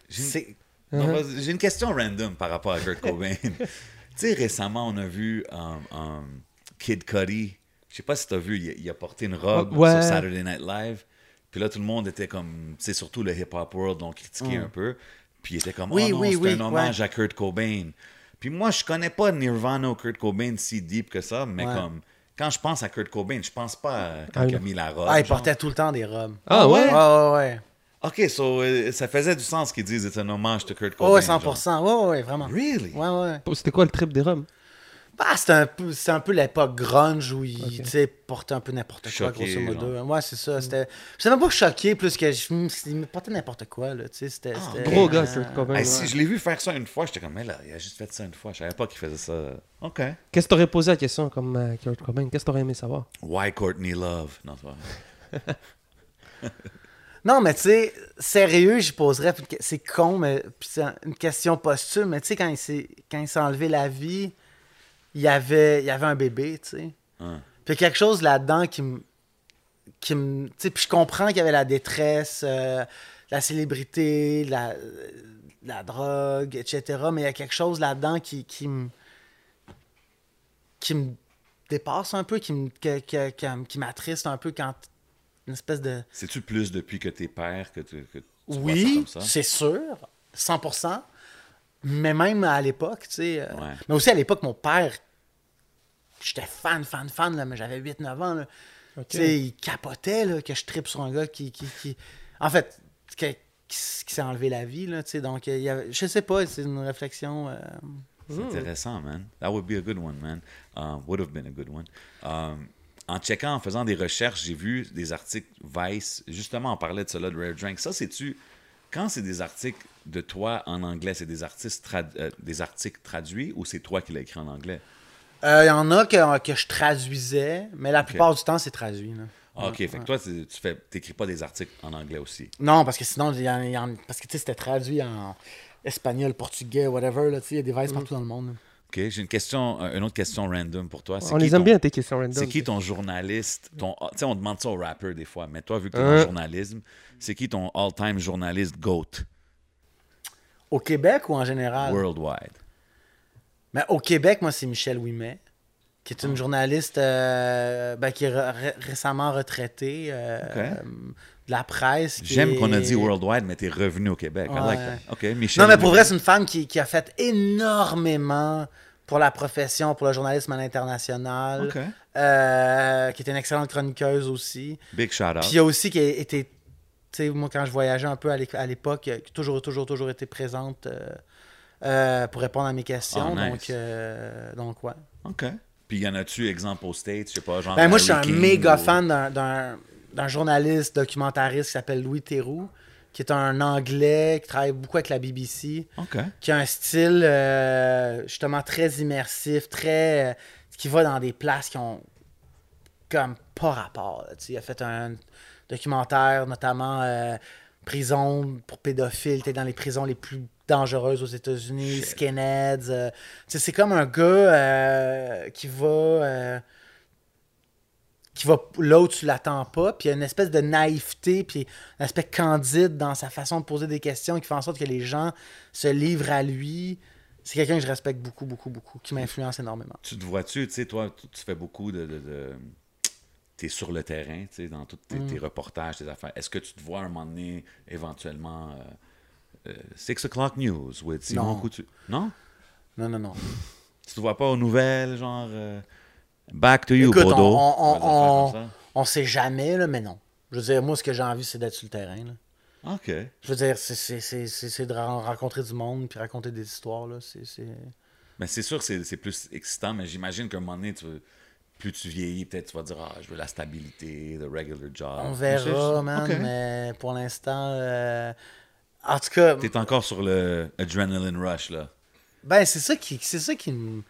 D: J'ai une-
E: c'est-
D: Non,
C: Uh-huh.
D: J'ai une question random par rapport à Kurt Cobain. tu sais, récemment, on a vu um, um, Kid Cudi. Je sais pas si tu as vu, il a, il a porté une robe
C: ouais.
D: sur Saturday Night Live. Puis là, tout le monde était comme, tu sais, surtout le hip-hop world l'ont critiqué un peu. Puis il était comme,
E: Mm. Oui,
D: oh non,
E: oui,
D: c'est
E: oui,
D: un hommage
E: ouais.
D: à Kurt Cobain. Puis moi, je connais pas Nirvana ou Kurt Cobain si deep que ça, mais
E: Ouais.
D: comme, quand je pense à Kurt Cobain, je pense pas à quand
C: Ah,
D: il a mis la robe.
E: Ah, il
D: genre.
E: portait tout le temps des robes.
C: Ah ouais?
E: Ouais, ouais, ouais.
D: Ok, so, euh, ça faisait du sens qu'ils disent c'est un hommage à Kurt Cobain.
E: Oh, ouais,
D: genre.
E: 100%. Ouais, ouais, ouais, vraiment.
D: Really?
E: Ouais, ouais.
C: C'était quoi le trip des Roms?
E: Bah, c'était un un peu l'époque grunge où il
C: Ok.
E: tu sais, portait un peu n'importe quoi,
D: Choqué,
E: grosso modo.
D: genre.
E: Ouais, c'est ça. C'était... Je même pas choqué plus que je il me portait n'importe quoi. Là, tu sais, c'était,
C: Gros gars, Kurt Cobain.
D: Hey,
C: ouais.
D: Si je l'ai vu faire ça une fois, j'étais comme, mais là, il a juste fait ça une fois. Je savais pas qu'il faisait ça. OK.
C: Qu'est-ce que t'aurais posé la question comme euh, Kurt Cobain? Qu'est-ce que t'aurais aimé savoir?
D: Why Courtney Love? Non, c'est pas.
E: Non, mais tu sais, sérieux, j'y poserais. C'est con, mais c'est une question posthume. Mais tu sais, quand il s'est, quand il s'est enlevé la vie, il y avait, il y avait un bébé, tu sais.
D: Hein.
E: Puis il y a quelque chose là-dedans qui me. Qui me tu sais, puis je comprends qu'il y avait la détresse, euh, la célébrité, la, euh, la drogue, etc. Mais il y a quelque chose là-dedans qui, qui me. qui me dépasse un peu, qui me- que- que- que- qui m'attriste un peu quand. Une espèce de.
D: C'est-tu plus depuis que t'es père que tu, que tu
E: Oui, c'est sûr, 100%. Mais même à l'époque, tu sais. euh. Mais aussi à l'époque, mon père, j'étais fan, fan, fan, là, mais j'avais 8-9 ans. là. Tu sais, il capotait là, que je tripe sur un gars qui. qui, qui- En fait, qui, qui s'est enlevé la vie, là, tu sais. Donc, il y avait... je sais pas, c'est une réflexion. euh,
D: C'est intéressant, man. That would be a good one, man. Um, would have been a good one. Um, en checkant, en faisant des recherches, j'ai vu des articles Vice. Justement, on parlait de cela de Rare Drink. Ça, c'est-tu. Quand c'est des articles de toi en anglais, c'est des, artistes trad- euh, des articles traduits ou c'est toi qui l'as écrit en anglais?
E: Euh, Il y en a que, que je traduisais, mais la plupart du temps, c'est traduit. là.
D: Ah, ok, fait que toi, tu fais, t'écris pas des articles en anglais aussi.
E: Non, parce que sinon, il y en, y en- parce que tu sais, c'était traduit en espagnol, portugais, whatever. Là, tu sais, il y a des vices partout dans le monde. là.
D: Ok, j'ai une question, euh, une autre question random pour toi.
C: On les aime
D: ton-
C: bien, tes questions random.
D: C'est qui ton journaliste ton, ah, Tu sais, on demande ça aux rappers des fois, mais toi, vu que tu es
C: Euh.
D: dans le journalisme, c'est qui ton all-time journaliste GOAT?
E: Au Québec ou en général?
D: worldwide
E: Mais au Québec, moi, c'est Michel Ouimet, qui est une
D: Ah.
E: journaliste euh, ben, qui est ré- récemment retraitée euh, euh, de la presse.
D: J'aime qu'on a dit worldwide, mais t'es revenu au Québec. I like that. OK, Michel.
E: Non, mais pour
D: Ouimet.
E: vrai, c'est une femme qui, qui a fait énormément pour la profession, pour le journalisme à l'international,
D: OK.
E: euh, qui est une excellente chroniqueuse aussi.
D: Big shout out.
E: Puis il y a aussi qui a été, tu sais, moi quand je voyageais un peu à l'é- à l'époque, qui a toujours, toujours, toujours été présente euh, pour répondre à mes questions.
D: Ah, nice.
E: Donc, euh, donc ouais.
D: OK. Puis y en a-tu, exemple, aux States, je sais pas, genre.
E: Ben, moi, je suis un méga
D: ou-
E: fan d'un- journaliste documentariste qui s'appelle Louis Theroux, qui est un Anglais qui travaille beaucoup avec la BBC,
D: OK.
E: qui a un style euh, justement très immersif, très. qui va dans des places qui ont comme pas rapport. là, il a fait un documentaire, notamment prison pour pédophiles, t'es dans les prisons les plus dangereuses aux États-Unis, skinheads. euh, c'est comme un gars euh, qui va. euh, qui va là où tu l'attends pas, puis il y a une espèce de naïveté, puis un aspect candide dans sa façon de poser des questions qui fait en sorte que les gens se livrent à lui. C'est quelqu'un que je respecte beaucoup, beaucoup, beaucoup, qui m'influence énormément.
D: Tu te vois-tu, tu sais, toi, tu, fais beaucoup de. de, de... Tu es sur le terrain, tu sais, dans tous tes,
E: Mm.
D: tes reportages, tes affaires. Est-ce que tu te vois un moment donné, éventuellement, euh, Six O'Clock News with Simon
E: Non.
D: Non?
E: Non, non, non.
D: Tu te vois pas aux nouvelles, genre. euh, Back to you,
E: Écoute,
D: Bodo?
E: on- on- on- On sait jamais, là, mais non. Je veux dire, moi, ce que j'ai envie, c'est d'être sur le terrain. là.
D: OK.
E: Je veux dire, c'est- de ren- rencontrer du monde puis raconter des histoires. Là. C'est.
D: Mais c'est sûr que c'est- plus excitant, mais j'imagine qu'à un moment donné, tu veux- plus tu vieillis, peut-être tu vas dire Ah, je veux la stabilité, the regular job.
E: On
D: Mais
E: verra, man,
D: OK.
E: mais pour l'instant... euh, En tout cas,
D: T'es encore sur le adrenaline rush, là.
E: ben, c'est ça qui, c'est ça qui me,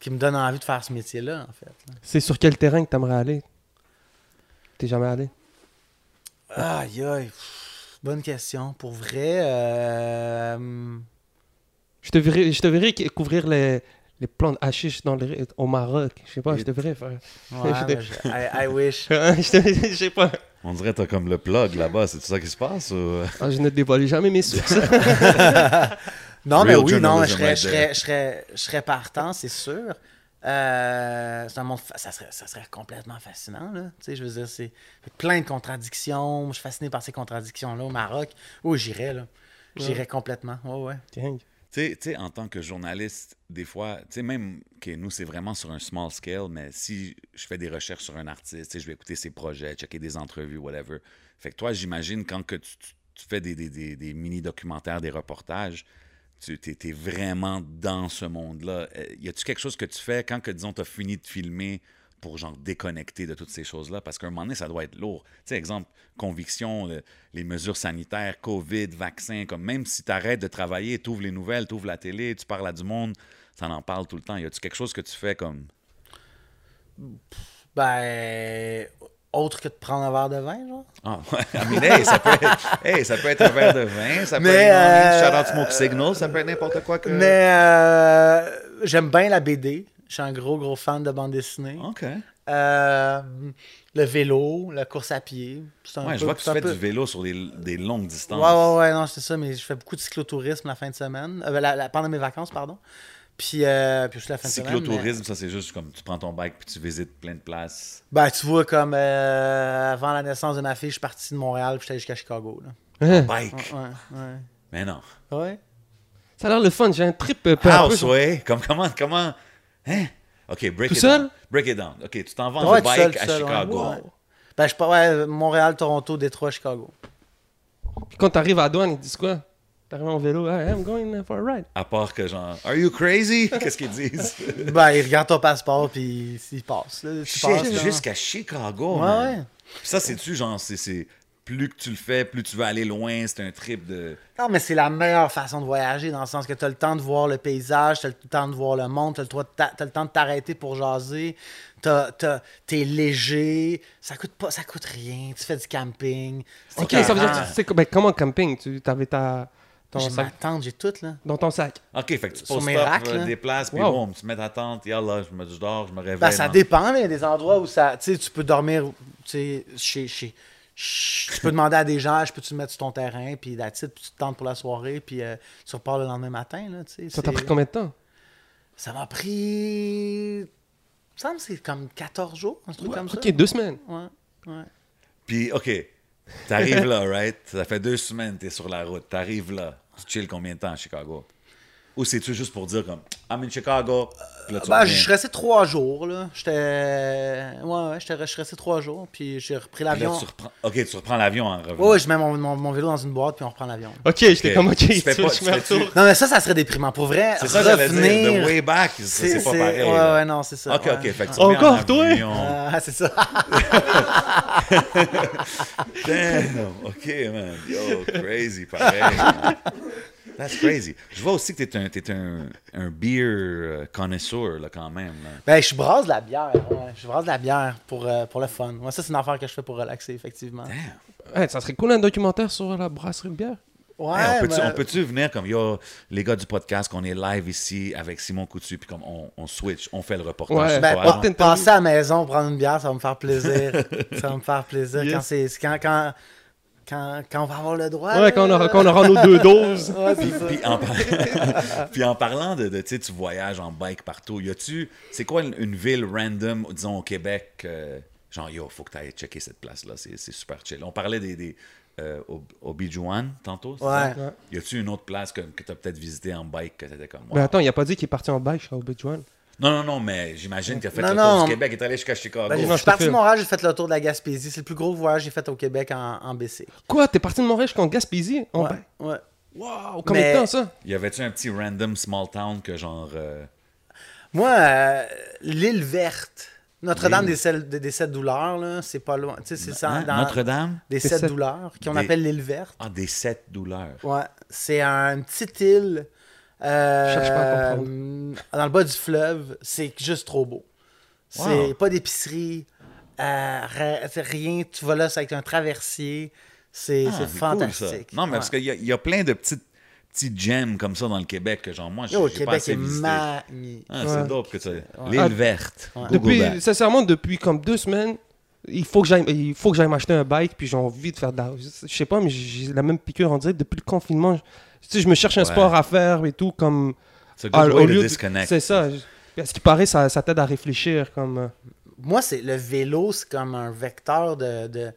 E: qui me donne envie de faire ce métier-là, en fait.
C: C'est sur quel terrain que t'aimerais aller? T'es jamais allé?
E: Aïe, aïe. pff, Bonne question. Pour vrai, euh,
C: Je te verrais, je te verrais couvrir les, les plantes hashish dans le, au Maroc. Je sais pas, je devrais faire.
E: Ouais,
C: Je
E: je- I, I wish.
C: te- je sais pas.
D: On dirait que t'as comme le plug là-bas, c'est tout ça qui se passe ou...
C: Ah, je ne dévoile jamais mes sources.
E: Non, mais
D: Real
E: oui, non, je serais, je serais, je serais, je serais partant, c'est sûr. Euh, c'est un monde fa- ça, serait, ça serait complètement fascinant. Là. Tu sais, je veux dire, c'est plein de contradictions. Je suis fasciné par ces contradictions-là au Maroc. Oui, j'irais. là. J'irais complètement. Ouais, ouais.
C: Tiens.
D: Tu sais- en tant que journaliste, des fois, tu sais, même que nous, c'est vraiment sur un small scale, mais si je fais des recherches sur un artiste, je vais écouter ses projets, checker des entrevues, whatever. Fait que toi, j'imagine, quand tu, fais des mini-documentaires, des reportages, tu es, vraiment dans ce monde-là. Euh, y a-tu quelque chose que tu fais quand, que, disons, tu as fini de filmer pour, genre, déconnecter de toutes ces choses-là? Parce qu'à un moment donné, ça doit être lourd. Tu sais, exemple, conviction, le- les mesures sanitaires, COVID, vaccin, comme même si tu arrêtes de travailler, tu ouvres les nouvelles, tu ouvres la télé, tu parles à du monde, ça en parle tout le temps. Y a-tu quelque chose que tu fais comme.
E: Ben, autre que de prendre un verre de vin, genre.
D: Ah, ouais. I mean, hey, ça peut être, hey, ça peut être un verre de vin, ça peut
E: Mais,
D: être
E: euh,
D: shout out Smoke Signal, ça peut être n'importe quoi que.
E: Mais euh, j'aime bien la BD. Je suis un gros, gros fan de bande dessinée.
D: OK.
E: Euh, le vélo, la course à pied. Un
D: Ouais,
E: peu-
D: je vois que tu fais
E: peu-
D: du vélo sur des, des longues distances.
E: Ouais, ouais, ouais, non, c'est ça, mais je fais beaucoup de cyclotourisme la fin de semaine. Euh, la- la- pendant mes vacances, pardon. Puis, euh, puis aussi la fin de semaine.
D: Cyclotourisme, ça c'est juste comme tu prends ton bike puis tu visites plein de places.
E: Ben, tu vois, comme euh, avant la naissance de ma fille, je suis parti de Montréal puis j'étais allé jusqu'à Chicago. Là.
C: Hein?
D: Bike?
E: Ouais, ouais.
D: Mais non.
E: Ouais.
C: Ça a l'air le fun. J'ai un trip euh, peu.
D: Houseway, comme comment, comment, hein? Ok, break
C: Tout
D: it
C: seul?
D: down. Break it down. Ok, tu t'en vas en
E: Ouais,
D: bike
E: seul,
D: à
E: seul.
D: Chicago.
E: Ouais. Ben, je ouais, Montréal, Toronto, Détroit, Chicago.
C: Puis quand t'arrives à la douane, ils disent quoi? T'arrives en vélo, hey, I'm going for a ride.
D: À part que genre, are you crazy? Qu'est-ce qu'ils disent?
E: ben, ils regardent ton passeport puis ils passent. Là, tu passes,
D: Shit,
E: là.
D: jusqu'à Chicago.
E: Ouais,
D: man.
E: ouais.
D: Puis ça, c'est-tu genre, c'est- c'est plus que tu le fais, plus tu veux aller loin, c'est un trip de.
E: Non, mais c'est la meilleure façon de voyager dans le sens que tu as le temps de voir le paysage, tu as le temps de voir le monde, tu as, le temps de t'arrêter pour jaser, t'as- t'as- t'es léger, ça coûte pas, ça coûte rien, tu fais du camping. c'est
C: Ok, ça veut dire,
E: écœurant.
C: tu sais, ben, comment camping? Tu avais ta, ton
E: J'ai ma tente, j'ai tout, là.
C: dans ton sac.
D: Ok, fait que tu
E: Sur
D: poses euh,
E: là.
D: des places, puis
C: Wow.
D: boum, tu mets ta tente, yallah, je me je dors, je me réveille.
E: Ben, ça
D: dans-
E: dépend, là. Il y a des endroits où ça, tu sais, tu peux dormir, tu sais, chez, chez- Tu peux demander à des gens, je peux-tu me mettre sur ton terrain, puis it, puis tu te tentes pour la soirée, puis euh, tu repars le lendemain matin, là, tu sais.
C: Ça t'a pris combien de temps?
E: Ça m'a pris. Il me semble que c'est comme 14 jours, un truc comme ça.
C: Ok, deux semaines.
E: Ouais, ouais.
D: Puis, OK, t'arrives là, right? Ça fait deux semaines que t'es sur la route. T'arrives là. Tu chill combien de temps à Chicago? Ou c'est-tu juste pour dire comme, I'm in Chicago? Là, tu
E: Ben, je suis resté trois jours, là. J'étais. Ouais, ouais, j'étais- je suis resté trois jours, puis j'ai repris
D: Puis là,
E: l'avion.
D: tu reprends... OK, tu reprends l'avion en revenant.
E: Ouais, ouais, je mets mon, mon, mon vélo dans une boîte, puis on reprend l'avion.
C: Ok, j'étais
D: Ok.
C: comme ok,
D: Tu
C: tu
D: fais pas- tu
C: retourne?
E: Non, mais ça, ça serait déprimant. Pour vrai,
D: C'est ça, j'allais dire.
E: revenir.
D: The way back, ça, c'est pas pareil.
E: Ouais,
D: là.
E: ouais, non, c'est ça.
D: OK,
E: ouais.
D: OK, fait que tu
C: Encore, toi?
E: Ah, c'est ça.
D: Damn, OK, man. Yo, crazy, pareil. That's crazy. Je vois aussi que t'es un, t'es un, un beer euh, connoisseur, là, quand même. là.
E: ben, je brasse de la bière. Ouais. Je brasse de la bière pour, euh, pour le fun. Moi, ça, c'est une affaire que je fais pour relaxer, effectivement.
D: Damn.
C: Ouais, ça serait cool un documentaire sur la brasserie de bière.
E: Ouais,
D: Hey, on peut-tu
E: mais-
D: on peut-tu venir comme, yo, les gars du podcast, qu'on est live ici avec Simon Coutu, puis comme on, on switch, on fait le reportage.
C: Ouais.
D: sur
E: Ben, pas- passer à la maison, prendre une bière, ça va me faire plaisir. ça va me faire plaisir
C: Yes.
E: quand c'est c'est quand, quand, quand, quand on va avoir le droit.
C: Ouais, quand on aura, quand on aura nos deux doses.
E: Ouais.
D: Puis en, par- puis en parlant de, de, tu sais, tu voyages en bike partout, y a-tu, c'est quoi une, une ville random, disons au Québec, euh, genre yo, faut que tu ailles checker cette place-là, c'est c'est super chill. On parlait des, des euh, au, au Bijuan tantôt, c'est
E: Ouais.
D: ça?
C: Ouais.
D: Y a-tu une autre place que, que tu as peut-être visité en bike que t'étais comme, wow?
C: Mais attends, il a pas dit qu'il est parti en bike au Bejuan.
D: Non, non, non, mais j'imagine qu'il a fait
E: Non,
D: le
E: non.
D: tour du Québec et est allé jusqu'à Chicago.
E: Ben, je suis parti de. Montréal, j'ai fait le tour de la Gaspésie. C'est le plus gros voyage que j'ai fait au Québec en, en BC.
C: Quoi, t'es parti de Montréal jusqu'en Gaspésie? En
E: Ouais.
C: Wow, combien
E: Mais-
C: de temps ça?
D: Y avait-tu un petit random small town que genre. euh,
E: Moi, euh, l'île verte, Notre-Dame des, sept- des, des sept douleurs, là, c'est pas loin. Tu sais, c'est ça.
D: hein, Notre-Dame?
E: Des
C: Des
E: sept
C: sept-
E: douleurs, qu'on
D: Des-
E: appelle l'île verte.
D: Ah, des sept douleurs.
E: Ouais, c'est un- une petite île euh,
C: cherche pas à comprendre.
E: dans le bas du fleuve. C'est juste trop beau. C'est
D: Wow.
E: pas d'épicerie, euh, rien. Tu vas là, c'est avec un traversier. C'est
D: Ah, cool, ça.
E: fantastique.
D: non, mais
E: Ouais.
D: parce qu'il y, y a plein de petites petits gems comme ça dans le Québec que genre moi, j'ai
E: Yo,
D: j'ai pas
E: Québec
D: assez
E: est
D: visité.
E: magnifique.
D: Ah,
C: Ouais.
D: c'est dope que tu L'île
C: Ah,
D: verte.
E: Ouais.
C: Depuis, sincèrement, depuis comme deux semaines, il faut que j'aille, il faut que j'aille m'acheter un bike, puis j'ai envie de faire de la... Je sais pas, mais j'ai la même piqûre, on dirait, depuis le confinement. Je, tu sais, je me cherche un
D: Ouais.
C: sport à faire et tout, comme...
D: C'est disconnect.
C: C'est ça. À ce qui paraît, ça, ça t'aide à réfléchir, comme... euh,
E: Moi, c'est le vélo, c'est comme un vecteur de, de,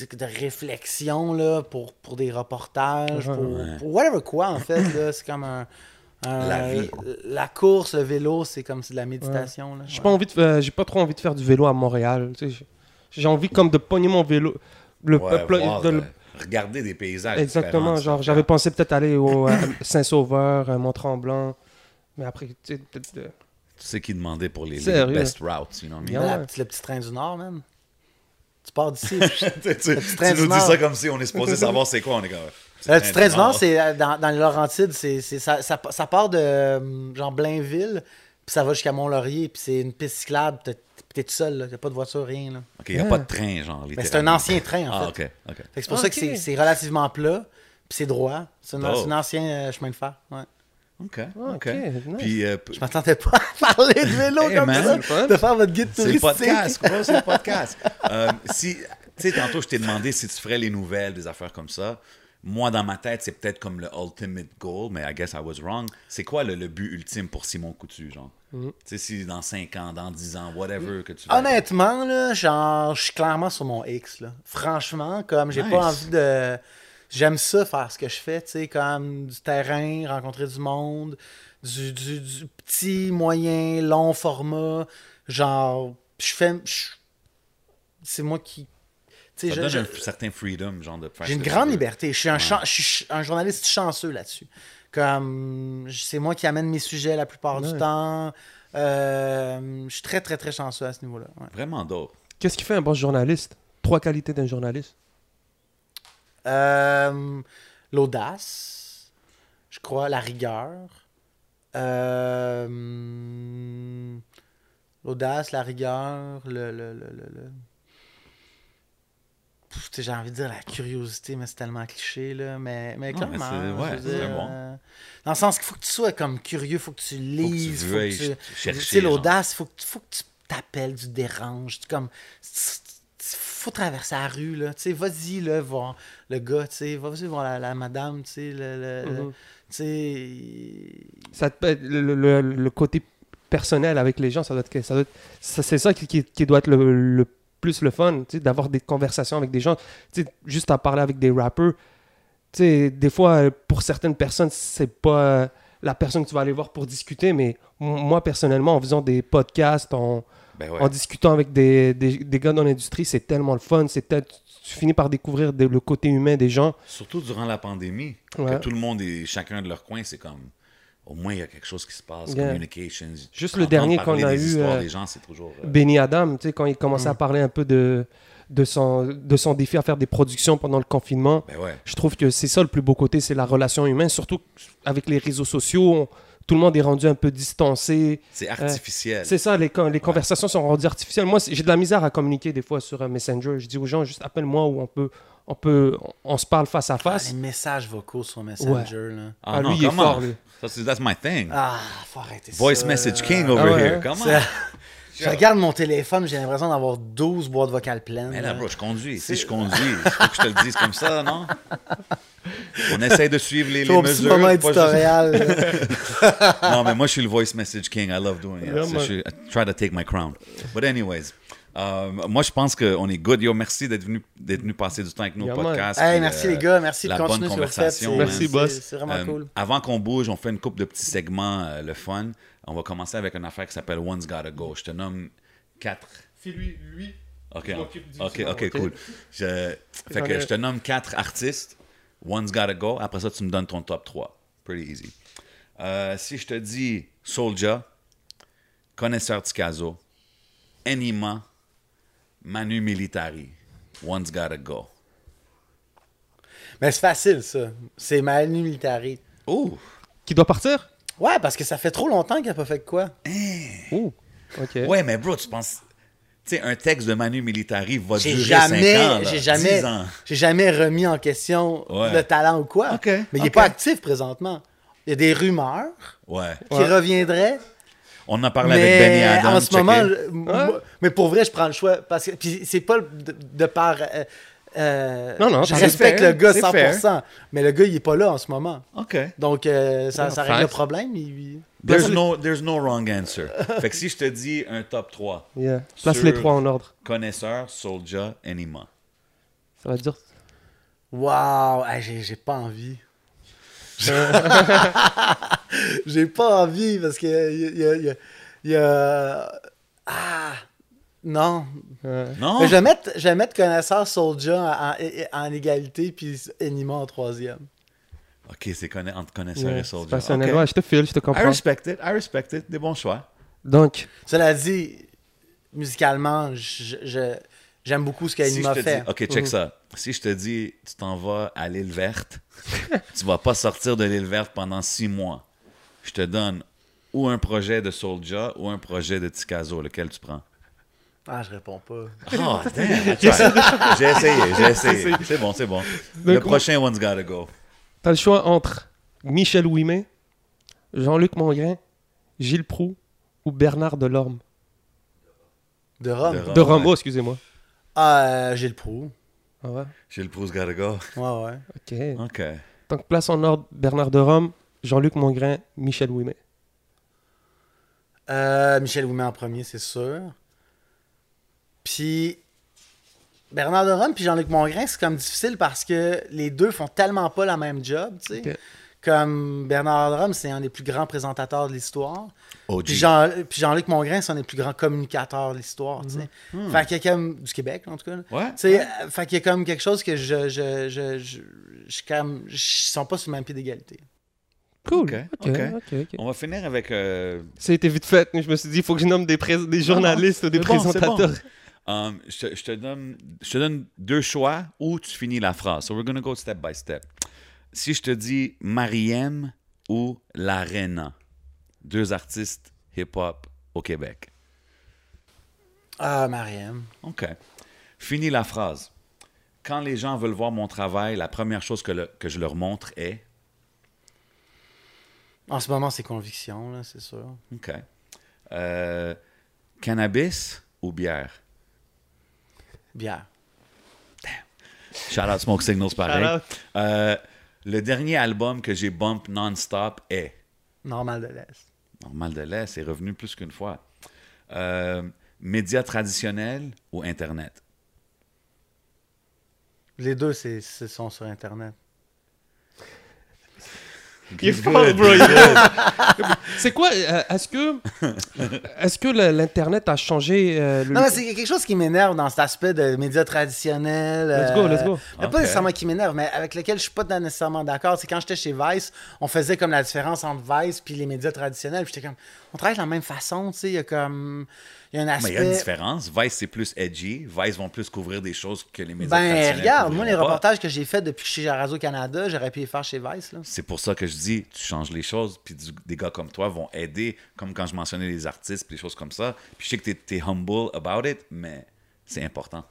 E: de- de réflexion là, pour, pour des reportages,
C: Ouais.
E: pour,
D: Ouais.
E: pour whatever quoi, en fait. là. C'est comme un. un-
D: La vie.
E: La course, le vélo, c'est comme c'est de la méditation. là.
C: J'ai
E: Ouais.
C: pas envie de faire- j'ai pas trop envie de faire du vélo à Montréal. tu sais. J'ai- J'ai envie comme de pogner mon vélo. Le
D: Ouais,
C: peuple-
D: voir,
C: de le-
D: euh, regarder des paysages.
C: Exactement. Genre, j'avais pensé peut-être aller au euh, Saint-Sauveur, euh, Mont-Tremblant. Mais après, tu sais, peut-être. euh,
D: Tu sais qui demandait pour les, best routes, you know
C: Yeah.
E: La
C: ouais.
E: le petit train du Nord, même. Tu pars d'ici.
D: tu nous dis ça comme si on est supposé savoir c'est quoi, on est comme...
E: Le petit train du Nord, c'est euh, dans, dans les Laurentides, c'est, c'est- ça, ça, ça part de euh, genre Blainville, ça va jusqu'à Mont-Laurier, puis c'est une piste cyclable, t'es, t'es tout seul, là, y a pas de voiture, rien. Là.
D: OK, il n'y a pas de train, genre,
E: Mais c'est un ancien train, en
D: Ah,
E: fait.
D: OK, OK.
E: Fait que c'est pour
C: Ah,
E: ça
C: ok.
E: que c'est, c'est relativement plat, puis c'est droit. C'est un,
D: Oh.
E: c'est un ancien euh, chemin de fer. Ouais.
D: OK,
C: Ah,
D: OK.
C: ok, nice.
D: Puis, euh,
E: Je m'attendais pas à parler de vélo
D: Hey,
E: comme
D: man,
E: ça,
C: c'est
E: de faire votre guide
D: c'est
E: touristique.
D: podcast, bro, c'est le podcast. Euh, si, tu sais, tantôt, je t'ai demandé si tu ferais les nouvelles, des affaires comme ça. Moi, dans ma tête, c'est peut-être comme le ultimate goal, mais I guess I was wrong. C'est quoi le, le but ultime pour Simon Coutu, genre?
C: Mm.
D: Tu sais, si dans 5 ans, dans 10 ans, whatever que tu veux.
E: Honnêtement, là, genre, je suis clairement sur mon X. Là. Franchement, comme j'ai
D: Nice.
E: pas envie de. J'aime ça faire ce que je fais, tu sais, comme du terrain, rencontrer du monde, du, du, du petit, moyen, long format. Genre, je fais. C'est moi qui.
D: Ça
E: je-
D: donne
E: je-
D: un certain freedom, genre, de faire
E: j'ai une grande liberté. Je suis un, chan- je suis un journaliste chanceux là-dessus. Comme c'est moi qui amène mes sujets la plupart du temps. Euh, je suis très, très, très chanceux à ce niveau-là. ouais.
D: Vraiment dope.
C: Qu'est-ce qui fait un bon journaliste? Trois qualités d'un journaliste?
E: Euh, L'audace, je crois, la rigueur. Euh, L'audace, la rigueur, le. le, le, le- le- Pff, tu sais, J'ai envie de dire la curiosité, mais c'est tellement cliché, là. Mais, mais clairement.
D: ouais, c'est bon.
E: euh, Dans le sens qu'il faut que tu sois comme curieux, il faut que tu lises. faut que
D: veuilles
E: tu-
D: chercher,
E: Tu sais,
D: genre.
E: l'audace, il faut, que- faut que tu t'appelles, tu déranges. Tu, comme, faut traverser la rue, là. Tu sais, vas-y, là, voir le gars, tu sais. Vas-y voir la, la madame, tu sais. Le, le- le-
C: Mhm.
E: tu sais.
C: Ça te le, le- le côté personnel avec les gens, ça doit être, ça doit être- ça- c'est ça qui, qui- qui doit être le, le plus le fun, d'avoir des conversations avec des gens, juste à parler avec des rappeurs. Tu sais, des fois, pour certaines personnes, c'est pas euh, la personne que tu vas aller voir pour discuter, mais moi, personnellement, en faisant des podcasts, en,
D: Ben ouais.
C: en discutant avec des, des, des gars dans l'industrie, c'est tellement le fun. C'est tu finis par découvrir le côté humain des gens.
D: Surtout durant la pandémie,
C: Ouais.
D: que tout le monde est chacun de leur coin, c'est comme au moins il y a quelque chose qui se passe,
C: Yeah.
D: communications.
C: Juste le dernier qu'on a eu, euh,
D: des gens, c'est toujours euh,
C: Benny Adam, tu sais, quand il commençait
E: Mm.
C: à parler un peu de, de, son, de son défi à faire des productions pendant le confinement,
D: ben ouais.
C: je trouve que c'est ça le plus beau côté, c'est la relation humaine, surtout avec les réseaux sociaux. on- tout le monde est rendu un peu distancé.
D: C'est artificiel.
C: C'est ça, les, les conversations sont rendues artificielles. Moi, j'ai de la misère à communiquer des fois sur un Messenger. Je dis aux gens, juste appelle-moi ou on peut, on peut, on, on se parle face à
E: Ah,
C: face.
E: les messages vocaux sur Messenger, là.
D: Ah,
C: Ah,
D: non,
C: lui, il est
D: comment?
C: fort, lui.
D: Ça, c'est that's my thing.
E: Ah, faut arrêter
D: Voice
E: ça.
D: message king over
C: Ah ouais,
D: here.
C: hein?
D: Comment?
E: Ça- Je regarde mon téléphone, j'ai l'impression d'avoir 12 boîtes vocales pleines.
D: Mais là, bro, je conduis. Si je conduis, il faut que je te le dise comme ça, non? On essaie de suivre les, les mesures.
E: moment
D: juste-
E: éditorial. là.
D: non, mais moi, je suis le voice message king. I love doing it.
C: Yeah,
D: So, I try to take my crown. But anyways, euh, moi, je pense qu'on est good. Yo, merci d'être venu, d'être venu passer du temps avec nous
C: Yeah,
D: au
C: man.
D: podcast.
E: Hey, merci
D: euh,
E: les gars, merci
D: la
E: de continuer
D: bonne conversation,
E: C'est-
C: Merci,
E: c'est-
C: boss.
E: C'est vraiment
D: Euh,
E: cool.
D: Avant qu'on bouge, on fait une coupe de petits segments, euh, le fun. On va commencer avec une affaire qui s'appelle One's Gotta Go. Je te nomme quatre.
C: lui, lui,
D: Ok,
C: du
D: ok, cool. Je, fait que je te nomme quatre artistes. One's Gotta Go. Après ça, tu me donnes ton top 3. Pretty easy. Euh, si je te dis Soulja, Connaisseur Ticazo, Enima, Manu Militari, One's Gotta Go.
E: Mais c'est facile, ça. C'est Manu Militari.
D: Oh!
C: Qui doit partir?
E: Ouais, parce que ça fait trop longtemps qu'il a pas fait de quoi.
C: Ouh, ok.
D: Ouais, mais bro, tu penses. Tu sais, un texte de Manu Militari va durer
E: jamais,
D: 5 ans.
E: j'ai jamais,
D: 10 ans.
E: j'ai jamais remis en question
D: Ouais.
E: le talent ou quoi.
D: Ok,
E: Mais il n'est pas actif présentement. Il y a des rumeurs
D: Ouais.
E: qui
C: Ouais.
E: reviendraient.
D: On en a parlé avec Benny
E: Mais
D: Adams.
E: en ce moment, mais pour vrai, je prends le choix. Parce que puis c'est pas de, de par. euh, euh,
C: Non, non,
E: je respecte
D: fair,
E: le gars
D: c'est
E: 100%. Mais le gars, il est pas là en ce moment.
D: OK.
E: Donc, euh, ça, ça règle le problème. il-
D: There's no, there's no wrong answer. fait que si je te dis un top 3,
C: Yeah. Place les trois en ordre.
D: connaisseur, Soulja, Enima.
C: Ça va dire.
E: Waouh, j'ai pas envie. j'ai pas envie parce que il y a, il y a- il y a- Ah! Non.
D: Non?
E: Mais je vais mettre, je vais mettre connaisseur Soulja en, en- en égalité puis Enima en troisième.
D: OK, c'est conna- entre connaisseur
C: yeah,
D: et
C: passionnel. Ouais, je te file, je te
D: I
C: comprends.
D: respect it, I respect it. Des bons choix.
C: Donc,
E: Cela dit, musicalement, je- je- j'aime beaucoup ce
D: Si
E: qu'Enima
D: te
E: fait.
D: dis, OK, check ça. Si je te dis, tu t'en vas à l'île verte, tu vas pas sortir de l'île verte pendant six mois. Je te donne ou un projet de Soulja ou un projet de Tikazo, lequel tu prends?
E: Ah, je réponds pas.
D: Oh, damn. J'ai essayé, j'ai essayé. C'est bon, c'est bon. Le
C: Donc,
D: prochain one's gotta go.
C: t'as le choix entre Michel Ouimet, Jean-Luc Mongrain, Gilles Proux ou Bernard Delorme.
E: De Rome.
D: De Rome.
C: De Rome,
D: ouais.
C: oh, excusez-moi.
E: Ah, euh, j'ai le prou.
C: Ah ouais,
D: J'ai le Proust gotta go.
E: Ouais, ouais.
C: ok.
D: OK.
C: Donc, place en ordre Bernard de Rome, Jean-Luc Mongrain, Michel Ouimet.
E: Euh, Michel Ouimet en premier, c'est sûr. Puis Bernard de Rome puis Jean-Luc Mongrain, c'est comme difficile parce que les deux font tellement pas la même job, tu sais.
C: Ok.
E: Comme Bernard de Rome, c'est un des plus grands présentateurs de l'histoire.
D: OG.
E: Puis, Jean, puis Jean-Luc Mongrain, c'est un des plus grands communicateurs de l'histoire, tu sais. Fait qu'il y a comme... Du Québec, en tout cas.
D: Ouais.
E: Euh, fait qu'il y a comme quelque chose que je... je, je, je, je, suis comme... Je sont pas sur le même pied d'égalité.
C: Cool.
D: Ok,
C: Ok,
D: ok.
C: ok, ok.
D: On va finir avec... euh,
C: Ça a été vite fait. Je me suis dit, il faut que je nomme des, journalistes ou des
D: bon, bon.
C: présentateurs.
D: Um, je, te, je te donne, je te donne deux choix où tu finis la phrase. So we're going to go step by step. Si je te dis Mariem ou L'Arena, deux artistes hip-hop au Québec.
E: Ah, Mariam.
D: OK. Finis la phrase. Quand les gens veulent voir mon travail, la première chose que, le- que je leur montre est...
E: En ce moment, c'est conviction, là, c'est sûr.
D: OK. Euh, cannabis ou bière?
E: Bière.
D: Shout out Smoke Signals, pareil. Euh, le dernier album que j'ai bump non-stop est...
E: Normal de l'Est.
D: Normal de l'Est, c'est revenu plus qu'une fois. Euh, médias traditionnels ou Internet?
E: Les deux, c'est, c'est- sont sur Internet.
C: Il est fort, bro. C'est quoi euh, Est-ce que, est-ce que le- l'internet a changé euh, le-
E: Non, mais c'est quelque chose qui m'énerve dans cet aspect de médias traditionnels.
C: Let's go, let's go.
E: mais
D: Ok.
E: Pas nécessairement qui m'énerve, mais avec lequel je suis pas nécessairement d'accord. C'est quand j'étais chez Vice, on faisait comme la différence entre Vice puis les médias traditionnels. Puis j'étais comme, on travaille de la même façon, tu sais. Il y a comme, il y a un
D: Mais
E: aspect.
D: il y a une différence. Vice, c'est plus edgy. Vice vont plus couvrir des choses que les médias
E: Ben, regarde, moi, les
D: pas.
E: reportages que j'ai faits depuis que je suis chez Radio-Canada, j'aurais pu les faire chez Vice, là.
D: C'est pour ça que je dis, tu changes les choses, puis du- des gars comme toi vont aider, comme quand je mentionnais les artistes, puis les choses comme ça. Puis je sais que tu es, humble about it, mais c'est important.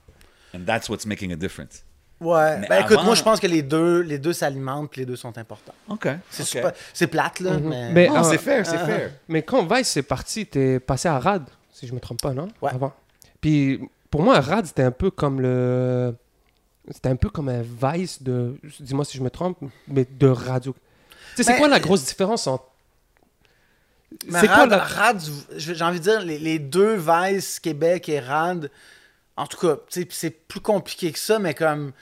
D: And that's what's making a difference.
E: Ouais.
D: Mais
E: Ben, écoute, moi, je pense que les deux, les deux s'alimentent puis les deux sont importants.
D: OK.
E: C'est
D: OK.
E: super- c'est plate, là, mais...
C: Mais,
D: Non,
C: euh,
D: c'est fair, c'est fair.
C: Mais quand Vice est parti, t'es passé à Rad, si je me trompe pas, non?
E: Ouais.
C: Avant. Puis pour moi, Rad, c'était un peu comme le. C'était un peu comme un Vice de. Dis-moi si je me trompe, mais de radio. Tu sais, c'est quoi la grosse différence entre.
E: Mais
C: C'est quoi
E: Rad,
C: la.
E: Rad, j'ai j'ai envie de dire, les, les deux Vice, Québec et Rad, en tout cas, c'est plus compliqué que ça, mais comme,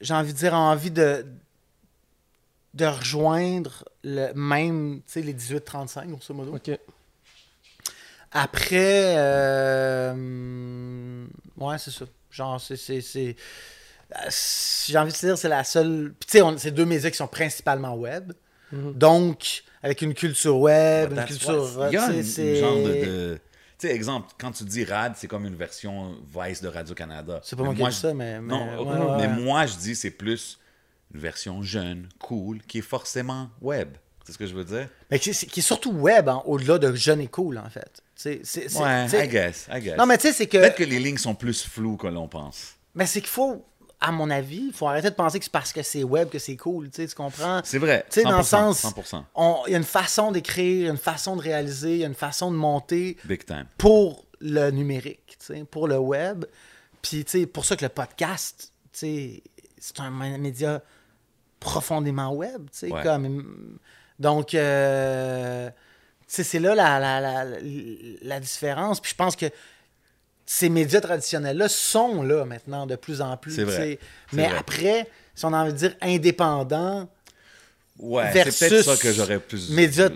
E: j'ai envie de dire, envie de, de rejoindre le même, tu sais, les 18-35, grosso modo.
C: Ok.
E: Après, euh, ouais, c'est ça. Genre, c'est. euh, J'ai envie de dire, c'est la seule. Puis, tu sais, c'est deux médias qui sont principalement web. Donc, avec une culture web, une culture. c'est-
D: genre de. Tu sais, exemple, quand tu dis RAD, c'est comme une version Vice de Radio-Canada.
E: C'est pas
D: Mais
E: moi qui dit ça, mais- mais-
D: non,
E: ouais,
D: ok.
E: ouais.
D: mais moi, je dis c'est plus une version jeune, cool, qui est forcément web. C'est ce que je veux dire?
E: Mais qui, est surtout web, hein, au-delà de jeune et cool, en fait. C'est-
D: Ouais, I guess, I guess.
E: Non, mais tu sais, c'est que.
D: Peut-être que les lignes sont plus floues que l'on pense.
E: Mais c'est qu'il faut, à mon avis, il faut arrêter de penser que c'est parce que c'est web que c'est cool, tu comprends?
D: C'est vrai.
E: Tu sais, dans le
D: 100%,
E: sens,
D: 100%.
E: on- il y a une façon d'écrire, une façon de réaliser, il y a une façon de monter
D: Big time.
E: pour le numérique, tu sais, pour le web. Puis, tu sais, pour ça que le podcast, tu sais, c'est un mé- média profondément web, tu sais,
D: Ouais.
E: comme... Donc, euh, tu sais, c'est là la, la, la, la- la différence. Puis je pense que ces médias traditionnels-là sont là maintenant de plus en plus.
D: C'est vrai.
E: Mais
D: vrai.
E: après, si on a envie de dire indépendant,
D: Ouais, c'est peut-être
E: Versus
D: ça que j'aurais plus.
E: médias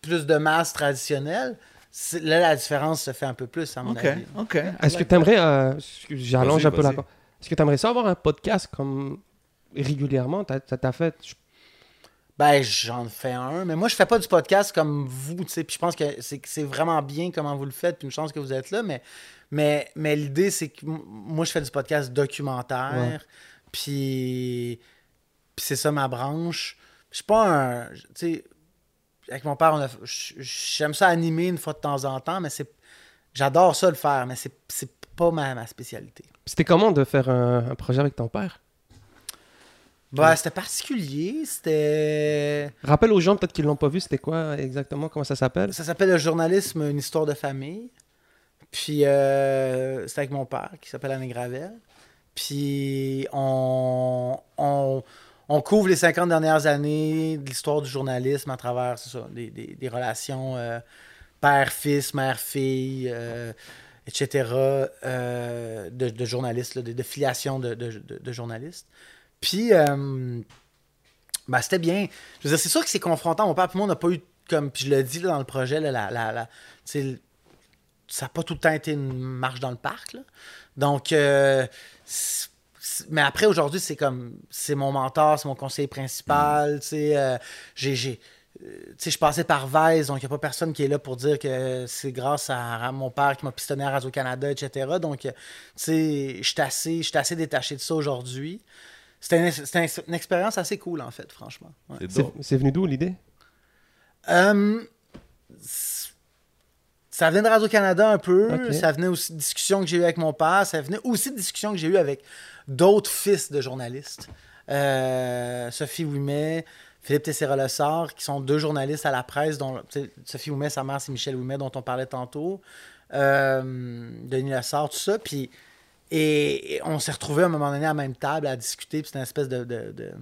E: plus de masse traditionnelle, c'est- là, la différence se fait un peu plus, à mon
D: Ok,
E: avis.
D: ok.
C: Est-ce que tu aimerais, j'allonge
D: Vas-y,
C: un peu la. Est-ce que tu aimerais ça avoir un podcast comme régulièrement? T'as- Ça t'a fait. je-
E: Ben, j'en fais un, mais moi, je fais pas du podcast comme vous, tu sais, puis je pense que c'est que c'est vraiment bien comment vous le faites, puis une chance que vous êtes là, mais, mais, mais l'idée, c'est que moi, je fais du podcast documentaire, puis, puis c'est ça ma branche. Je suis pas un... Tu sais, avec mon père, j'aime ça animer une fois de temps en temps, mais c'est... J'adore ça le faire, mais c'est c'est pas ma, ma spécialité.
C: C'était comment de faire un, un projet avec ton père?
E: Bah, c'était particulier, c'était...
C: Rappelle aux gens peut-être qu'ils l'ont pas vu, c'était quoi exactement Comment ça s'appelle?
E: Ça s'appelle le journalisme, une histoire de famille. Puis euh, c'est avec mon père qui s'appelle Anne Gravel. Puis on, on, on couvre les 50 dernières années de l'histoire du journalisme à travers des, des- relations euh, père-fils, mère-fille, euh, etc. euh, de, journalistes, de, de filiation de, de- journalistes. Puis ben, c'était bien. Je veux dire, c'est sûr que c'est confrontant. Mon père et moi, on n'a pas eu, comme puis je le dis là, dans le projet, là, la, ça n'a pas tout le temps été une marche dans le parc. là. Donc, euh, mais après, aujourd'hui, c'est comme, c'est mon mentor, c'est mon conseiller principal. Tu sais, euh, j'ai, j'ai- euh, tu sais, je passais par Vice, donc il n'y a pas personne qui est là pour dire que c'est grâce à, à mon père qui m'a pistonné à Radio-Canada, etc. Donc, euh, tu sais, je suis assez, assez détaché de ça aujourd'hui. C'était une, c'était une- expérience assez cool, en fait, franchement. Ouais.
D: C'est
C: venu d'où l'idée?
E: Euh, ça venait de Radio-Canada un peu. Ça venait aussi de discussions que j'ai eues avec mon père. Ça venait aussi de discussions que j'ai eues avec d'autres fils de journalistes. Euh, Sophie Ouimet, Philippe Tessera-Lessard, qui sont deux journalistes à la presse. Dont, Sophie Ouimet, sa mère, c'est Michel Ouimet, dont on parlait tantôt. Euh, Denis Lessard, tout ça. Puis, et, et on s'est retrouvés à un moment donné à la même table à discuter. Puis c'était une espèce de, de- de-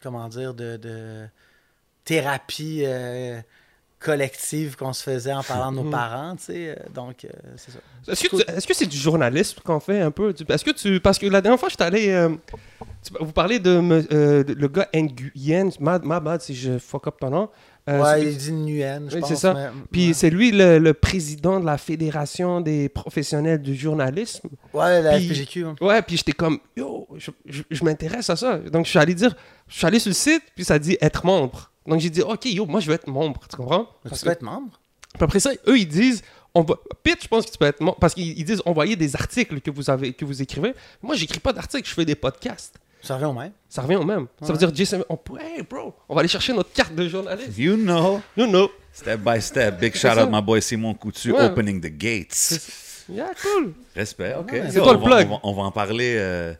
E: comment dire, de, de thérapie euh, collective qu'on se faisait en parlant de nos parents, tu sais. euh, Donc, euh, c'est ça.
C: Est-ce que tu- est-ce que c'est du journalisme qu'on fait un peu? Est-ce que tu parce que la dernière fois j'étais allé euh, vous parlez de, euh, de- le gars Nguyen, ma, ma bad si je fuck up ton nom.
E: Ouais, il dit Nguyen, je
C: Oui,
E: pense.
C: c'est ça.
E: mais-
C: Puis
E: ouais.
C: c'est lui le, le président de la fédération des professionnels du journalisme.
E: Ouais, la
C: puis-
E: FPGQ. hein.
C: Ouais, puis j'étais comme yo, je, je- je m'intéresse à ça. Donc je suis allé dire, je suis allé sur le site, puis ça dit être membre. Donc j'ai dit ok yo, moi je veux être membre, tu comprends?
E: Tu
C: Parce que-
E: être membre.
C: puis après ça, eux, ils disent, on va... Pete, je pense que tu peux être... mon- Parce qu'ils ils disent, envoyez des articles que vous, avez, que vous écrivez. Moi, j'écris pas d'articles, je fais des podcasts.
E: Ça revient au même.
C: Ça revient au même. Ça veut dire, Jason, on pourrait, hey, bro, on va aller chercher notre carte de journaliste.
D: You know.
C: You know.
D: Step by step. Big shout out, my boy Simon Coutu,
C: Ouais.
D: opening the gates.
C: Yeah, cool.
D: Respect, ok.
C: C'est toi le plug.
D: On va, on va en parler euh,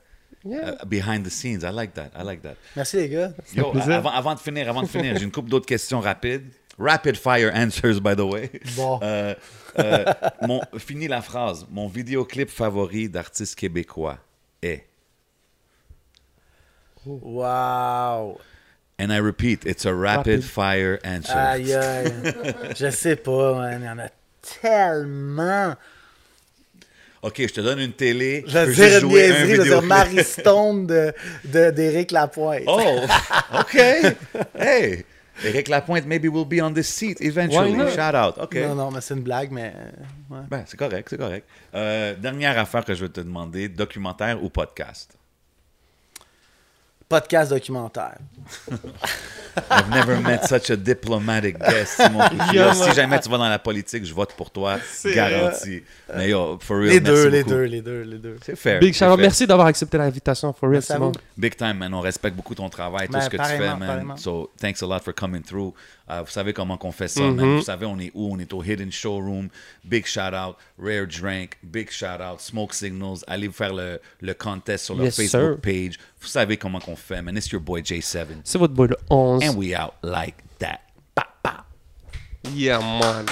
C: Yeah.
D: euh, behind the scenes. I like that. I like that.
E: Merci, les gars.
D: Yo,
C: plaisir.
D: avant, avant de finir, avant de finir, j'ai une couple d'autres questions rapides. Rapid fire answers, by the way.
E: Bon.
D: Euh, euh, mon, fini la phrase. Mon vidéoclip favori d'artiste québécois est.
E: Wow.
D: And I repeat, it's a rapid,
C: Rapid.
D: fire answer.
E: Aïe, aïe. je sais pas, man. Il y en a tellement.
D: Ok, je te donne une télé.
E: Je
D: juste
E: dire une
D: jouer un
E: niaiserie, je dire. Marie Stone de- de- d'Éric Lapointe.
D: Oh, ok. Hey, Eric Lapointe, maybe will be on this seat eventually. Shout out. Ok.
E: Non, non, mais c'est une blague, mais. ouais.
D: Ben, c'est correct, c'est correct. Euh, dernière affaire que je vais te demander, documentaire ou podcast?
E: Podcast documentaire.
D: I've never met such a diplomatic guest, Simon si jamais tu vas dans la politique, je vote pour toi, garanti. Mais yo, for real,
E: Les
D: merci
E: deux, les deux, les deux, les deux.
D: C'est fair.
C: Big
D: fair.
C: Merci d'avoir accepté l'invitation, for real, Simon.
D: Big time, man. On respecte beaucoup ton travail, tout
E: Ben,
D: ce que tu fais, man.
E: pareillement.
D: So, thanks a lot for coming through. Euh, vous savez comment qu'on fait ça,
C: Mm-hmm.
D: man. Vous savez, on est où? On est au Hidden Showroom. Big shout out. Rare Drink. Big shout out. Smoke Signals. Allez faire le, le contest sur leur
C: Yes,
D: Facebook
C: sir.
D: page. Vous savez comment qu'on fait, man. It's your boy J7.
C: C'est votre boy le 11.
D: And we out like that. Pa, pa.
C: Yeah, man.